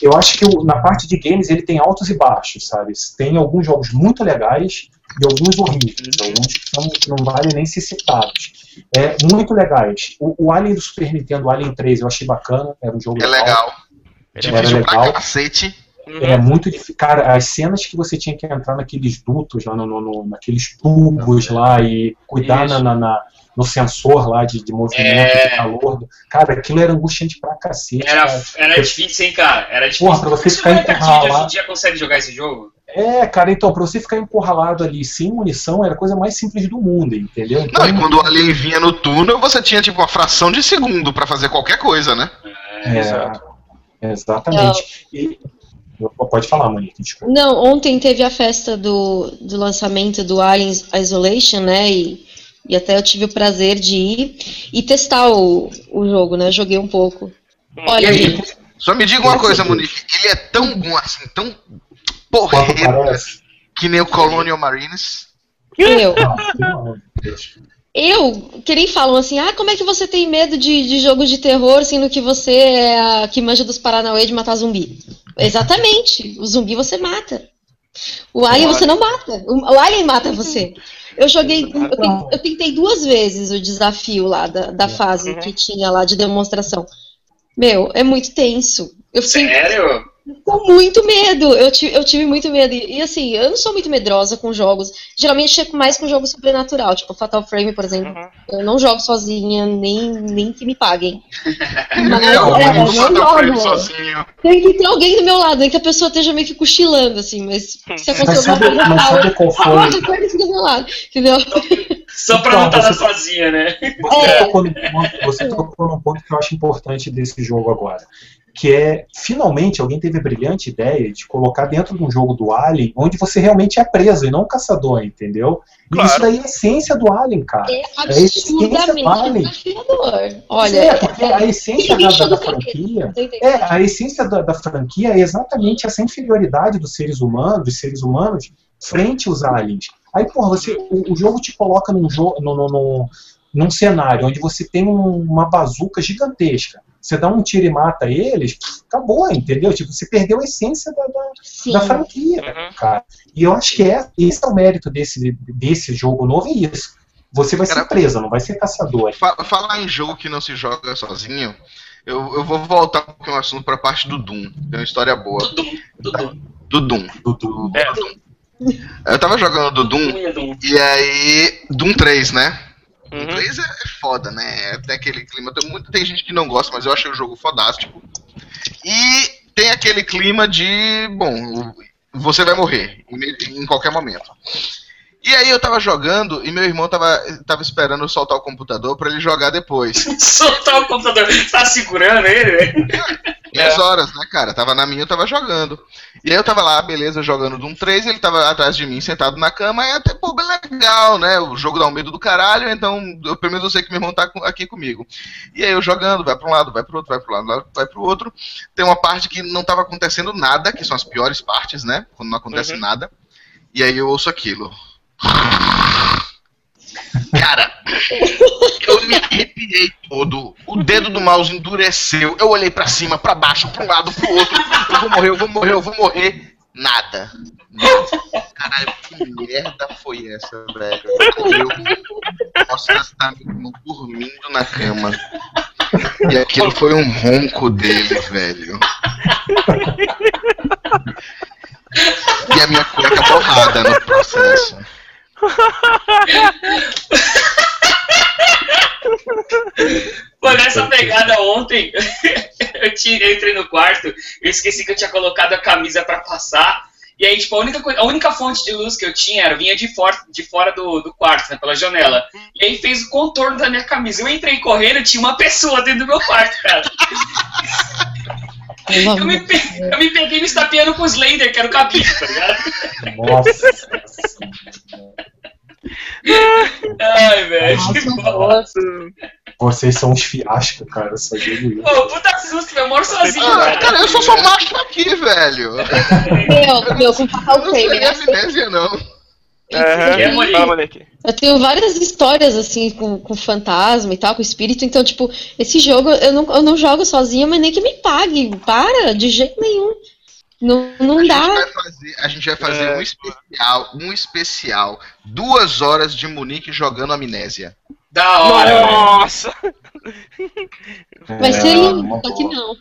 eu acho que o, na parte de games ele tem altos e baixos, sabe? Tem alguns jogos muito legais e alguns horríveis, alguns que, são, que não valem nem ser citados. É, muito legais. O, o, Alien do Super Nintendo, o Alien 3, eu achei bacana, era um jogo é legal. legal. Era legal. cacete. É muito difícil. Cara, as cenas que você tinha que entrar naqueles dutos lá, no, no, naqueles tubos lá e cuidar na, na, na no sensor lá de, de movimento, é... de calor. Cara, aquilo era angustiante pra cacete. Era, era difícil, hein, cara? Era difícil. Porra, pra você ficar encurralado. Hoje em dia consegue jogar esse jogo? É, cara, então, pra você ficar encurralado ali sem munição era a coisa mais simples do mundo, entendeu? Então, Não, e quando o alien vinha no túnel, você tinha tipo uma fração de segundo para fazer qualquer coisa, né? É, exato. Exatamente. E, Pode falar, Monique, desculpa. Não, ontem teve a festa do, do lançamento do Alien Isolation, né? E e até eu tive o prazer de ir e testar o, o jogo, né? Joguei um pouco. Olha, aí, só me diga uma coisa, Monique. Ele é tão bom assim, tão porreiro que nem o Colonial Marines. Eu. Eu, que nem falam assim, ah, como é que você tem medo de, de jogos de terror, sendo que você é a que manja dos Paranauê de matar zumbi? Exatamente, o zumbi você mata. O alien você não mata, o alien mata você. Eu joguei, eu, tentei, eu tentei duas vezes o desafio lá da, da fase que tinha lá de demonstração. Meu, é muito tenso. Eu fiquei, Sério? Com muito medo. Eu tive, eu tive muito medo. E, e, assim, eu não sou muito medrosa com jogos. Geralmente chego mais com jogos sobrenatural, tipo Fatal Frame, por exemplo. Uhum. Eu não jogo sozinha, nem, nem que me paguem. Mas não, é, eu não jogo. Sozinho. Tem que ter alguém do meu lado, nem que a pessoa esteja meio que cochilando, assim, mas se acontecer alguma coisa, mas sabe qual foi? A coisa fica do meu lado, entendeu? Só pra então, não estar sozinha, né? Você, é. tocou ponto, você tocou num ponto que eu acho importante desse jogo agora que é finalmente alguém teve a brilhante ideia de colocar dentro de um jogo do Alien onde você realmente é preso e não caçador, entendeu? Claro. isso daí é a essência do Alien, cara. É, é a essência do Alien. Olha, é, porque a essência da, da, da franquia. É, a essência da, da, franquia é exatamente essa inferioridade dos seres humanos, dos seres humanos, frente aos aliens. Aí, porra, você, o, o jogo te coloca num, jo no, no, no, num cenário onde você tem um, uma bazuca gigantesca você dá um tiro e mata eles, acabou, entendeu? Tipo, você perdeu a essência da, da, da franquia, uhum. cara. E eu acho que é, esse é o mérito desse, desse jogo novo, é isso. Você vai ser presa, não vai ser caçador. Falar em jogo que não se joga sozinho, eu, eu vou voltar um pouquinho no assunto pra parte do Doom. Tem uma história boa. Do Doom. Do Doom. Do Doom. Do Doom. É. Eu tava jogando do Doom, e aí. Doom 3, né? Uhum. inglês é, é foda, né? Tem aquele clima. Tem, muito, tem gente que não gosta, mas eu achei o jogo fodástico. E tem aquele clima de. Bom, você vai morrer em, em qualquer momento. E aí eu tava jogando e meu irmão tava, tava esperando eu soltar o computador para ele jogar depois. soltar o computador? Tá segurando ele? 10 é. horas, né, cara? Tava na minha, eu tava jogando. E aí eu tava lá, beleza, jogando Doom 3, ele tava atrás de mim, sentado na cama, e até, pô, legal, né? O jogo dá um medo do caralho, então eu, pelo menos eu sei que meu irmão tá aqui comigo. E aí eu jogando, vai pra um lado, vai pro outro, vai pro lado, vai pro outro. Tem uma parte que não tava acontecendo nada, que são as piores partes, né? Quando não acontece uhum. nada. E aí eu ouço aquilo. Cara, eu me arrepiei todo. O dedo do mouse endureceu. Eu olhei para cima, para baixo, para um lado, pro outro. Eu vou morrer, eu vou morrer, eu vou morrer. Nada. Nada. Caralho, que merda foi essa, velho? Eu, nossa, tá dormindo na cama. E aquilo foi um ronco dele, velho. E a minha cueca borrada no processo. Pô, nessa pegada ontem, eu, tirei, entrei no quarto, eu esqueci que eu tinha colocado a camisa para passar. E aí, tipo, a única, a única fonte de luz que eu tinha era, vinha de fora, de fora do, do quarto, né, pela janela. E aí fez o contorno da minha camisa. Eu entrei correndo, tinha uma pessoa dentro do meu quarto, cara. Eu me, eu me peguei me estapeando com o Slender, que era o capítulo, tá ligado? Nossa. Ai, velho. Nossa, Vocês são uns fiascos, cara. Só digo Pô, puta susto, eu moro sozinho, ah, cara. Cara, eu sou só macho aqui, velho. Meu, meu, com Fatal Frame. Não tem amnésia, não. Uhum. Eu tenho várias histórias assim com, com fantasma e tal, com espírito, então, tipo, esse jogo eu não, eu não jogo sozinha, mas nem que me pague. Para, de jeito nenhum. Não, não a dá. Gente fazer, a gente vai fazer é. um especial, um especial, duas horas de Munique jogando amnésia. Da hora! Nossa! Vai ser lindo, só que não.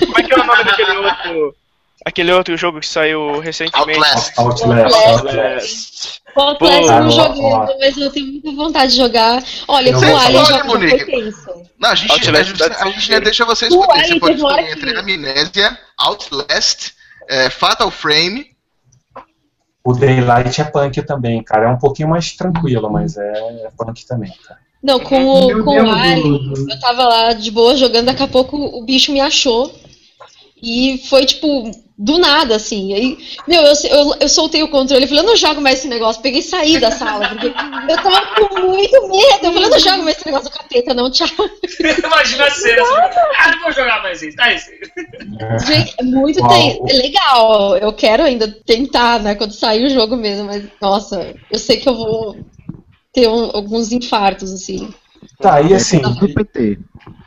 Como é que é o nome daquele outro? Aquele outro jogo que saiu recentemente. Outlast. Outlast. Outlast. Outlast eu não joguei, mas eu tenho muita vontade de jogar. Olha, com o Alien já foi Não, a gente, gente, a gente deixa vocês. Você pode escolher entre Amnésia, Outlast é, Fatal Frame. O Daylight é punk também, cara. É um pouquinho mais tranquilo, mas é, é punk também, cara. Não, com o, com o Alien, eu tava lá de boa jogando, daqui a pouco o bicho me achou. E foi tipo, do nada, assim. Aí, meu, eu, eu, eu soltei o controle e falei, eu não jogo mais esse negócio. Peguei e saí da sala, porque eu tava com muito medo. Eu falei, eu não jogo mais esse negócio do capeta, não, tchau. Imagina a cena assim, ah, não vou jogar mais isso, tá isso. Gente, é muito é legal. Eu quero ainda tentar, né, quando sair o jogo mesmo, mas, nossa, eu sei que eu vou ter um, alguns infartos, assim. Tá, e assim,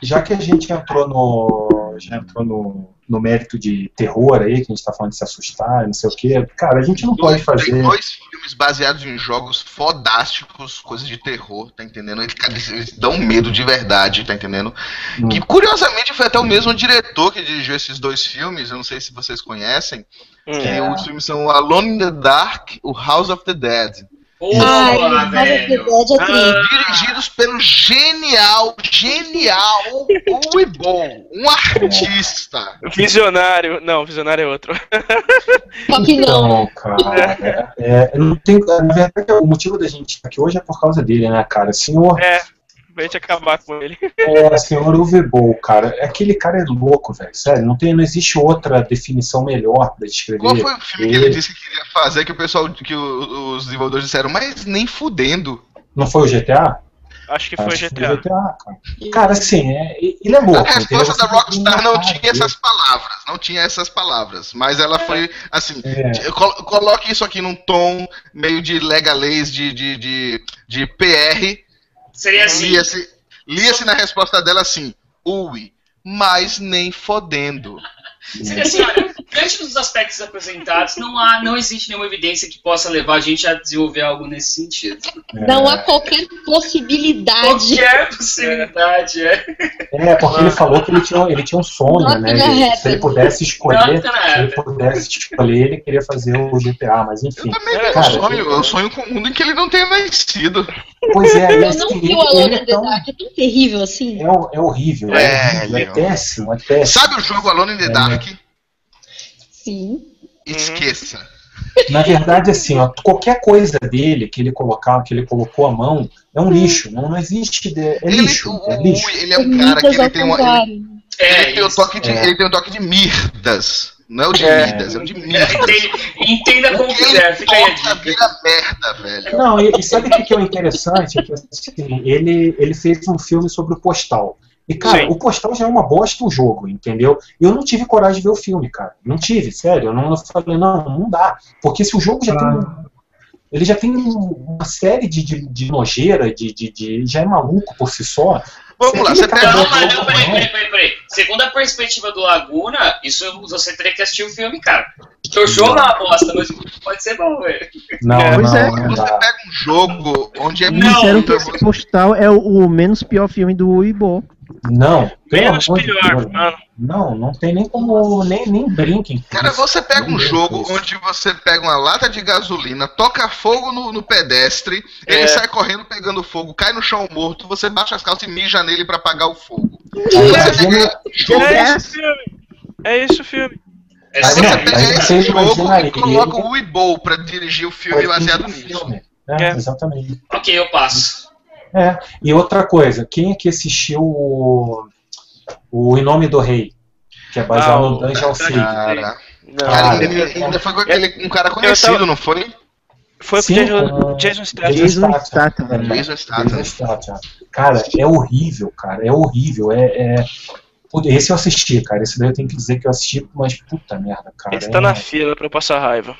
já que a gente entrou no. Já entrou no no mérito de terror aí, que a gente tá falando de se assustar, não sei o quê. Cara, a gente não pode fazer. Tem dois filmes baseados em jogos fodásticos, coisas de terror, tá entendendo? Eles, eles dão medo de verdade, tá entendendo? Hum. Que curiosamente foi até o mesmo diretor que dirigiu esses dois filmes, eu não sei se vocês conhecem. Hum. Que é. os filmes são Alone in the Dark, o House of the Dead. Ai, velho. Ah, dirigidos pelo genial, genial Uibon, um artista. Visionário. Não, visionário é outro. Só que não. Então, cara, é, é, não tem, na verdade, o motivo da gente estar aqui hoje é por causa dele, né, cara? Senhor. É gente acabar com ele. É, senhor Uvebol, cara. Aquele cara é louco, velho. Sério, não, tem, não existe outra definição melhor pra descrever. Qual foi o filme ele. que ele disse que queria fazer que o pessoal, que os desenvolvedores disseram, mas nem fudendo. Não foi o GTA? Acho que foi Acho GTA. Foi GTA cara. cara, assim, é, ele é louco. A resposta da Rockstar não tinha essas palavras, não tinha essas palavras, mas ela foi assim, é. coloque isso aqui num tom meio de legalês de, de, de, de PR, Seria assim. Lia-se lia na resposta dela assim: Ui, mas nem fodendo. Seria assim, olha, diante dos aspectos apresentados, não, há, não existe nenhuma evidência que possa levar a gente a desenvolver algo nesse sentido. É. Não há qualquer possibilidade. Qualquer possibilidade, é. É, porque ele falou que ele tinha, ele tinha um sonho, Not né? Ele, se ele pudesse escolher, se ele pudesse escolher, ele queria fazer o GTA, mas enfim. Eu também é, cara, sonho, eu sonho com um mundo em que ele não tenha nascido. Pois é, eu não vi o Alone in the Dark, é tão terrível assim. É, é horrível, é, é, horrível, é, péssimo, é péssimo. Sabe o jogo Alone in the Dark? Sim. Esqueça. Na verdade, assim, ó, qualquer coisa dele que ele colocar, que ele colocou a mão, é um lixo. Não, não existe. De, é ele, lixo. O, é lixo. Ele é um cara que ele tem uma. Ele, é, ele, tem um toque de, é. ele tem um toque de mirdas. Não é o de é. mirdas, é o de mirdas. Entenda como quiser, fica aí a dica. merda, velho. Não, e, e sabe o que é o interessante? É que assim, ele, ele fez um filme sobre o postal. E, cara, Sim. o postal já é uma bosta o jogo, entendeu? Eu não tive coragem de ver o filme, cara. Não tive, sério. Eu não eu falei, não, não dá. Porque se o jogo já ah. tem. Ele já tem uma série de, de, de nojeira, de, de, de, já é maluco por si só. Vamos lá, você pega. Não, mas não, peraí, peraí, peraí, peraí. Segundo a perspectiva do Laguna, isso você teria que assistir o filme, cara. Porque o jogo é uma bosta, mas pode ser bom, velho. Não, é, pois é. Você pega um jogo onde é. Não, disseram que esse postal é o, o menos pior filme do Uibo. Não, menos pior, mano. Não, não tem nem como. Nem, nem brinquem. Cara, você pega um jogo onde você pega uma lata de gasolina, toca fogo no, no pedestre, é. ele sai correndo pegando fogo, cai no chão morto, você baixa as calças e mija nele para apagar o fogo. É esse filme. É esse o filme. É só você pega esse jogo e coloca o Weeble pra dirigir o filme baseado nisso. É, é. Exatamente. Ok, eu passo. É, e outra coisa, quem é que assistiu o, o Em Nome do Rei? Que é baseado ah, no Dungeon City. Cara, cara, ainda, ainda foi com aquele, um cara conhecido, tava... não foi? Foi Sim, o Jason Statham. Jason Statham. Jason Statham. Cara, é horrível, cara. É horrível. É, é, esse eu assisti, cara. Esse daí eu tenho que dizer que eu assisti, mas puta merda, cara. Esse tá é... na fila pra eu passar raiva.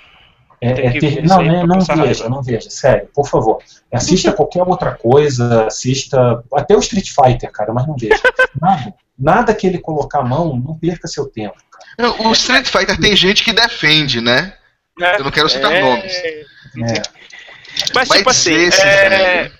É, é ter... Não, né, não veja, raiva. não veja, sério, por favor. Assista qualquer outra coisa, assista até o Street Fighter, cara, mas não veja. Nada, nada que ele colocar a mão, não perca seu tempo. Cara. O Street Fighter tem gente que defende, né? É, eu não quero citar é... nomes. É. Mas, tipo assim, é...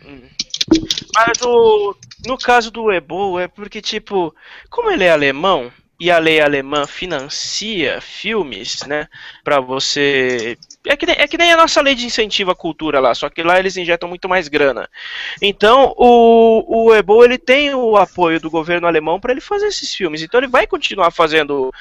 mas o, no caso do Ebo, é porque, tipo, como ele é alemão, e a lei alemã financia filmes, né, para você é que, nem, é que nem a nossa lei de incentivo à cultura lá, só que lá eles injetam muito mais grana. Então, o, o Ebo ele tem o apoio do governo alemão para ele fazer esses filmes. Então, ele vai continuar fazendo.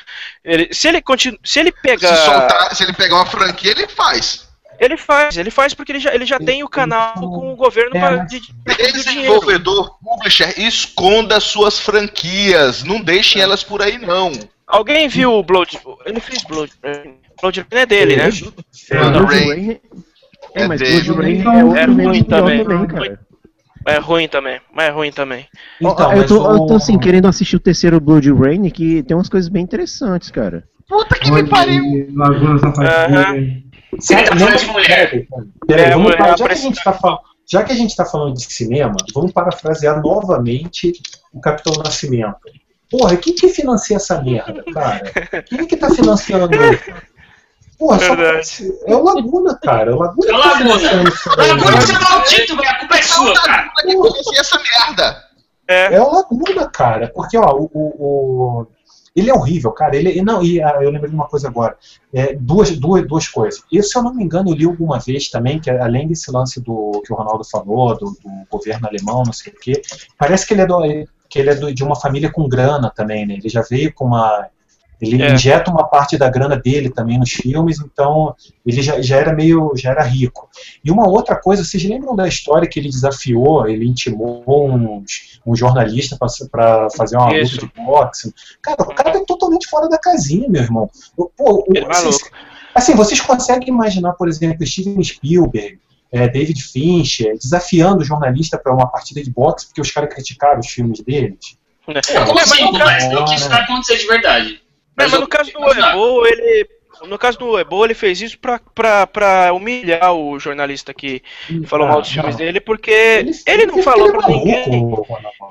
Ele, se ele continu, se ele pegar. Se, soltar, se ele pegar uma franquia, ele faz. Ele faz, ele faz porque ele já, ele já tem o canal com o governo é, pra, de, de Desenvolvedor, publisher, esconda suas franquias, não deixem elas por aí não. Alguém viu o Blood? Ele fez Blood. Blood Rain é dele, né? Blood Rain. É, mas Blood Rain é, é ruim também. também é ruim também, mas é ruim também. Então, eu, tô, o... eu tô assim, querendo assistir o terceiro Blood Rain, que tem umas coisas bem interessantes, cara. Puta que me pariu! Laguna Safadinha. Sério, não, de mulher. Peraí, vamos é, já, que a gente tá falando, já que a gente está falando de cinema, vamos parafrasear novamente o Capitão Nascimento. Porra, quem que financia essa merda, cara? Quem é que tá financiando isso? Porra, só é o Laguna, cara. O Laguna é o Laguna. Laguna, você é maldito, velho. A culpa é sua, cara. Essa merda? É. é o Laguna, cara. Porque, ó, o, o, ele é horrível, cara. Ele, não, e ah, eu lembrei de uma coisa agora. É, duas, duas, duas coisas. Isso, se eu não me engano, eu li alguma vez também, que além desse lance do que o Ronaldo falou, do, do governo alemão, não sei o quê, parece que ele é, do, que ele é do, de uma família com grana também, né? Ele já veio com uma ele é. injeta uma parte da grana dele também nos filmes, então ele já, já era meio já era rico. E uma outra coisa, vocês lembram da história que ele desafiou, ele intimou um jornalista para fazer uma Isso. luta de boxe? Cara, o cara é totalmente fora da casinha, meu irmão. Pô, é vocês, assim, vocês conseguem imaginar, por exemplo, Steven Spielberg, é, David Fincher, desafiando o jornalista para uma partida de boxe porque os caras criticaram os filmes deles? É, é, mas, mas não que isso vai acontecer de verdade. Mas, mas no caso do Ebo, ele. No caso do Ebo, ele fez isso pra, pra, pra humilhar o jornalista que falou mal dos filmes dele, porque ele, ele não falou pra ninguém.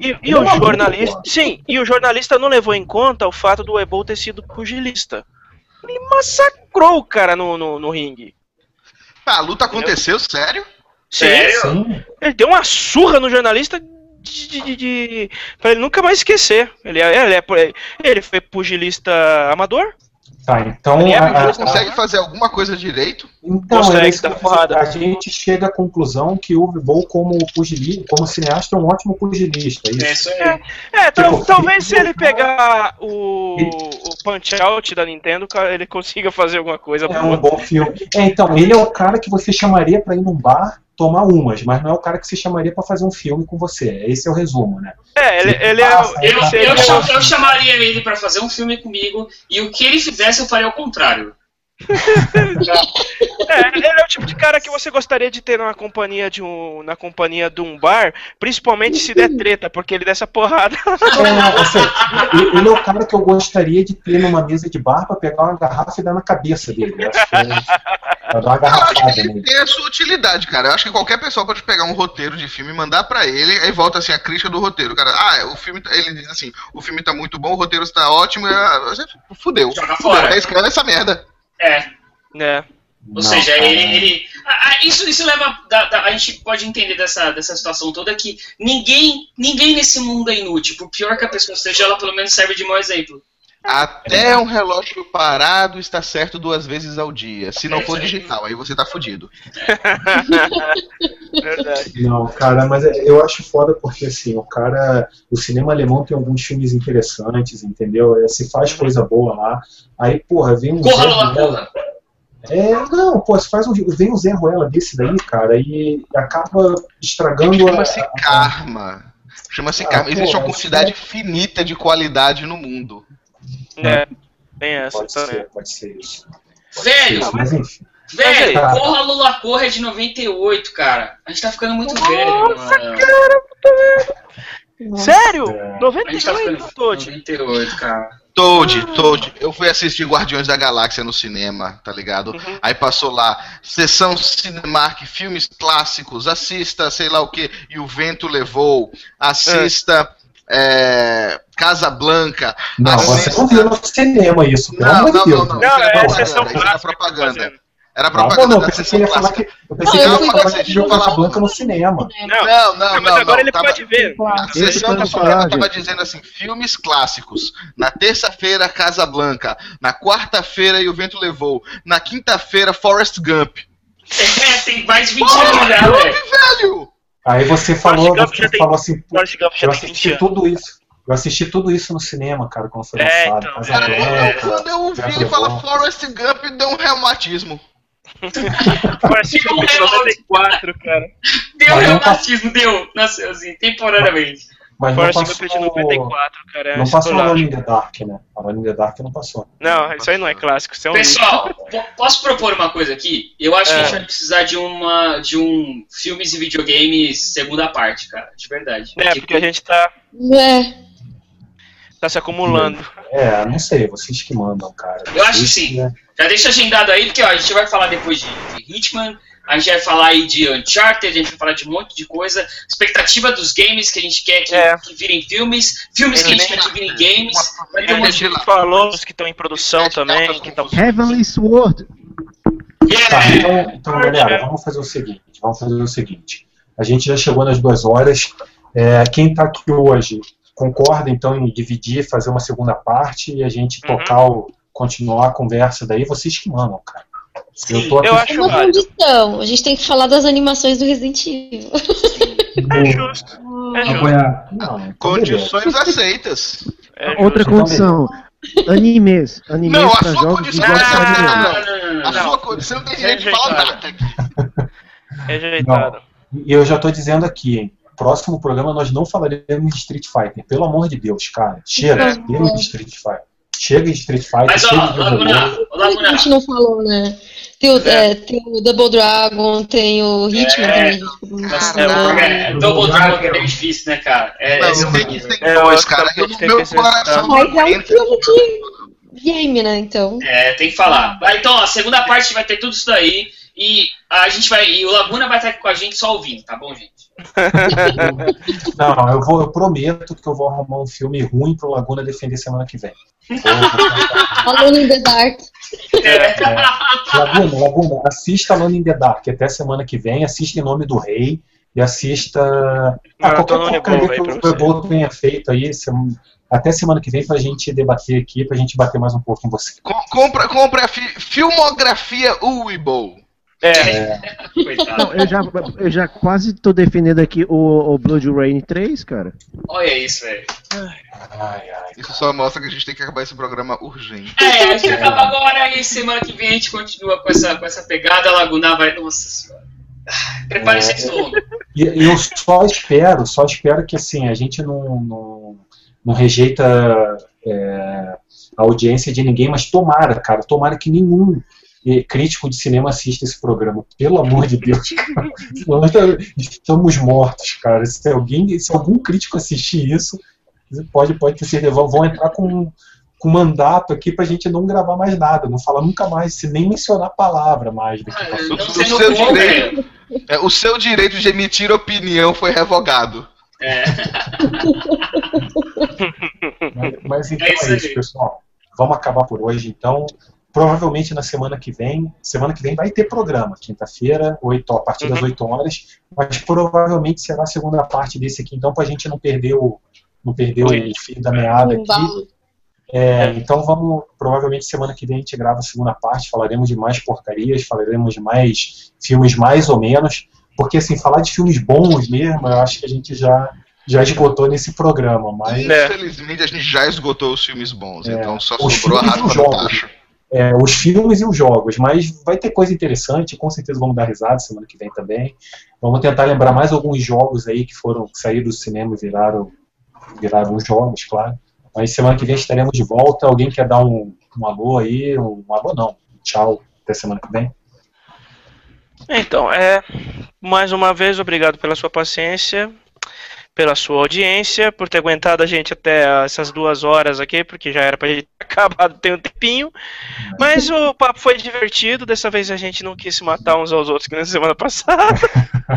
E, e o jornalista. Sim, e o jornalista não levou em conta o fato do Ebo ter sido pugilista. Ele massacrou o cara no, no, no ringue. Ah, a luta aconteceu, sério? Sério? Sim. Ele deu uma surra no jornalista de, de, de, pra ele nunca mais esquecer. Ele, é, ele, é, ele foi pugilista amador. Tá, então. É, a, a, consegue fazer alguma coisa direito? Então, consegue, é a gente chega à conclusão que o Vivou como pugilista, como cineasta, é um ótimo pugilista. Isso, é isso aí. É, tipo, talvez se ele pegar o, o Punch Out da Nintendo, ele consiga fazer alguma coisa. É um bom filme. É, então, ele é o cara que você chamaria para ir num bar tomar umas, mas não é o cara que se chamaria para fazer um filme com você. Esse é o resumo, né? É, ele, ele é. Eu, eu, eu, eu chamaria ele para fazer um filme comigo e o que ele fizesse eu faria ao contrário. é, ele é o tipo de cara que você gostaria de ter na companhia de um, na companhia de um bar, principalmente se der treta, porque ele dessa porrada. É, assim, ele é o cara que eu gostaria de ter numa mesa de bar para pegar uma garrafa e dar na cabeça dele. Acho que, é, dar uma garrafada eu ele tem a sua utilidade, cara. Eu acho que qualquer pessoa pode pegar um roteiro de filme e mandar para ele, aí volta assim a crítica do roteiro. Cara, ah, o filme, tá, ele diz assim, o filme tá muito bom, o roteiro está ótimo, fudeu. Joga fora. É escreve essa merda. É. É. Ou Não, seja, ele. ele a, a, isso, isso leva. Da, da, a gente pode entender dessa, dessa situação toda que ninguém, ninguém nesse mundo é inútil. Por pior que a pessoa seja, ela pelo menos serve de mau exemplo. Até um relógio parado está certo duas vezes ao dia. Se não for digital, aí você tá fudido. Verdade. Não, cara, mas é, eu acho foda porque assim, o cara. O cinema alemão tem alguns filmes interessantes, entendeu? É, se faz coisa boa lá. Aí, porra, vem um. Corra lá, porra! É, não, pô, se faz um, vem um Zé Ruela desse daí, cara, e acaba estragando Chama-se karma. Chama-se ah, karma. Existe uma quantidade é... finita de qualidade no mundo. É, bem essa pode também. Ser, pode ser isso. Pode velho, ser, mas enfim. Velho, tá. Corra Lula Corra é de 98, cara. A gente tá ficando muito Nossa, velho, mano. Cara, puta Sério? É. 98, tá Toad? 98, cara. Toad, Toad. Eu fui assistir Guardiões da Galáxia no cinema, tá ligado? Uhum. Aí passou lá, sessão Cinemark, filmes clássicos, assista, sei lá o que, e o vento levou. Assista. É é, Casa Blanca. Não, você não viu no cinema isso, pelo não, amor não, de Deus. Não, não, não, é, sessão era propaganda. Era propaganda não, não, da sessão clássica. Que, eu pensei não, que ele ia falar que viu Casa Blanca no cinema. Não, não, não. Mas agora ele tava, pode ver. A sessão da propaganda tava dizendo assim, filmes clássicos. Na terça-feira, Casa Blanca. Na quarta-feira, E o Vento Levou. Na quinta-feira, Forrest Gump. É, tem mais de 20 anos já, velho. Aí você falou, você falou assim, eu assisti tudo isso. Eu assisti tudo isso no cinema, cara, quando foi é, lançado. Então, cara, Branca, quando eu ouvi ele falar Forrest Gump, deu um reumatismo. Forrest Gump de 94, cara. Deu um reumatismo, deu, nasceu assim, temporariamente. Mas Forrest não passou, de 94, cara. É não passou Alone in the Dark, né? Alone in the Dark não passou. Não, isso aí não é clássico, isso é um Pessoal, posso propor uma coisa aqui? Eu acho é. que a gente vai precisar de uma de um filmes e videogames segunda parte, cara, de verdade. É, porque, porque a gente tá é. tá se acumulando. É, não sei, vocês que mandam, cara. Eu acho que sim. Né? Já deixa agendado aí, porque ó, a gente vai falar depois de, de Hitman, a gente vai falar aí de Uncharted, a gente vai falar de um monte de coisa. Expectativa dos games que a gente quer que, é. que virem filmes, filmes que a gente quer que virem games. Vai ter um monte de falou que estão em produção também. Que tão... Heavenly Sword. Yeah. Tá, então, então, galera, vamos fazer o seguinte. Vamos fazer o seguinte. A gente já chegou nas duas horas. É, quem está aqui hoje concorda então em dividir, fazer uma segunda parte e a gente uhum. tocar o, continuar a conversa daí, vocês que mandam, cara. Eu, tô eu acho uma condição. A gente tem que falar das animações do Resident Evil. É justo. É justo. Não, Condições aceitas. É Outra condição. Animes. Animes não, a sua condição é A sua condição não tem direito de falar nada aqui. Rejeitado. E eu já estou dizendo aqui, hein? Próximo programa nós não falaremos de Street Fighter. Pelo amor de Deus, cara. Chega, deu de Street Fighter. Chega de Street Fighter. Mas, ó, Laguna, Laguna. A gente não falou, né? Tem o, é. É, tem o Double Dragon, tem o Hitman é. também. É, é, Double Dragon é bem difícil, né, cara? É, não, tem, tem dois, cara. Eu, meu coração. Mas é um filme de game, né? Então. É, tem que falar. Então, a segunda parte vai ter tudo isso daí. E a gente vai. E o Laguna vai estar aqui com a gente só ouvindo, tá bom, gente? não, eu, vou, eu prometo que eu vou arrumar um filme ruim pro Laguna defender semana que vem. Alone in the Dark. É, é. Laguna, Laguna, assista Alone in the Dark até semana que vem, assista Em Nome do Rei e assista ah, qualquer porcaria que o Rebol tenha feito aí, até semana que vem pra gente debater aqui, pra gente bater mais um pouco com você. Compra, compra a fi filmografia Uibo. É. é. Não, eu já, eu já quase tô defendendo aqui o, o Blood Rain 3, cara. Olha isso, velho. Isso só mostra que a gente tem que acabar esse programa urgente. É, a gente acaba agora e semana que vem a gente continua com essa, com essa pegada. A Laguna vai. Nossa senhora. Prepare-se é. E eu só espero, só espero que assim, a gente não, não, não rejeita é, a audiência de ninguém, mas tomara, cara, tomara que nenhum crítico de cinema assista esse programa. Pelo amor de Deus, Nós estamos mortos, cara. Se alguém, se algum crítico assistir isso, pode, pode ter certeza, vão entrar com, com mandato aqui pra gente não gravar mais nada, não falar nunca mais, se nem mencionar a palavra mais daqui ah, o, seu direito, é, o seu direito de emitir opinião foi revogado. É. mas, mas então é isso, é isso pessoal. Vamos acabar por hoje, então. Provavelmente na semana que vem, semana que vem vai ter programa, quinta-feira, a partir das 8 uhum. horas, mas provavelmente será a segunda parte desse aqui, então, para a gente não perder o, não perder o fio da meada aqui. É, então vamos, provavelmente semana que vem a gente grava a segunda parte, falaremos de mais porcarias, falaremos de mais filmes mais ou menos, porque assim, falar de filmes bons mesmo, eu acho que a gente já, já esgotou nesse programa, mas... Infelizmente a gente já esgotou os filmes bons, é, então só sobrou a raspa é, os filmes e os jogos, mas vai ter coisa interessante, com certeza vamos dar risada semana que vem também. Vamos tentar lembrar mais alguns jogos aí que foram sair do cinema e viraram, viraram jogos, claro. Mas semana que vem estaremos de volta. Alguém quer dar um, um alô aí? Um, um alô não. Tchau. Até semana que vem. Então, é mais uma vez obrigado pela sua paciência pela sua audiência, por ter aguentado a gente até essas duas horas aqui, porque já era pra gente ter acabado tem um tempinho. Mas o papo foi divertido, dessa vez a gente não quis se matar uns aos outros que na semana passada.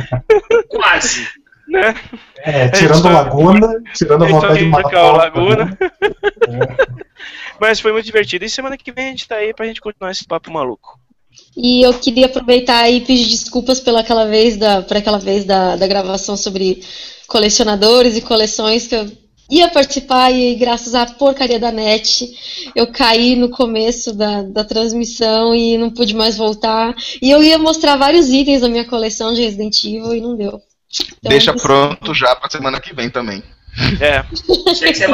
Quase. Né? É, tirando a Laguna, tirando a vontade de matar o Laguna. É. Mas foi muito divertido. E semana que vem a gente tá aí pra gente continuar esse papo maluco. E eu queria aproveitar e pedir desculpas pela aquela vez da, por aquela vez da, da gravação sobre colecionadores e coleções que eu ia participar e graças à porcaria da net eu caí no começo da, da transmissão e não pude mais voltar. E eu ia mostrar vários itens da minha coleção de Resident Evil e não deu. Então, Deixa pronto já pra semana que vem também. É.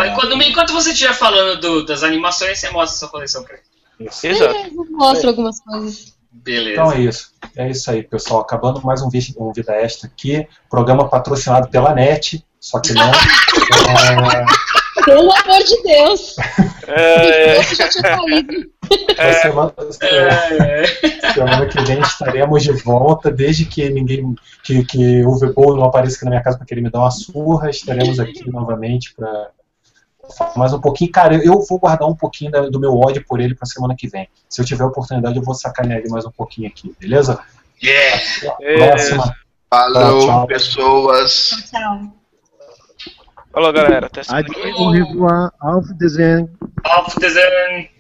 enquanto, enquanto você estiver falando do, das animações, você mostra a sua coleção pra ele. Exato. É, eu mostro algumas coisas. Beleza. Então é isso. É isso aí, pessoal. Acabando mais um, um Vida Extra aqui. Programa patrocinado pela NET, só que não. é... Pelo amor de Deus! É... já tinha caído. É. Semana, é, semana que vem estaremos de volta, desde que ninguém. que, que o Vebol não apareça aqui na minha casa para querer me dar uma surra, estaremos aqui novamente para mais um pouquinho. Cara, eu vou guardar um pouquinho do meu ódio por ele pra semana que vem. Se eu tiver oportunidade, eu vou sacanear ele mais um pouquinho aqui, beleza? Yeah! Próxima. Falou, tchau, tchau. pessoas. Tchau. Falou, galera. Até semana que vem. Auf Wiedersehen. Auf Wiedersehen.